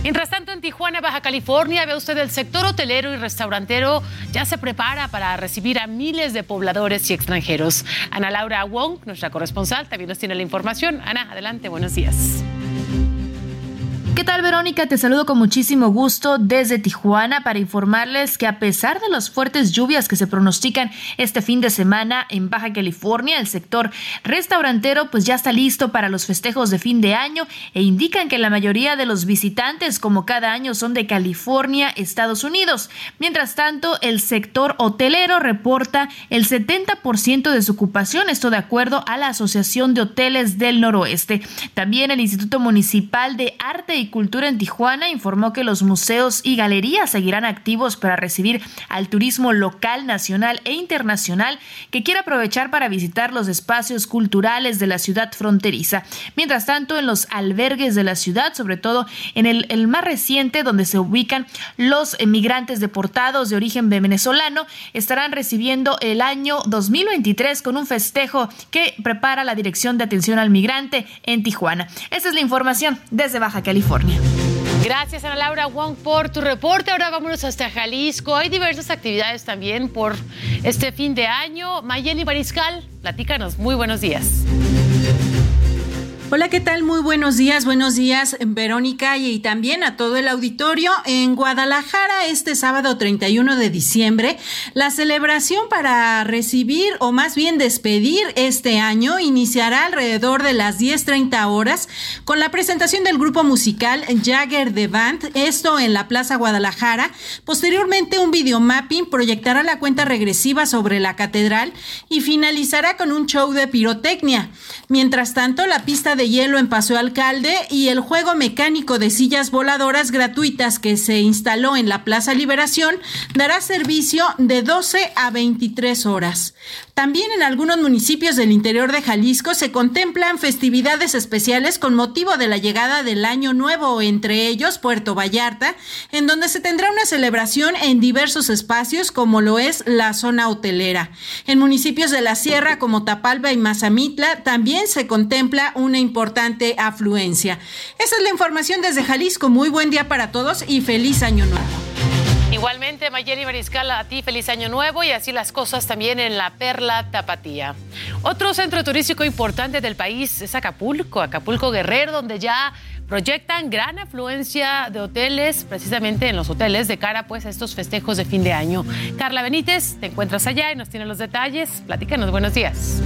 Mientras tanto, en Tijuana, Baja California, ve usted el sector hotelero y restaurantero ya se prepara para recibir a miles de pobladores y extranjeros. Ana Laura Wong, nuestra corresponsal, también nos tiene la información. Ana, adelante, buenos días. ¿Qué tal Verónica? Te saludo con muchísimo gusto desde Tijuana para informarles que a pesar de las fuertes lluvias que se pronostican este fin de semana en Baja California, el sector restaurantero pues ya está listo para los festejos de fin de año e indican que la mayoría de los visitantes como cada año son de California, Estados Unidos. Mientras tanto, el sector hotelero reporta el 70% de su ocupación, esto de acuerdo a la Asociación de Hoteles del Noroeste. También el Instituto Municipal de Arte y Cultura en Tijuana informó que los museos y galerías seguirán activos para recibir al turismo local, nacional e internacional que quiera aprovechar para visitar los espacios culturales de la ciudad fronteriza. Mientras tanto, en los albergues de la ciudad, sobre todo en el, el más reciente, donde se ubican los emigrantes deportados de origen venezolano, estarán recibiendo el año 2023 con un festejo que prepara la Dirección de Atención al Migrante en Tijuana. Esta es la información desde Baja California. Gracias, Ana Laura Wong, por tu reporte. Ahora vámonos hasta Jalisco. Hay diversas actividades también por este fin de año. Mayeli Bariscal, platícanos. Muy buenos días. Hola, ¿qué tal? Muy buenos días, buenos días Verónica y también a todo el auditorio. En Guadalajara, este sábado 31 de diciembre, la celebración para recibir o más bien despedir este año iniciará alrededor de las 10.30 horas con la presentación del grupo musical Jagger The Band, esto en la Plaza Guadalajara. Posteriormente, un videomapping proyectará la cuenta regresiva sobre la catedral y finalizará con un show de pirotecnia. Mientras tanto, la pista de hielo en Paso Alcalde y el juego mecánico de sillas voladoras gratuitas que se instaló en la Plaza Liberación dará servicio de 12 a 23 horas. También en algunos municipios del interior de Jalisco se contemplan festividades especiales con motivo de la llegada del Año Nuevo, entre ellos Puerto Vallarta, en donde se tendrá una celebración en diversos espacios como lo es la zona hotelera. En municipios de la Sierra como Tapalba y Mazamitla también se contempla una importante afluencia. Esa es la información desde Jalisco. Muy buen día para todos y feliz año nuevo. Igualmente, Mayeri Mariscal, a ti feliz año nuevo y así las cosas también en la Perla Tapatía. Otro centro turístico importante del país es Acapulco, Acapulco Guerrero, donde ya proyectan gran afluencia de hoteles, precisamente en los hoteles, de cara pues a estos festejos de fin de año. Carla Benítez, te encuentras allá y nos tiene los detalles. Platícanos, buenos días.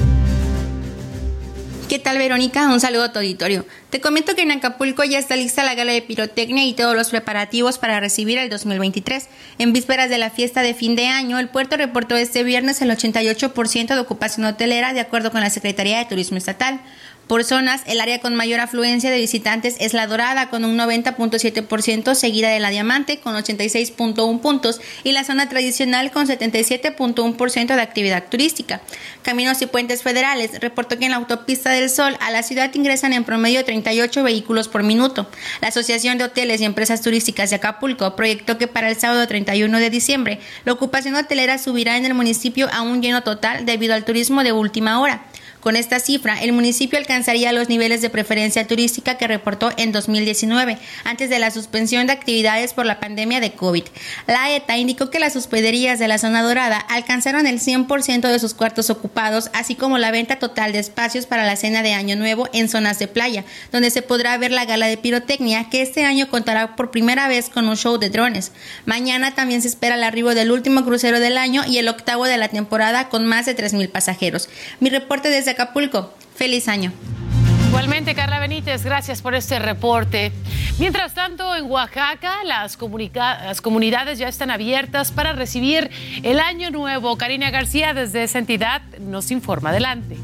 ¿Qué tal, Verónica? Un saludo a tu auditorio. Te comento que en Acapulco ya está lista la gala de pirotecnia y todos los preparativos para recibir el 2023. En vísperas de la fiesta de fin de año, el puerto reportó este viernes el 88% de ocupación hotelera, de acuerdo con la Secretaría de Turismo Estatal. Por zonas, el área con mayor afluencia de visitantes es la Dorada con un 90.7%, seguida de la Diamante con 86.1 puntos y la zona tradicional con 77.1% de actividad turística. Caminos y Puentes Federales reportó que en la autopista del Sol a la ciudad ingresan en promedio 38 vehículos por minuto. La Asociación de Hoteles y Empresas Turísticas de Acapulco proyectó que para el sábado 31 de diciembre la ocupación hotelera subirá en el municipio a un lleno total debido al turismo de última hora. Con esta cifra, el municipio alcanzaría los niveles de preferencia turística que reportó en 2019, antes de la suspensión de actividades por la pandemia de COVID. La ETA indicó que las hospederías de la zona dorada alcanzaron el 100% de sus cuartos ocupados, así como la venta total de espacios para la cena de Año Nuevo en zonas de playa, donde se podrá ver la gala de pirotecnia, que este año contará por primera vez con un show de drones. Mañana también se espera el arribo del último crucero del año y el octavo de la temporada con más de 3.000 pasajeros. Mi reporte desde Acapulco. Feliz año. Igualmente, Carla Benítez, gracias por este reporte. Mientras tanto, en Oaxaca, las, las, comunidades ya están abiertas para recibir el año nuevo. Karina García, desde esa entidad, nos informa. Adelante.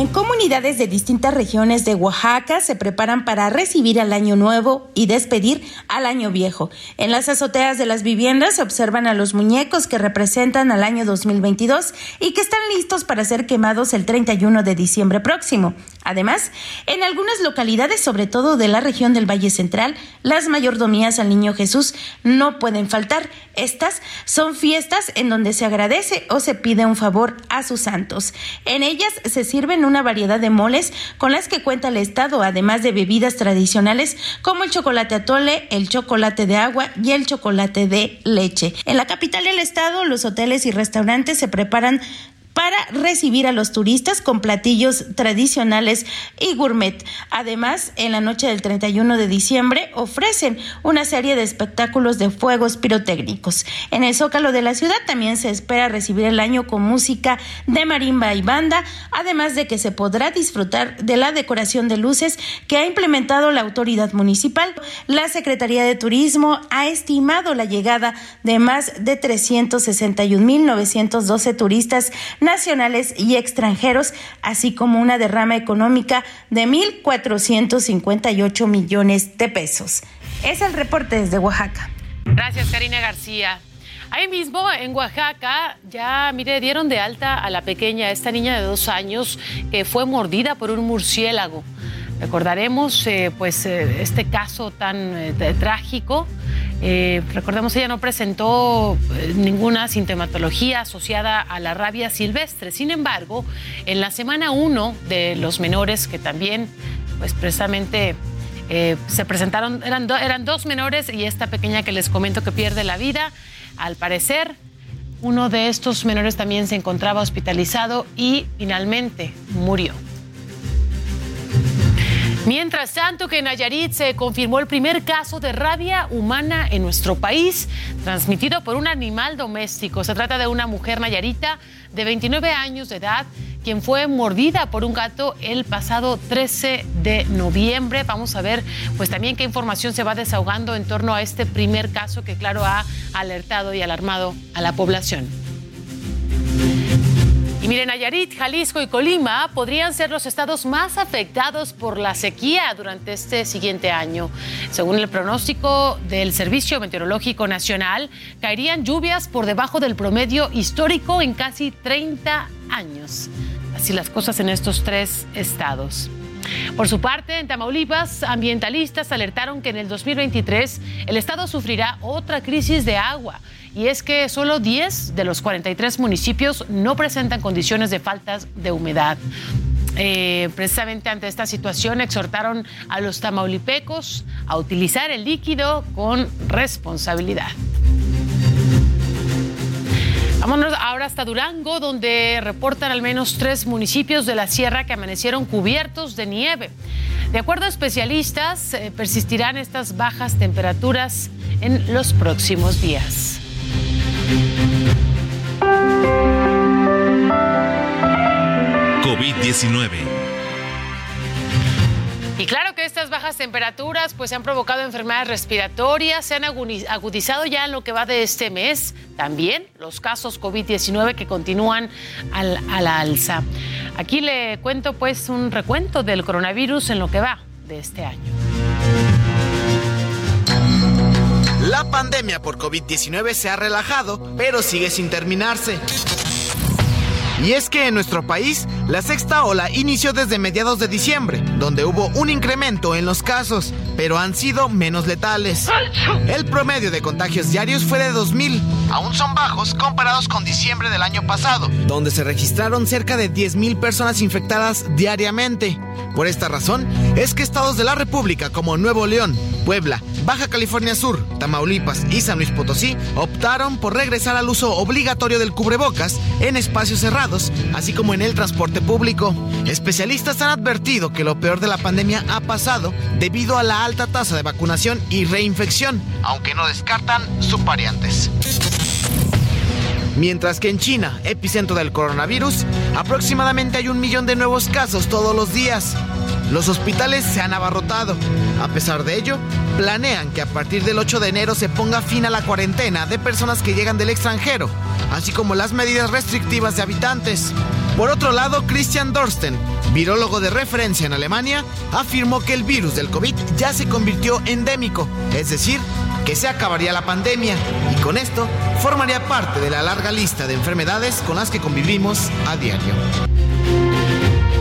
En comunidades de distintas regiones de Oaxaca se preparan para recibir al año nuevo y despedir al año viejo. En las azoteas de las viviendas se observan a los muñecos que representan al año 2022 y que están listos para ser quemados el 31 de diciembre próximo. Además, en algunas localidades, sobre todo de la región del Valle Central, las mayordomías al Niño Jesús no pueden faltar. Estas son fiestas en donde se agradece o se pide un favor a sus santos. En ellas se sirven una variedad de moles con las que cuenta el Estado, además de bebidas tradicionales como el chocolate atole, el chocolate de agua y el chocolate de leche. En la capital del Estado, los hoteles y restaurantes se preparan para recibir a los turistas con platillos tradicionales y gourmet. Además, en la noche del 31 de diciembre ofrecen una serie de espectáculos de fuegos pirotécnicos. En el Zócalo de la ciudad también se espera recibir el año con música de marimba y banda, además de que se podrá disfrutar de la decoración de luces que ha implementado la autoridad municipal. La Secretaría de Turismo ha estimado la llegada de más de 361.912 turistas nacionales y extranjeros, así como una derrama económica de 1.458 millones de pesos. Es el reporte desde Oaxaca. Gracias, Karina García. Ahí mismo, en Oaxaca, ya, mire, dieron de alta a la pequeña, esta niña de dos años, que fue mordida por un murciélago. Recordaremos, eh, pues, eh, este caso tan eh, trágico recordemos, ella no presentó ninguna sintomatología asociada a la rabia silvestre. Sin embargo, en la semana 1 de los menores que también, pues precisamente se presentaron, eran dos menores y esta pequeña que les comento que pierde la vida, al parecer uno de estos menores también se encontraba hospitalizado y finalmente murió. Mientras tanto que en Nayarit se confirmó el primer caso de rabia humana en nuestro país, transmitido por un animal doméstico. Se trata de una mujer nayarita de 29 años de edad, quien fue mordida por un gato el pasado 13 de noviembre. Vamos a ver pues también qué información se va desahogando en torno a este primer caso que claro ha alertado y alarmado a la población. Y miren, Nayarit, Jalisco y Colima podrían ser los estados más afectados por la sequía durante este siguiente año. Según el pronóstico del Servicio Meteorológico Nacional, caerían lluvias por debajo del promedio histórico en casi 30 años. Así las cosas en estos tres estados. Por su parte, en Tamaulipas, ambientalistas alertaron que en el 2023 el estado sufrirá otra crisis de agua y es que solo 10 de los 43 municipios no presentan condiciones de falta de humedad. Eh, precisamente ante esta situación exhortaron a los tamaulipecos a utilizar el líquido con responsabilidad. Vámonos ahora hasta Durango, donde reportan al menos tres municipios de la sierra que amanecieron cubiertos de nieve. De acuerdo a especialistas, eh, persistirán estas bajas temperaturas en los próximos días. COVID-19. Y claro que estas bajas temperaturas pues han provocado enfermedades respiratorias, se han agudizado ya en lo que va de este mes. También los casos COVID-19 que continúan a la alza. Aquí le cuento pues un recuento del coronavirus en lo que va de este año. La pandemia por COVID-19 se ha relajado, pero sigue sin terminarse. Y es que en nuestro país, la sexta ola inició desde mediados de diciembre, donde hubo un incremento en los casos, pero han sido menos letales. El promedio de contagios diarios fue de 2.000, aún son bajos comparados con diciembre del año pasado, donde se registraron cerca de 10.000 personas infectadas diariamente. Por esta razón, es que estados de la República como Nuevo León, Puebla, Baja California Sur, Tamaulipas y San Luis Potosí optaron por regresar al uso obligatorio del cubrebocas en espacios cerrados, así como en el transporte público. Especialistas han advertido que lo peor de la pandemia ha pasado debido a la alta tasa de vacunación y reinfección, aunque no descartan subvariantes. Mientras que en China, epicentro del coronavirus, aproximadamente hay un millón de nuevos casos todos los días. Los hospitales se han abarrotado. A pesar de ello, planean que a partir del 8 de enero se ponga fin a la cuarentena de personas que llegan del extranjero, así como las medidas restrictivas de habitantes. Por otro lado, Christian Dorsten, virólogo de referencia en Alemania, afirmó que el virus del COVID ya se convirtió endémico, es decir, que se acabaría la pandemia y con esto formaría parte de la larga lista de enfermedades con las que convivimos a diario.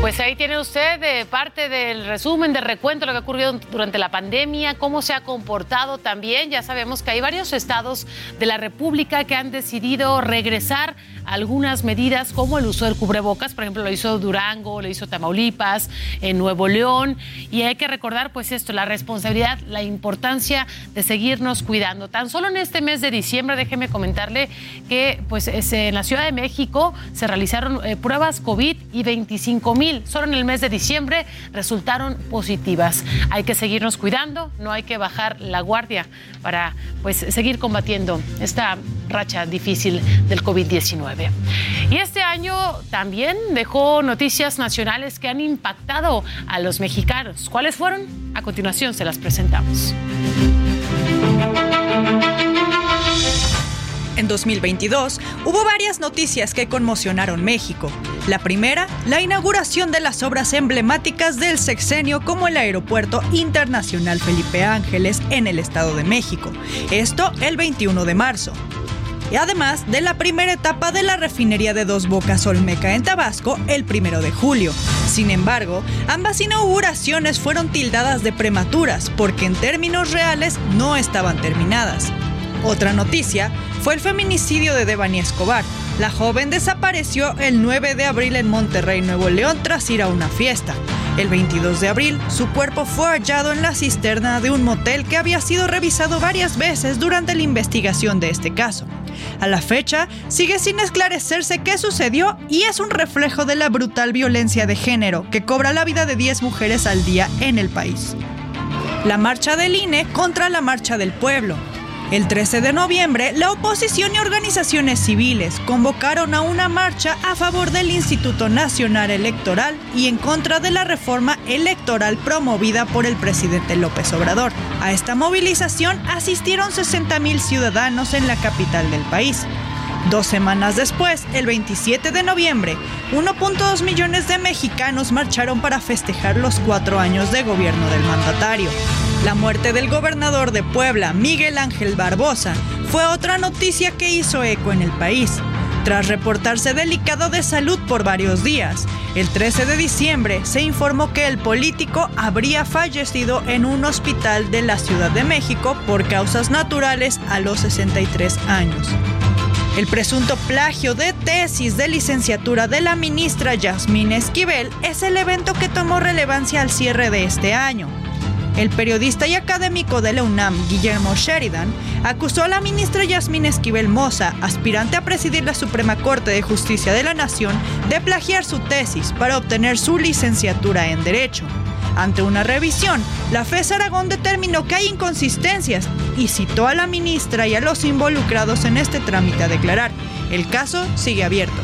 Pues ahí tiene usted parte del resumen, del recuento lo que ha ocurrido durante la pandemia, cómo se ha comportado también. Ya sabemos que hay varios estados de la República que han decidido regresar algunas medidas como el uso del cubrebocas, por ejemplo, lo hizo Durango, lo hizo Tamaulipas, en Nuevo León, y hay que recordar pues esto, la responsabilidad, la importancia de seguirnos cuidando. Tan solo en este mes de diciembre, déjeme comentarle que pues en la Ciudad de México se realizaron eh, pruebas COVID y 25 mil, solo en el mes de diciembre resultaron positivas. Hay que seguirnos cuidando, no hay que bajar la guardia para pues seguir combatiendo esta racha difícil del COVID-19. Y este año también dejó noticias nacionales que han impactado a los mexicanos. ¿Cuáles fueron? A continuación se las presentamos. En 2022 hubo varias noticias que conmocionaron México. La primera, la inauguración de las obras emblemáticas del sexenio como el Aeropuerto Internacional Felipe Ángeles en el Estado de México. Esto el 21 de marzo y además de la primera etapa de la refinería de Dos Bocas Olmeca en Tabasco el primero de julio. Sin embargo, ambas inauguraciones fueron tildadas de prematuras porque en términos reales no estaban terminadas. Otra noticia fue el feminicidio de Devani Escobar. La joven desapareció el 9 de abril en Monterrey, Nuevo León, tras ir a una fiesta. El 22 de abril, su cuerpo fue hallado en la cisterna de un motel que había sido revisado varias veces durante la investigación de este caso. A la fecha, sigue sin esclarecerse qué sucedió y es un reflejo de la brutal violencia de género que cobra la vida de 10 mujeres al día en el país. La marcha del INE contra la marcha del pueblo. El 13 de noviembre, la oposición y organizaciones civiles convocaron a una marcha a favor del Instituto Nacional Electoral y en contra de la reforma electoral promovida por el presidente López Obrador. A esta movilización asistieron 60.000 ciudadanos en la capital del país. Dos semanas después, el 27 de noviembre, 1.2 millones de mexicanos marcharon para festejar los cuatro años de gobierno del mandatario. La muerte del gobernador de Puebla, Miguel Ángel Barbosa, fue otra noticia que hizo eco en el país. Tras reportarse delicado de salud por varios días, el 13 de diciembre se informó que el político habría fallecido en un hospital de la Ciudad de México por causas naturales a los 63 años. El presunto plagio de tesis de licenciatura de la ministra Yasmín Esquivel es el evento que tomó relevancia al cierre de este año. El periodista y académico de la UNAM, Guillermo Sheridan, acusó a la ministra Yasmín Esquivel Moza, aspirante a presidir la Suprema Corte de Justicia de la Nación, de plagiar su tesis para obtener su licenciatura en Derecho. Ante una revisión, la FES Aragón determinó que hay inconsistencias y citó a la ministra y a los involucrados en este trámite a declarar. El caso sigue abierto.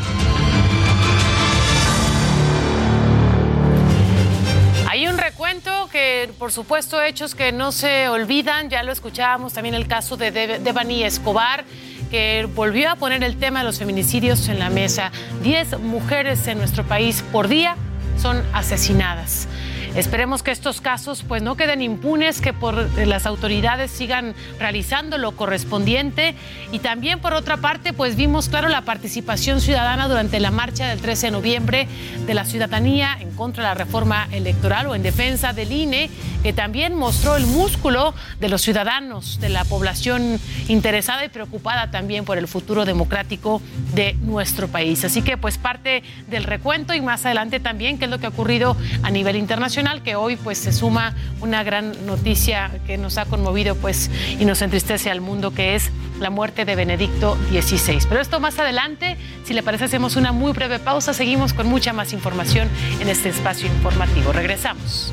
Por supuesto, hechos que no se olvidan. Ya lo escuchábamos también el caso de Devani Escobar, que volvió a poner el tema de los feminicidios en la mesa. Diez mujeres en nuestro país por día son asesinadas. Esperemos que estos casos pues no queden impunes, que por las autoridades sigan realizando lo correspondiente y también por otra parte pues vimos claro la participación ciudadana durante la marcha del 13 de noviembre de la ciudadanía en contra de la reforma electoral o en defensa del INE, que también mostró el músculo de los ciudadanos, de la población interesada y preocupada también por el futuro democrático de nuestro país. Así que pues parte del recuento y más adelante también qué es lo que ha ocurrido a nivel internacional, que hoy pues se suma una gran noticia que nos ha conmovido pues y nos entristece al mundo, que es la muerte de Benedicto XVI. Pero esto más adelante, si le parece, hacemos una muy breve pausa, seguimos con mucha más información en este espacio informativo. Regresamos.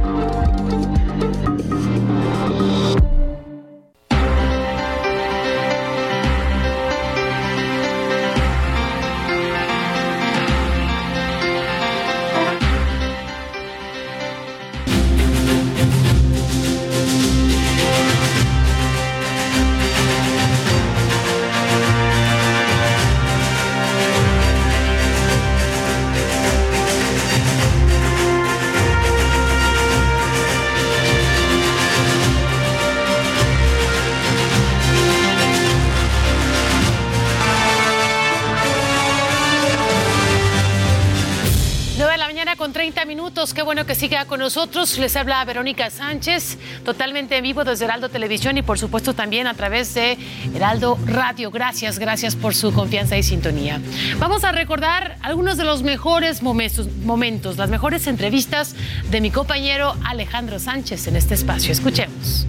Minutos. Qué bueno que siga con nosotros. Les habla Verónica Sánchez, totalmente en vivo desde Heraldo Televisión y por supuesto también a través de Heraldo Radio. Gracias, gracias por su confianza y sintonía. Vamos a recordar algunos de los mejores momentos, las mejores entrevistas de mi compañero Alejandro Sánchez en este espacio. Escuchemos.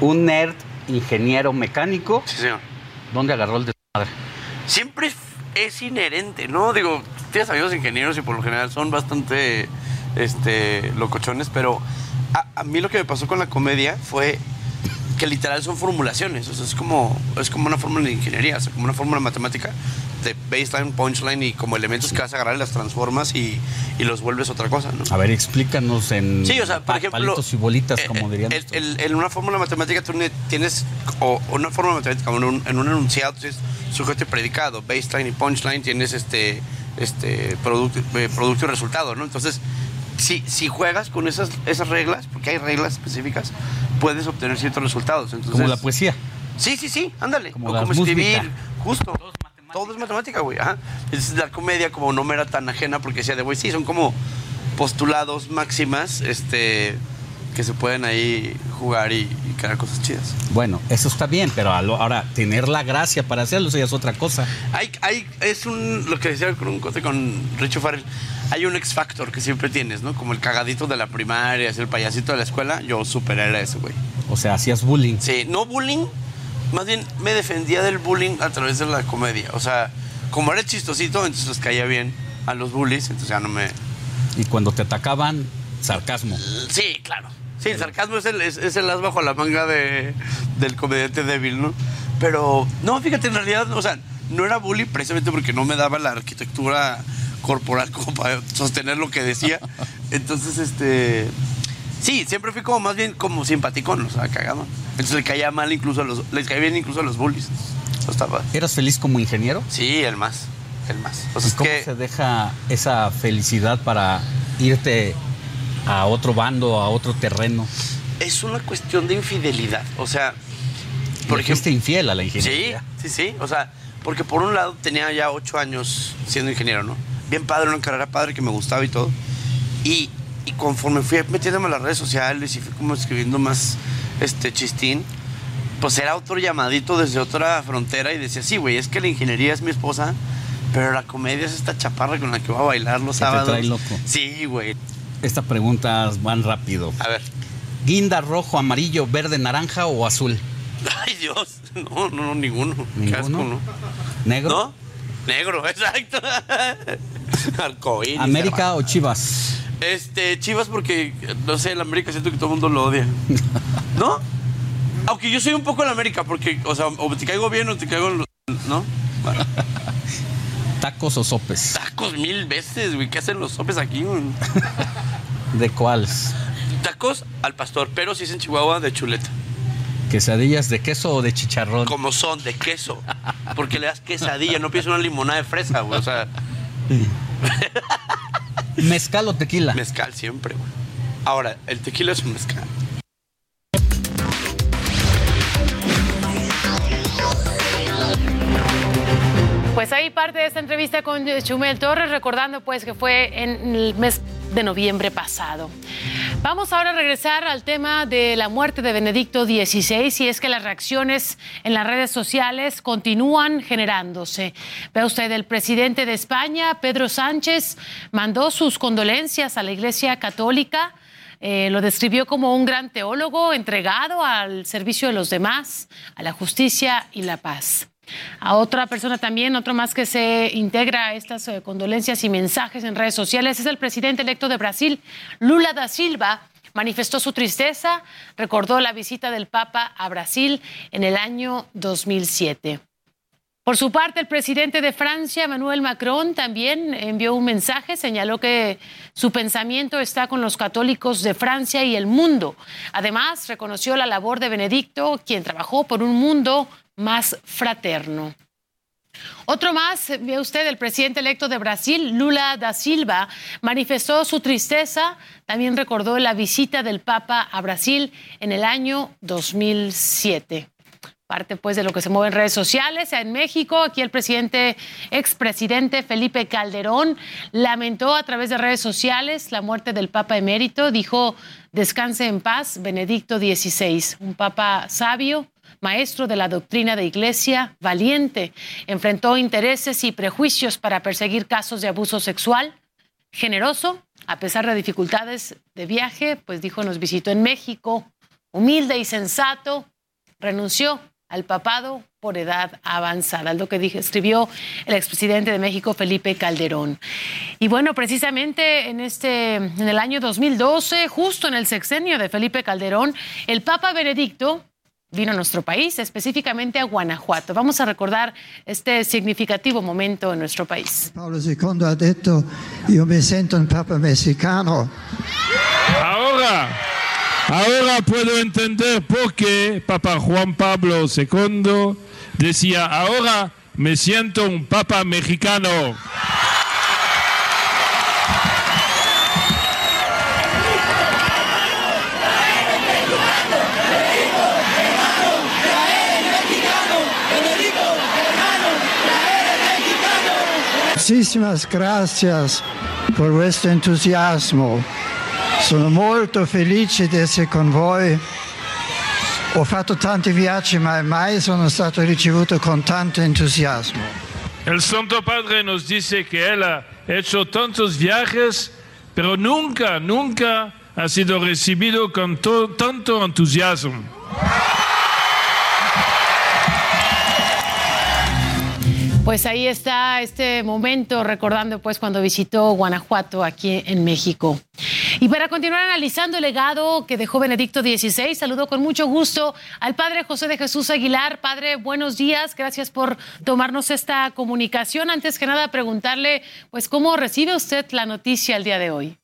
Un nerd ingeniero mecánico. Sí, señor. ¿Dónde agarró el desmadre? Siempre es inherente, ¿no? Digo, tienes amigos ingenieros y por lo general son bastante este, locochones, pero a, mí lo que me pasó con la comedia fue que literal son formulaciones, o sea, es como, es como una fórmula de ingeniería, o sea, como una fórmula matemática de baseline, punchline y como elementos que vas a agarrar y las transformas y, y, los vuelves otra cosa, ¿no? A ver, explícanos en sí, o sea, por ejemplo, palitos y bolitas, eh, como dirían. En una fórmula matemática tú tienes, o una fórmula matemática, en un, en un enunciado tienes sujeto y predicado, baseline y punchline tienes este, este producto, eh, producto y resultado, ¿no? Entonces, si, si juegas con esas, esas reglas, porque hay reglas específicas, puedes obtener ciertos resultados. Entonces, como la poesía. Sí, sí, sí, ándale. Como, o como escribir, justo. Todo es matemática, güey. Es la comedia como no me era tan ajena porque decía de, güey, sí, son como postulados máximas, este que se pueden ahí jugar y, crear cosas chidas. Bueno, eso está bien, pero ahora tener la gracia para hacerlo, eso ya es otra cosa. Hay, hay, es un, lo que decía con, con Richo Farrell, hay un X Factor que siempre tienes, ¿no? Como el cagadito de la primaria, es el payasito de la escuela, yo super era ese, güey. O sea, hacías bullying. Sí, no bullying, más bien me defendía del bullying a través de la comedia. O sea, como era chistosito, entonces les caía bien a los bullies, entonces ya no me... Y cuando te atacaban, sarcasmo. Sí, claro. Sí, el sarcasmo es el, es, el as bajo la manga de, del comediante débil, ¿no? Pero, no, fíjate, en realidad, o sea, no era bullying precisamente porque no me daba la arquitectura corporal (laughs) como para sostener lo que decía. Entonces, este... Sí, siempre fui como más bien como simpaticón, o sea, cagado. Entonces le caía mal incluso a los... Les caía bien incluso a los bullies. estaba... ¿Eras feliz como ingeniero? Sí, el más. El más. O sea, ¿Cómo se deja esa felicidad para irte a otro bando, a otro terreno? Es una cuestión de infidelidad. O sea, por ejemplo. infiel a la ingeniería. Sí, sí, sí. O sea, porque por un lado tenía ya ocho años siendo ingeniero, ¿no? Bien padre, una carrera padre que me gustaba y todo. Y, y conforme fui metiéndome en las redes sociales y fui como escribiendo más este chistín, pues era otro llamadito desde otra frontera y decía, sí, güey, es que la ingeniería es mi esposa, pero la comedia es esta chaparra con la que voy a bailar los Que te sábados. trae loco. Sí, güey. Estas preguntas van rápido. A ver. ¿Guinda rojo, amarillo, verde, naranja o azul? Ay, Dios. No, no, no, ninguno. Qué ¿Ninguno? asco, ¿no? ¿Negro? ¿No? Negro, exacto. (laughs) Arcoíris. ¿América o Chivas? Este, Chivas porque, no sé, el América siento que todo el mundo lo odia. (laughs) ¿No? Aunque yo soy un poco el América porque, o sea, o te caigo bien o te caigo... ¿No? Bueno, ¿Tacos o sopes? tacos mil veces, güey. ¿Qué hacen los sopes aquí, güey? (laughs) ¿De cuáles? Tacos al pastor, pero si es en Chihuahua, de chuleta. ¿Quesadillas de queso o de chicharrón? Como son, de queso. Porque le das quesadilla, no pides una limonada de fresa, güey. O sea, (laughs) ¿Mezcal o tequila? mezcal siempre, güey. Ahora, el tequila es un mezcal. Pues ahí parte de esta entrevista con Chumel Torres, recordando pues que fue en el mes de noviembre pasado. Vamos ahora a regresar al tema de la muerte de Benedicto XVI y es que las reacciones en las redes sociales continúan generándose. Ve usted, el presidente de España, Pedro Sánchez, mandó sus condolencias a la Iglesia Católica. Eh, lo describió como un gran teólogo entregado al servicio de los demás, a la justicia y la paz. A otra persona también, otro más que se integra a estas eh, condolencias y mensajes en redes sociales es el presidente electo de Brasil, Lula da Silva. Manifestó su tristeza, recordó la visita del Papa a Brasil en el año 2007. Por su parte, el presidente de Francia, Emmanuel Macron, también envió un mensaje, señaló que su pensamiento está con los católicos de Francia y el mundo. Además, reconoció la labor de Benedicto, quien trabajó por un mundo más fraterno. Otro más, ve usted, el presidente electo de Brasil, Lula da Silva, manifestó su tristeza, también recordó la visita del Papa a Brasil en el año 2007. Parte pues de lo que se mueve en redes sociales. En México, aquí el presidente, expresidente Felipe Calderón, lamentó a través de redes sociales la muerte del Papa emérito. Dijo, descanse en paz, Benedicto XVI, un Papa sabio, maestro de la doctrina de iglesia, valiente, enfrentó intereses y prejuicios para perseguir casos de abuso sexual, generoso, a pesar de dificultades de viaje, pues dijo, nos visitó en México, humilde y sensato, renunció al papado por edad avanzada, es lo que dije, escribió el expresidente de México, Felipe Calderón. Y bueno, precisamente en, este, en el año 2012, justo en el sexenio de Felipe Calderón, el Papa Benedicto vino a nuestro país, específicamente a Guanajuato. Vamos a recordar este significativo momento en nuestro país. Paolo II ha detto io mi sento un papa mexicano. Ahora, ahora puedo entender por qué Papa Juan Pablo II decía, ahora me siento un papa mexicano. Muchísimas gracias por vuestro entusiasmo. Sono molto felice di essere con voi. Ho fatto tanti viaggi, ma mai sono stato ricevuto con tanto entusiasmo. El Santo Padre nos dice que él ha hecho tantos viajes, pero nunca, nunca ha sido recibido con to- tanto entusiasmo. Pues ahí está este momento recordando pues cuando visitó Guanajuato aquí en México. Y para continuar analizando el legado que dejó Benedicto XVI, saludo con mucho gusto al padre José de Jesús Aguilar. Padre, buenos días, gracias por tomarnos esta comunicación. Antes que nada, preguntarle, pues, ¿cómo recibe usted la noticia el día de hoy?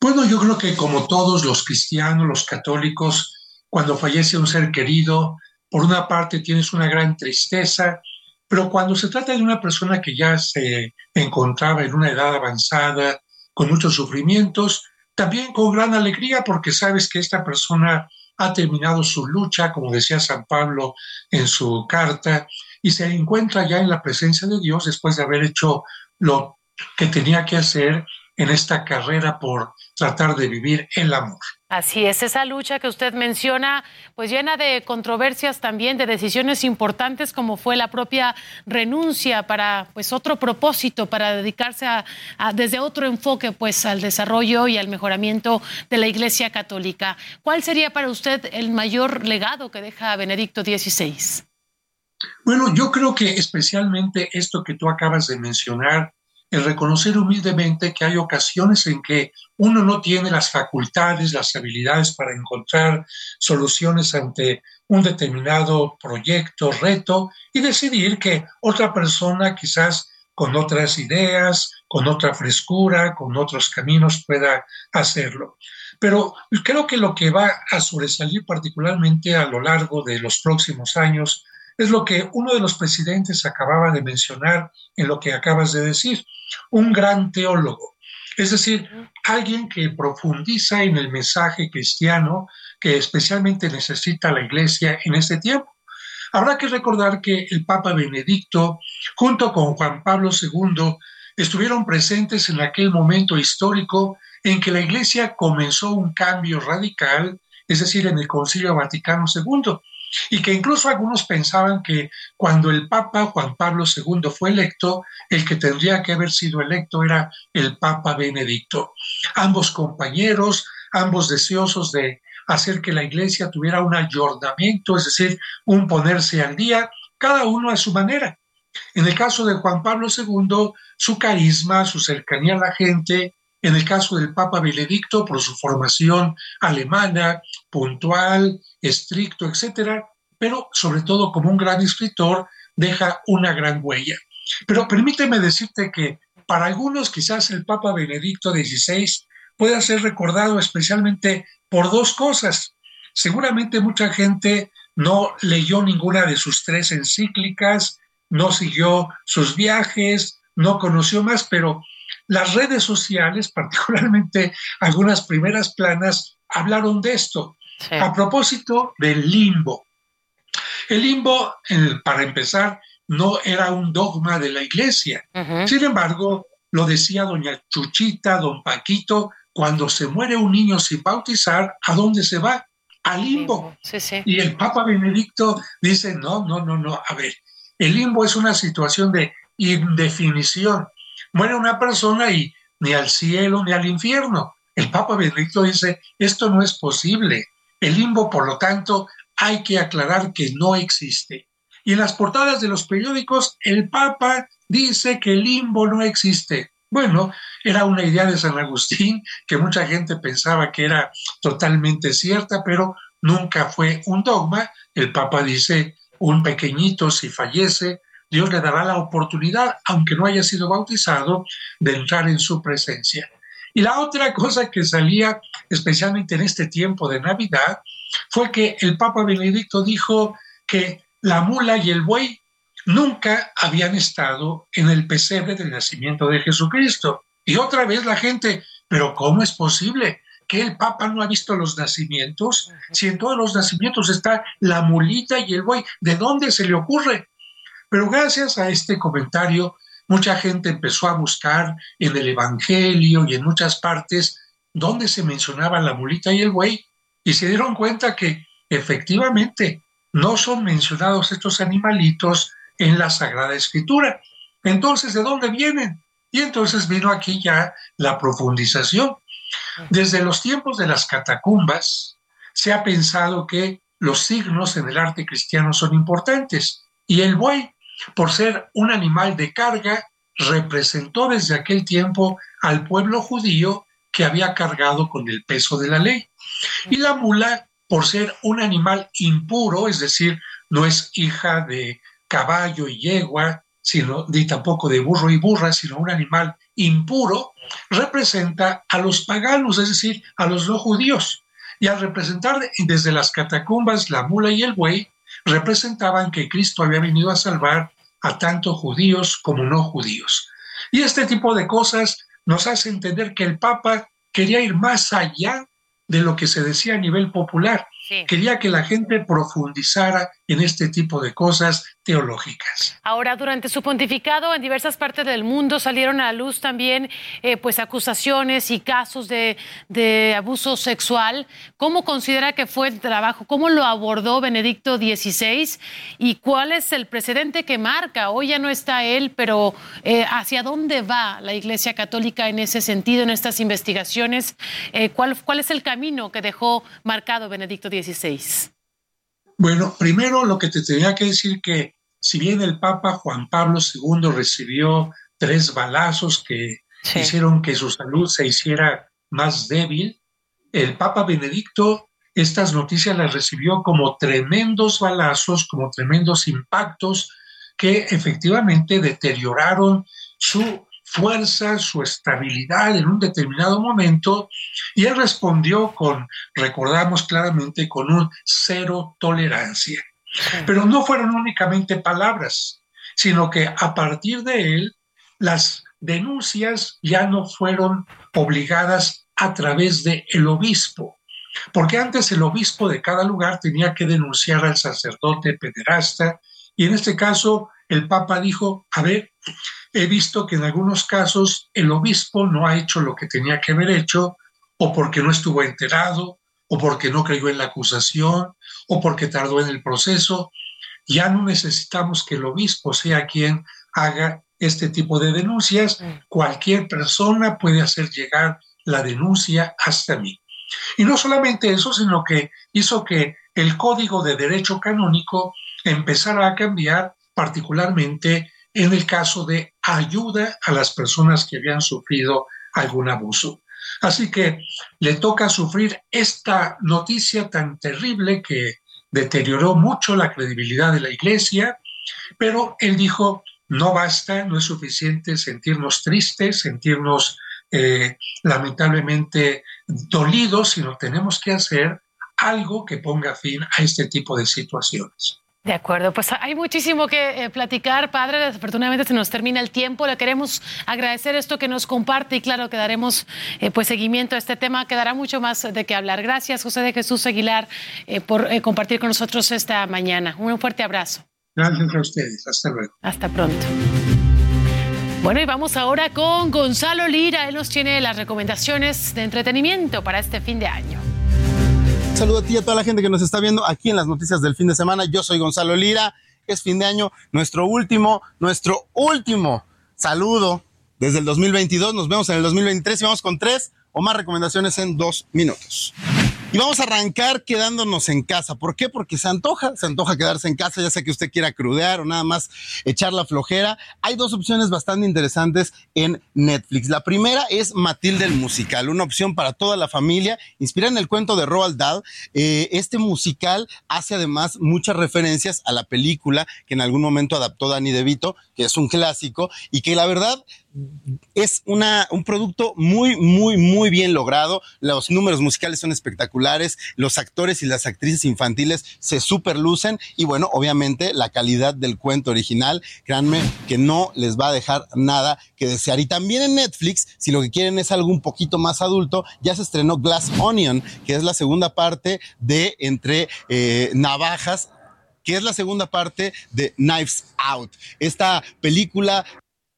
Bueno, yo creo que como todos los cristianos, los católicos, cuando fallece un ser querido, por una parte tienes una gran tristeza, pero cuando se trata de una persona que ya se encontraba en una edad avanzada, con muchos sufrimientos, también con gran alegría porque sabes que esta persona ha terminado su lucha, como decía San Pablo en su carta, y se encuentra ya en la presencia de Dios después de haber hecho lo que tenía que hacer en esta carrera por tratar de vivir el amor. Así es, esa lucha que usted menciona, pues llena de controversias también, de decisiones importantes como fue la propia renuncia para pues otro propósito, para dedicarse a, desde otro enfoque pues al desarrollo y al mejoramiento de la Iglesia Católica. ¿Cuál sería para usted el mayor legado que deja Benedicto XVI? Bueno, yo creo que especialmente esto que tú acabas de mencionar, el reconocer humildemente que hay ocasiones en que uno no tiene las facultades, las habilidades para encontrar soluciones ante un determinado proyecto, reto, y decidir que otra persona quizás con otras ideas, con otra frescura, con otros caminos pueda hacerlo. Pero creo que lo que va a sobresalir particularmente a lo largo de los próximos años es lo que uno de los presidentes acababa de mencionar en lo que acabas de decir, un gran teólogo, es decir, alguien que profundiza en el mensaje cristiano que especialmente necesita la iglesia en este tiempo. Habrá que recordar que el Papa Benedicto, junto con Juan Pablo II, estuvieron presentes en aquel momento histórico en que la iglesia comenzó un cambio radical, es decir, en el Concilio Vaticano II y que incluso algunos pensaban que cuando el Papa Juan Pablo II fue electo, el que tendría que haber sido electo era el Papa Benedicto. Ambos compañeros, ambos deseosos de hacer que la iglesia tuviera un ayornamiento, es decir, un ponerse al día, cada uno a su manera. En el caso de Juan Pablo II, su carisma, su cercanía a la gente, en el caso del Papa Benedicto, por su formación alemana, puntual, estricto, etcétera, pero sobre todo como un gran escritor, deja una gran huella. Pero permíteme decirte que para algunos quizás el Papa Benedicto XVI pueda ser recordado especialmente por dos cosas. Seguramente mucha gente no leyó ninguna de sus tres encíclicas, no siguió sus viajes, no conoció más, pero las redes sociales, (laughs) particularmente algunas primeras planas, hablaron de esto. A propósito del limbo. El limbo, para empezar, no era un dogma de la iglesia. Sin embargo, lo decía doña Chuchita, don Paquito, cuando se muere un niño sin bautizar, ¿a dónde se va? Al limbo. Y el Papa Benedicto dice, no, no, no, no, a ver, el limbo es una situación de indefinición. Muere una persona y ni al cielo ni al infierno. El Papa Benedicto dice, esto no es posible. El limbo, por lo tanto, hay que aclarar que no existe. Y en las portadas de los periódicos, el Papa dice que el limbo no existe. Bueno, era una idea de San Agustín que mucha gente pensaba que era totalmente cierta, pero nunca fue un dogma. El Papa dice, un pequeñito si fallece, Dios le dará la oportunidad, aunque no haya sido bautizado, de entrar en su presencia. Y la otra cosa que salía, especialmente en este tiempo de Navidad, fue que el Papa Benedicto dijo que la mula y el buey nunca habían estado en el pesebre del nacimiento de Jesucristo. Y otra vez la gente, pero ¿cómo es posible? que el Papa no ha visto los nacimientos? Si en todos los nacimientos está la mulita y el buey, ¿de dónde se le ocurre? Pero gracias a este comentario, mucha gente empezó a buscar en el Evangelio y en muchas partes donde se mencionaba la mulita y el buey y se dieron cuenta que efectivamente no son mencionados estos animalitos en la Sagrada Escritura. Entonces, ¿de dónde vienen? Y entonces vino aquí ya la profundización. Desde los tiempos de las catacumbas se ha pensado que los signos en el arte cristiano son importantes y el buey por ser un animal de carga, representó desde aquel tiempo al pueblo judío que había cargado con el peso de la ley. Y la mula, por ser un animal impuro, es decir, no es hija de caballo y yegua, sino, ni tampoco de burro y burra, sino un animal impuro, representa a los paganos, es decir, a los no judíos. Y al representar desde las catacumbas la mula y el buey, representaban que Cristo había venido a salvar a tanto judíos como no judíos. Y este tipo de cosas nos hace entender que el Papa quería ir más allá de lo que se decía a nivel popular. Quería que la gente profundizara en este tipo de cosas teológicas. Ahora, durante su pontificado, en diversas partes del mundo salieron a la luz también eh, pues acusaciones y casos de, de, abuso sexual. ¿Cómo considera que fue el trabajo? ¿Cómo lo abordó Benedicto XVI? ¿Y cuál es el precedente que marca? Hoy ya no está él, pero eh, ¿hacia dónde va la Iglesia Católica en ese sentido, en estas investigaciones? Eh, ¿cuál, ¿Cuál es el camino que dejó marcado Benedicto XVI? Bueno, primero lo que te tenía que decir que si bien el Papa Juan Pablo II recibió tres balazos que sí. hicieron que su salud se hiciera más débil, el Papa Benedicto estas noticias las recibió como tremendos balazos, como tremendos impactos que efectivamente deterioraron su fuerza, su estabilidad en un determinado momento, y él respondió con, recordamos claramente, con un cero tolerancia. Pero no fueron únicamente palabras, sino que a partir de él, las denuncias ya no fueron obligadas a través del el obispo, porque antes el obispo de cada lugar tenía que denunciar al sacerdote pederasta, y en este caso el Papa dijo, a ver, he visto que en algunos casos el obispo no ha hecho lo que tenía que haber hecho, o porque no estuvo enterado, o porque no creyó en la acusación, o porque tardó en el proceso. Ya no necesitamos que el obispo sea quien haga este tipo de denuncias. Cualquier persona puede hacer llegar la denuncia hasta mí. Y no solamente eso, sino que hizo que el código de derecho canónico empezara a cambiar, particularmente en el caso de ayuda a las personas que habían sufrido algún abuso. Así que le toca sufrir esta noticia tan terrible que deterioró mucho la credibilidad de la iglesia, pero él dijo, no basta, no es suficiente sentirnos tristes, sentirnos eh, lamentablemente dolidos, sino tenemos que hacer algo que ponga fin a este tipo de situaciones. De acuerdo, pues hay muchísimo que eh, platicar, padre. Desafortunadamente se nos termina el tiempo. Le queremos agradecer esto que nos comparte y claro que daremos eh, pues seguimiento a este tema. Quedará mucho más de qué hablar. Gracias, José de Jesús Aguilar, eh, por eh, compartir con nosotros esta mañana. Un fuerte abrazo. Gracias a ustedes. Hasta luego. Hasta pronto. Bueno, y vamos ahora con Gonzalo Lira. Él nos tiene las recomendaciones de entretenimiento para este fin de año. Saludo a ti y a toda la gente que nos está viendo aquí en las noticias del fin de semana. Yo soy Gonzalo Lira. Es fin de año, nuestro último, nuestro último saludo desde el 2022. Nos vemos en el 2023 y vamos con tres o más recomendaciones en dos minutos. Y vamos a arrancar quedándonos en casa. ¿Por qué? Porque se antoja, se antoja quedarse en casa, ya sea que usted quiera crudear o nada más echar la flojera. Hay dos opciones bastante interesantes en Netflix. La primera es Matilde el musical, una opción para toda la familia, inspirada en el cuento de Roald Dahl. Eh, este musical hace además muchas referencias a la película que en algún momento adaptó Danny DeVito, que es un clásico y que la verdad es una, un producto muy, muy, muy bien logrado. Los números musicales son espectaculares. Los actores y las actrices infantiles se superlucen. Y bueno, obviamente la calidad del cuento original, créanme que no les va a dejar nada que desear. Y también en Netflix, si lo que quieren es algo un poquito más adulto, ya se estrenó Glass Onion, que es la segunda parte de Entre eh, Navajas que es la segunda parte de Knives Out. Esta película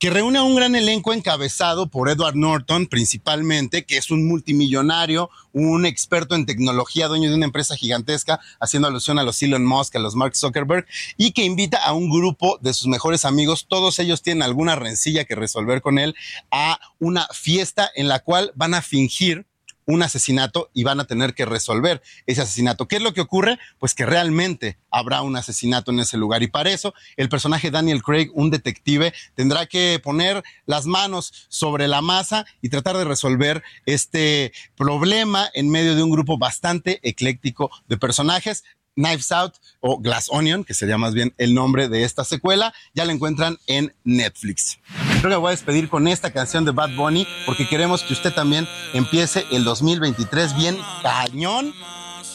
que reúne a un gran elenco encabezado por Edward Norton principalmente, que es un multimillonario, un experto en tecnología, dueño de una empresa gigantesca, haciendo alusión a los Elon Musk, a los Mark Zuckerberg, y que invita a un grupo de sus mejores amigos, todos ellos tienen alguna rencilla que resolver con él, a una fiesta en la cual van a fingir un asesinato y van a tener que resolver ese asesinato. ¿Qué es lo que ocurre? Pues que realmente habrá un asesinato en ese lugar y para eso el personaje Daniel Craig, un detective, tendrá que poner las manos sobre la masa y tratar de resolver este problema en medio de un grupo bastante ecléctico de personajes. Knives Out o Glass Onion, que sería más bien el nombre de esta secuela, ya la encuentran en Netflix. Creo que voy a despedir con esta canción de Bad Bunny porque queremos que usted también empiece el 2023 bien cañón.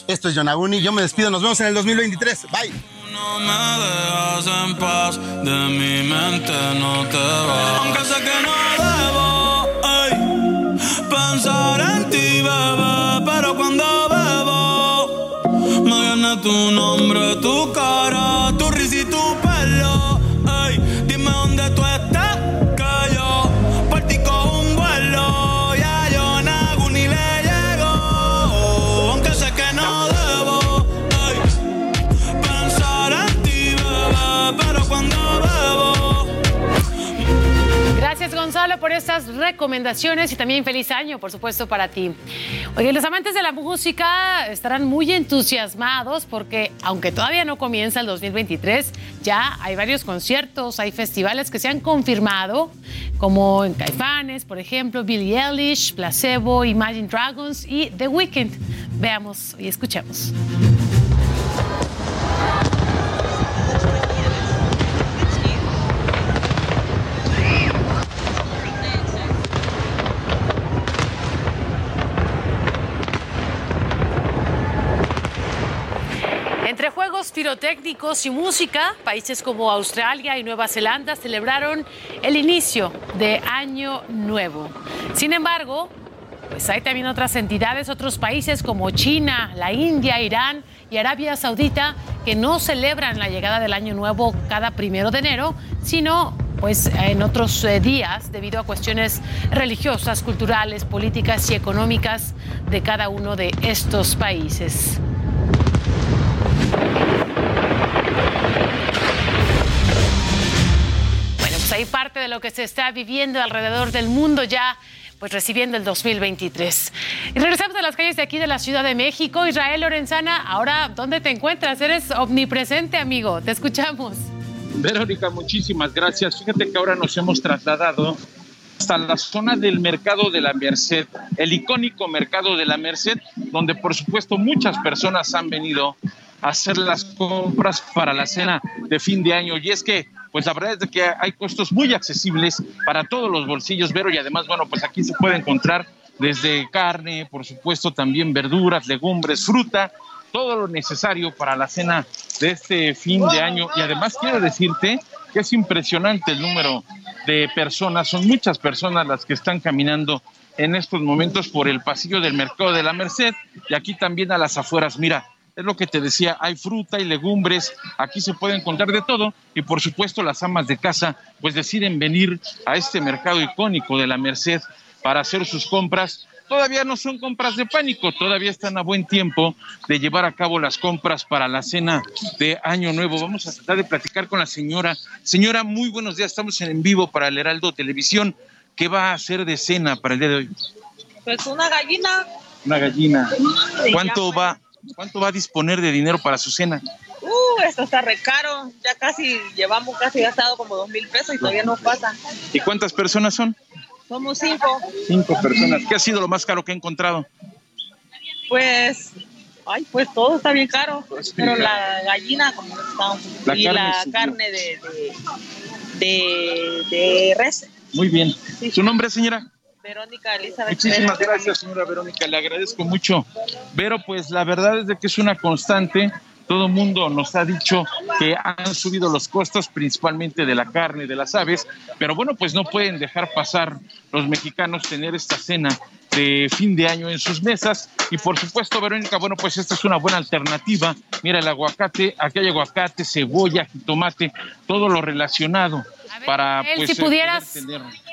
Esto es Yonaguni, yo me despido, nos vemos en el 2023. Bye. No me dejas en paz, de mi mente no te va. Aunque sé que no debo ay, pensar en ti, bebé, pero cuando bebo me viene tu nombre, tu cara, tu risa y tu Gonzalo, por estas recomendaciones y también feliz año, por supuesto, para ti. Oye, los amantes de la música estarán muy entusiasmados porque, aunque todavía no comienza el 2023, ya hay varios conciertos, hay festivales que se han confirmado, como en Caifanes, por ejemplo, Billie Eilish, Placebo, Imagine Dragons y The Weeknd. Veamos y escuchemos. Pirotécnicos y música, países como Australia y Nueva Zelanda celebraron el inicio de Año Nuevo. Sin embargo, pues hay también otras entidades, otros países como China, la India, Irán y Arabia Saudita que no celebran la llegada del Año Nuevo cada primero de enero, sino pues en otros eh, días debido a cuestiones religiosas, culturales, políticas y económicas de cada uno de estos países. Ahí parte de lo que se está viviendo alrededor del mundo ya pues recibiendo el 2023. Y regresamos a las calles de aquí de la Ciudad de México. Israel Lorenzana, ahora, ¿dónde te encuentras? Eres omnipresente, amigo. Te escuchamos. Verónica, muchísimas gracias. Fíjate que ahora nos hemos trasladado hasta la zona del mercado de la Merced, el icónico mercado de la Merced, donde por supuesto muchas personas han venido hacer las compras para la cena de fin de año. Y es que, pues la verdad es que hay costos muy accesibles para todos los bolsillos, Vero, y además, bueno, pues aquí se puede encontrar desde carne, por supuesto también verduras, legumbres, fruta, todo lo necesario para la cena de este fin de año. Y además quiero decirte que es impresionante el número de personas, son muchas personas las que están caminando en estos momentos por el pasillo del mercado de la Merced y aquí también a las afueras. Mira, es lo que te decía, hay fruta y legumbres, aquí se puede encontrar de todo y por supuesto las amas de casa pues deciden venir a este mercado icónico de la Merced para hacer sus compras. Todavía no son compras de pánico, todavía están a buen tiempo de llevar a cabo las compras para la cena de Año Nuevo. Vamos a tratar de platicar con la señora. Señora, muy buenos días, estamos en vivo para el Heraldo Televisión. ¿Qué va a hacer de cena para el día de hoy? Pues una gallina. Una gallina. ¿Cuánto ya, va, cuánto va a disponer de dinero para su cena? Uh, esto está re caro. Ya casi llevamos casi gastado como dos mil pesos y todavía no pasa. ¿Y cuántas personas son? Somos cinco. Cinco personas. ¿Qué ha sido lo más caro que ha encontrado? Pues, ay, pues todo está bien caro. Pues Pero la gallina, como está, La y carne la subió. carne de, de, de, de res. Muy bien. ¿Su nombre, señora? Verónica Elizabeth. Muchísimas Pérez. gracias, señora Verónica, le agradezco mucho. Pero pues la verdad es de que es una constante. Todo el mundo nos ha dicho que han subido los costos, principalmente de la carne, de las aves, pero bueno, pues no pueden dejar pasar los mexicanos tener esta cena de fin de año en sus mesas. Y por supuesto, Verónica, bueno, pues esta es una buena alternativa. Mira el aguacate, aquí hay aguacate, cebolla, tomate, todo lo relacionado para Él, pues si eh, pudieras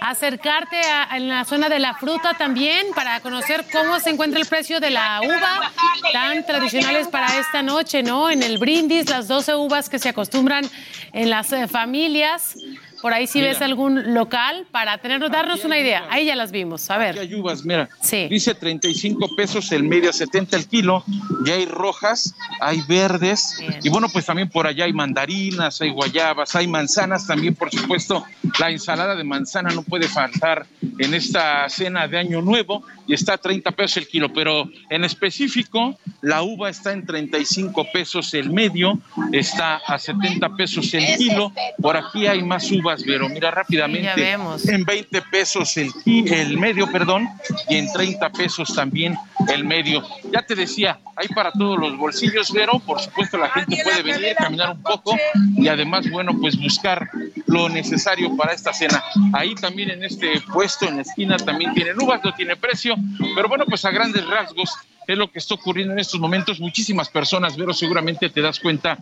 acercarte a, en la zona de la fruta también para conocer cómo se encuentra el precio de la uva, tan tradicionales para esta noche, ¿no? En el brindis, las 12 uvas que se acostumbran en las eh, familias. Por ahí si Mira. ves algún local para tener, darnos una idea. Ahí ya las vimos. A ver. Hay uvas, mira. Dice 35 pesos el medio, 70 el kilo. Ya hay rojas, hay verdes. Y bueno, pues también por allá hay mandarinas, hay guayabas, hay manzanas. También, por supuesto, la ensalada de manzana no puede faltar en esta cena de Año Nuevo. Y está a 30 pesos el kilo. Pero en específico, la uva está en 35 pesos el medio, está a 70 pesos el kilo. Por aquí hay más uvas, pero mira rápidamente. Ya vemos. En 20 pesos el, el medio, perdón, y en 30 pesos también el medio. Ya te decía, hay para todos los bolsillos, pero por supuesto la gente puede venir, caminar un poco y además, bueno, pues buscar lo necesario para esta cena. Ahí también en este puesto, en la esquina, también tienen uvas, no tiene precio, pero bueno, pues a grandes rasgos es lo que está ocurriendo en estos momentos. Muchísimas personas, pero seguramente te das cuenta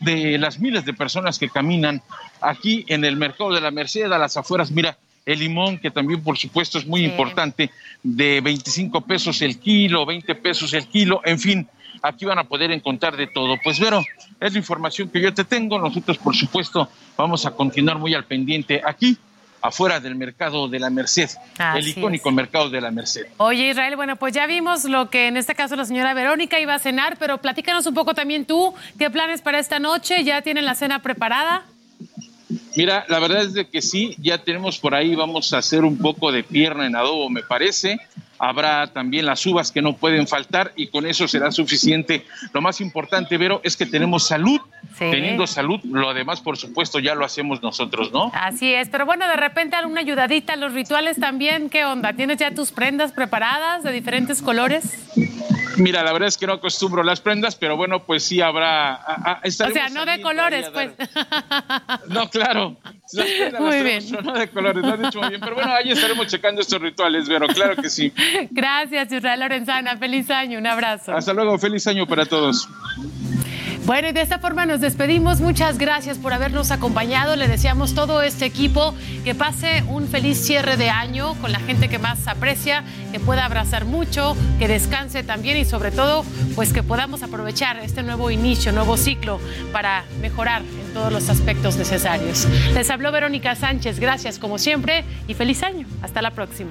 de las miles de personas que caminan aquí en el mercado de la Merced, a las afueras. Mira, el limón, que también por supuesto es muy importante, de 25 pesos el kilo, 20 pesos el kilo, en fin, aquí van a poder encontrar de todo. Pues Vero, es la información que yo te tengo. Nosotros por supuesto vamos a continuar muy al pendiente aquí afuera del mercado de la Merced, Así el icónico mercado de la Merced. Oye, Israel, bueno, pues ya vimos lo que en este caso la señora Verónica iba a cenar, pero platícanos un poco también tú, ¿qué planes para esta noche? ¿Ya tienen la cena preparada? Mira, la verdad es de que sí, ya tenemos por ahí, vamos a hacer un poco de pierna en adobo, me parece. Habrá también las uvas que no pueden faltar y con eso será suficiente. Lo más importante, Vero, es que tenemos salud. Sí. Teniendo salud, lo demás, por supuesto, ya lo hacemos nosotros, ¿no? Así es, pero bueno, de repente alguna ayudadita, los rituales también, ¿qué onda? ¿Tienes ya tus prendas preparadas de diferentes colores? Mira, la verdad es que no acostumbro las prendas, pero bueno, pues sí habrá. a- a- O sea, no de colores, pues. No, claro. Muy bien. de colores, lo has dicho muy bien. Pero bueno, ahí estaremos checando estos rituales, Vero, claro que sí. (laughs) Gracias, Israel Lorenzana. Feliz año, un abrazo. Hasta luego, feliz año para todos. Bueno, y de esta forma nos despedimos. Muchas gracias por habernos acompañado. Le deseamos todo este equipo que pase un feliz cierre de año con la gente que más aprecia, que pueda abrazar mucho, que descanse también y sobre todo, pues que podamos aprovechar este nuevo inicio, nuevo ciclo para mejorar en todos los aspectos necesarios. Les habló Verónica Sánchez. Gracias como siempre y feliz año. Hasta la próxima.